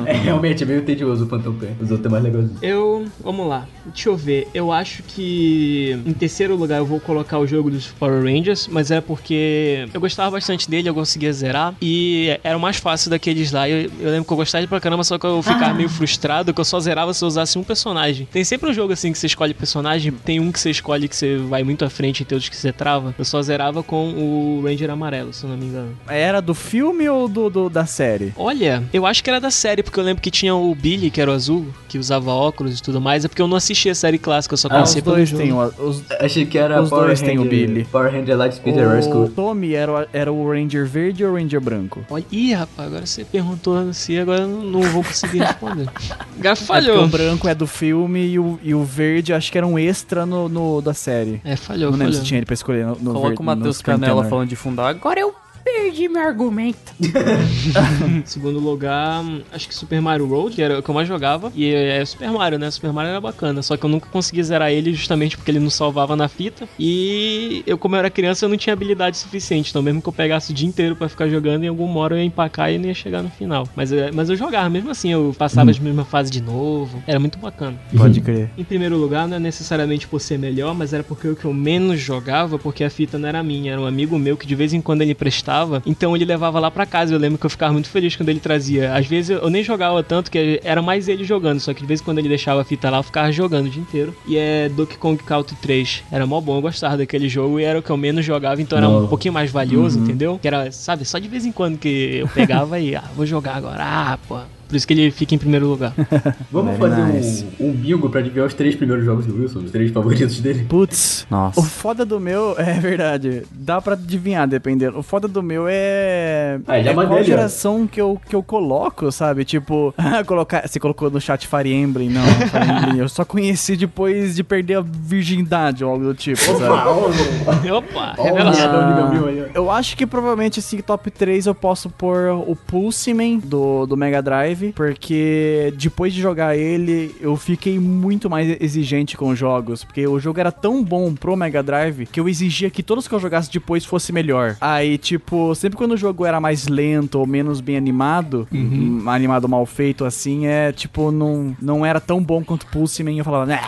É, realmente, é meio tedioso o Phantom Pain. Os outros é mais legalzinho. Eu. Vamos lá. Deixa eu ver. Eu acho que. Em terceiro lugar eu vou colocar o jogo dos Power Rangers, mas é porque eu gostava bastante dele, eu conseguia zerar. E era o mais fácil daqueles lá. Eu, eu lembro que eu gostava pra caramba, só que eu ficava meio frustrado que eu só zerava se eu usasse um personagem. Tem sempre um jogo assim que você escolhe personagem, tem um que você escolhe que você vai muito à frente e tem outros que você trava. Eu só zerava com o Ranger amarelo, se eu não me engano. Era do filme ou do, do- da série? Olha, eu acho que era da série, porque eu lembro que tinha o Billy, que era o azul, que usava óculos e tudo mais. É porque eu não assisti a série clássica, eu só Ah, Os conhecia pelo dois jogo. têm o, os, Achei que era Os Power dois têm o Ranger- Billy. Power Ranger Lightspeed o Rescue. Tommy era, o- era o Ranger verde ou o Ranger branco? Olha, ih, rapaz, agora você perguntou se agora eu não, vou conseguir responder. Agora É o branco é do filme e o, e o verde acho que era um extra no, no- da série. É, falhou, não lembro falhou. se tinha ele pra escolher no, no Coloca verde- o Matheus Canela falando de fundar. Agora eu perdi meu argumento. Em segundo lugar, acho que Super Mario Road, que era o que eu mais jogava. E é Super Mario, né? Super Mario era bacana. Só que eu nunca consegui zerar ele justamente porque ele não salvava na fita. E eu, como eu era criança, eu não tinha habilidade suficiente. Então, mesmo que eu pegasse o dia inteiro pra ficar jogando, em alguma hora eu ia empacar e não ia chegar no final. Mas, eu- mas eu jogava mesmo assim, eu passava as mesmas fases de novo. Era muito bacana. Pode crer. Em primeiro lugar, não é necessariamente por ser melhor, mas era porque o que eu menos jogava, porque a fita não era minha, era um amigo meu que de vez em quando ele prestava, então ele levava lá pra casa. Eu lembro que eu ficava muito feliz quando ele trazia. Às vezes eu, nem jogava tanto, que era mais ele jogando, só que de vez em quando ele deixava a fita lá, eu ficava jogando o dia inteiro. E é Donkey Kong Country 3. Era mó bom, eu gostava daquele jogo e era o que eu menos jogava, então era um Não. pouquinho mais valioso, entendeu? Que era, sabe, só de vez em quando que eu pegava e, ah, vou jogar agora, ah, pô. Por isso que ele fica em primeiro lugar. Vamos Very fazer nice. um, um bingo pra adivinhar os três primeiros jogos do Wilson, os três favoritos dele? Putz. Nossa. O foda do meu, é verdade, dá pra adivinhar, dependendo. O foda do meu é. Ah, ele é é qual ó. geração que eu, que eu coloco, sabe? Tipo, colocar. Você colocou no chat Fire Emblem, não. Fire Emblem, eu só conheci depois de perder a virgindade ou algo do tipo, sabe? Opa, Ó, o revelação. Miadão nível mil aí, ó. Eu acho que provavelmente esse top 3 eu posso pôr o Pulseman do, do Mega Drive, porque depois de jogar ele, eu fiquei muito mais exigente com jogos, porque o jogo era tão bom pro Mega Drive que eu exigia que todos que eu jogasse depois fosse melhor. Aí, tipo, sempre quando o jogo era mais lento ou menos bem animado, uhum. animado mal feito assim, é tipo, não, não era tão bom quanto Pulseman, eu falava, né,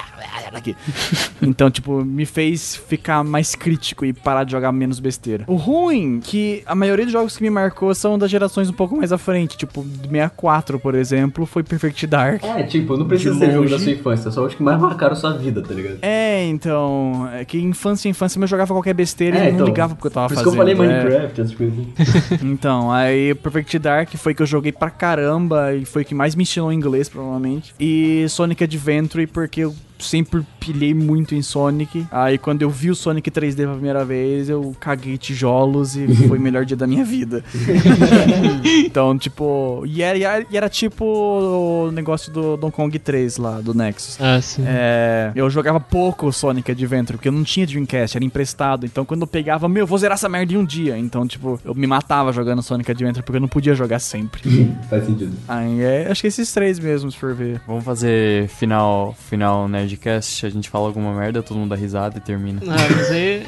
aqui. então, tipo, me fez ficar mais crítico e parar de jogar menos besteira. O ruim que a maioria dos jogos que me marcou são das gerações um pouco mais à frente, tipo 64 4, por exemplo, foi Perfect Dark. É, tipo, não precisa ser jogo da sua infância, só os que mais marcaram sua vida, tá ligado? É, então. É que infância, infância, eu jogava qualquer besteira é, e então, não ligava porque eu tava por fazendo. Por isso que eu falei é. Minecraft, é. essas coisas. Assim. então, aí Perfect Dark foi que eu joguei pra caramba e foi que mais me ensinou inglês, provavelmente. E Sonic Adventure, porque eu sempre pilhei muito em Sonic. Aí quando eu vi o Sonic 3D pela primeira vez, eu caguei tijolos e foi o melhor dia da minha vida. então, tipo. E era, e era- tipo o negócio do Donkey Kong 3 lá, do Nexus. Ah, sim. É, eu jogava pouco Sonic Adventure, porque eu não tinha Dreamcast, era emprestado. Então quando eu pegava, meu, eu vou zerar essa merda em um dia. Então, tipo, eu me matava jogando Sonic Adventure, porque eu não podia jogar sempre. Faz sentido. Aí é, acho que esses três mesmo, se for ver. Vamos fazer final, final Nerdcast, a gente fala alguma merda, todo mundo dá risada e termina. Ah, mas aí,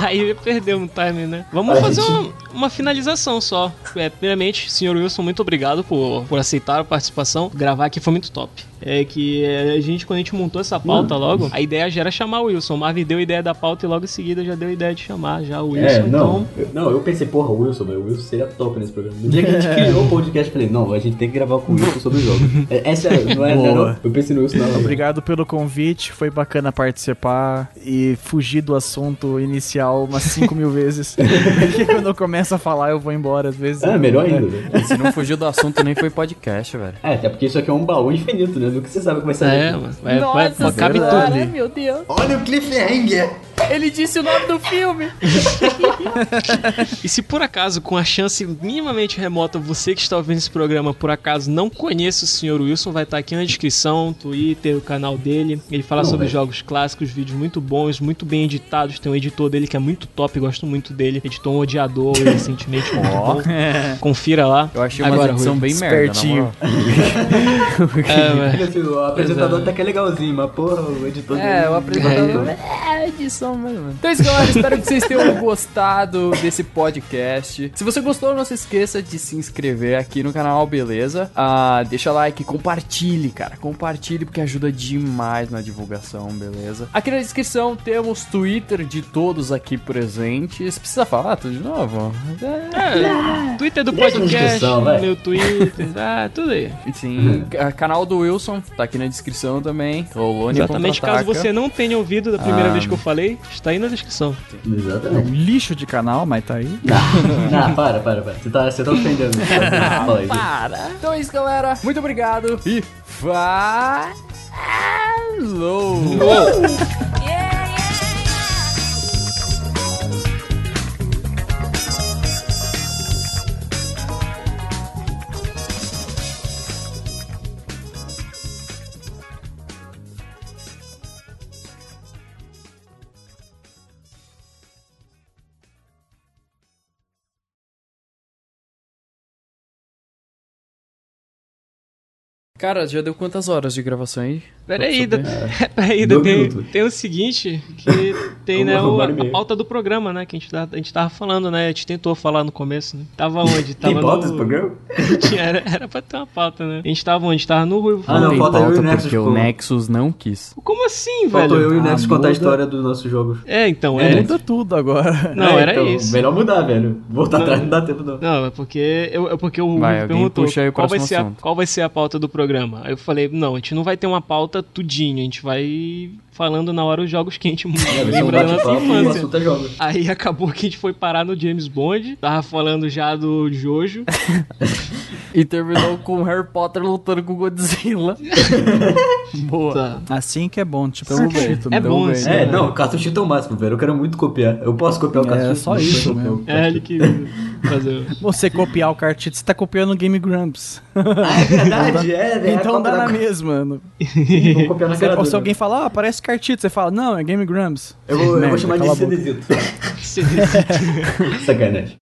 aí perdeu no time, né? Vamos A fazer gente- uma, uma finalização só. É, primeiramente, senhor Wilson, muito obrigado por, por aceitar a participação. Gravar aqui foi muito top. É que é, a gente, quando a gente montou essa pauta logo, a ideia já era chamar o Wilson. O Marvin deu a ideia da pauta e logo em seguida já deu a ideia de chamar já o Wilson. É, não, Então, eu, não, eu pensei, porra, o Wilson, velho, o Wilson seria top nesse programa. No dia que a gente criou o podcast, eu falei, não, a gente tem que gravar com o Wilson sobre o jogo. É, é sério, não é, não é não? Eu pensei no Wilson hora. Obrigado pelo convite, foi bacana participar e fugir do assunto inicial umas 5 mil vezes. Porque quando eu começo a falar, eu vou embora às vezes. É, melhor ainda, velho. Se não fugiu do assunto, nem foi podcast, velho. É, até porque isso aqui é um baú infinito, né? Do que você sabe vai sair. é, mano. Vai, vai, vai, cabe verdade. tudo. Ai, meu Deus. Olha o cliffhanger! Ele disse o nome do filme. E se por acaso, com a chance minimamente remota, você que está ouvindo esse programa, por acaso não conhece o Sr. Wilson, vai estar aqui na descrição, Twitter, o canal dele. Ele fala Não, sobre velho. jogos clássicos, vídeos muito bons, muito bem editados. Tem um editor dele que é muito top, gosto muito dele. Editou um odiador recentemente, muito bom. Confira lá. Eu achei uma Agora, edição Rui. bem merda, na Espertinho. É, mas- Assim, o apresentador é. até que é legalzinho, mas porra, o editor É, dele- o apresentador. É, edição mesmo. mano. Então é isso, galera. Espero que vocês tenham gostado desse podcast. Se você gostou, não se esqueça de se inscrever aqui no canal, beleza? Ah, deixa like, compartilhe, cara. Compartilhe porque ajuda demais na divulgação, beleza? Aqui na descrição temos Twitter de todos aqui presentes. Precisa falar tudo de novo? É, É, Twitter do podcast, meu Twitter, ah, tudo aí. sim. ca- Canal do Wilson, tá aqui na descrição também. Rolone Exatamente, caso você não tenha ouvido da primeira Ah. vez que eu falei, está aí na descrição. Um Exatamente. lixo de canal, mas tá aí. Não, para, para, para. Você tá, você tá ofendendo. Aí. Para. Então é isso, galera. Muito obrigado e falou. Cara, já deu quantas horas de gravação aí? Peraí, Pra da- saber. peraí, Dois tem, tem o seguinte, que tem, né, o- a, pauta do programa, né, que a gente, tá- a gente tava falando, né, a gente tentou falar no começo, né, tava onde? Tava Tem pauta no... programa? Tinha- era, era pra ter uma pauta, né, a gente tava onde? Tava no Ruivo. Ah, não, tem falta eu e o pauta Nexus, porque o. Nexus não quis. Como assim, Faltou velho? eu e o Ah, Nexus contar muda. a história dos nossos jogos. É, então, É, é... Muda tudo agora. Não, É, era então, isso. Melhor mudar, velho. Voltar atrás não dá tempo, não. Não, é porque, eu, é porque o Ruivo perguntou vai, ser a, qual vai ser a pauta do programa. Aí eu falei, não, a gente não vai ter uma pauta tudinho, a gente vai falando na hora os jogos que a gente É, um lembra da nossa o infância. é. Aí acabou que a gente foi parar no James Bond. Tava falando já do Jojo. E terminou com Harry Potter lutando com Godzilla. Boa. Tá. Assim que é bom, tipo, eu Chito, É bom assim. É, não, cartuchito é o máximo, velho. Eu quero muito copiar. Eu posso copiar o É, cartuchito? só isso mesmo. o É ele que fazer. Você copiar o cartito, você tá copiando o Game Grumps. Ah, é verdade, é, é. então dá na da- mesma. No- Vou copiar na cara Ou dura. se alguém falar, ah, parece cartito, você fala, não, é Game Grumps. Eu vou, eu vou chamar de boca. Cenezito. Sacanagem.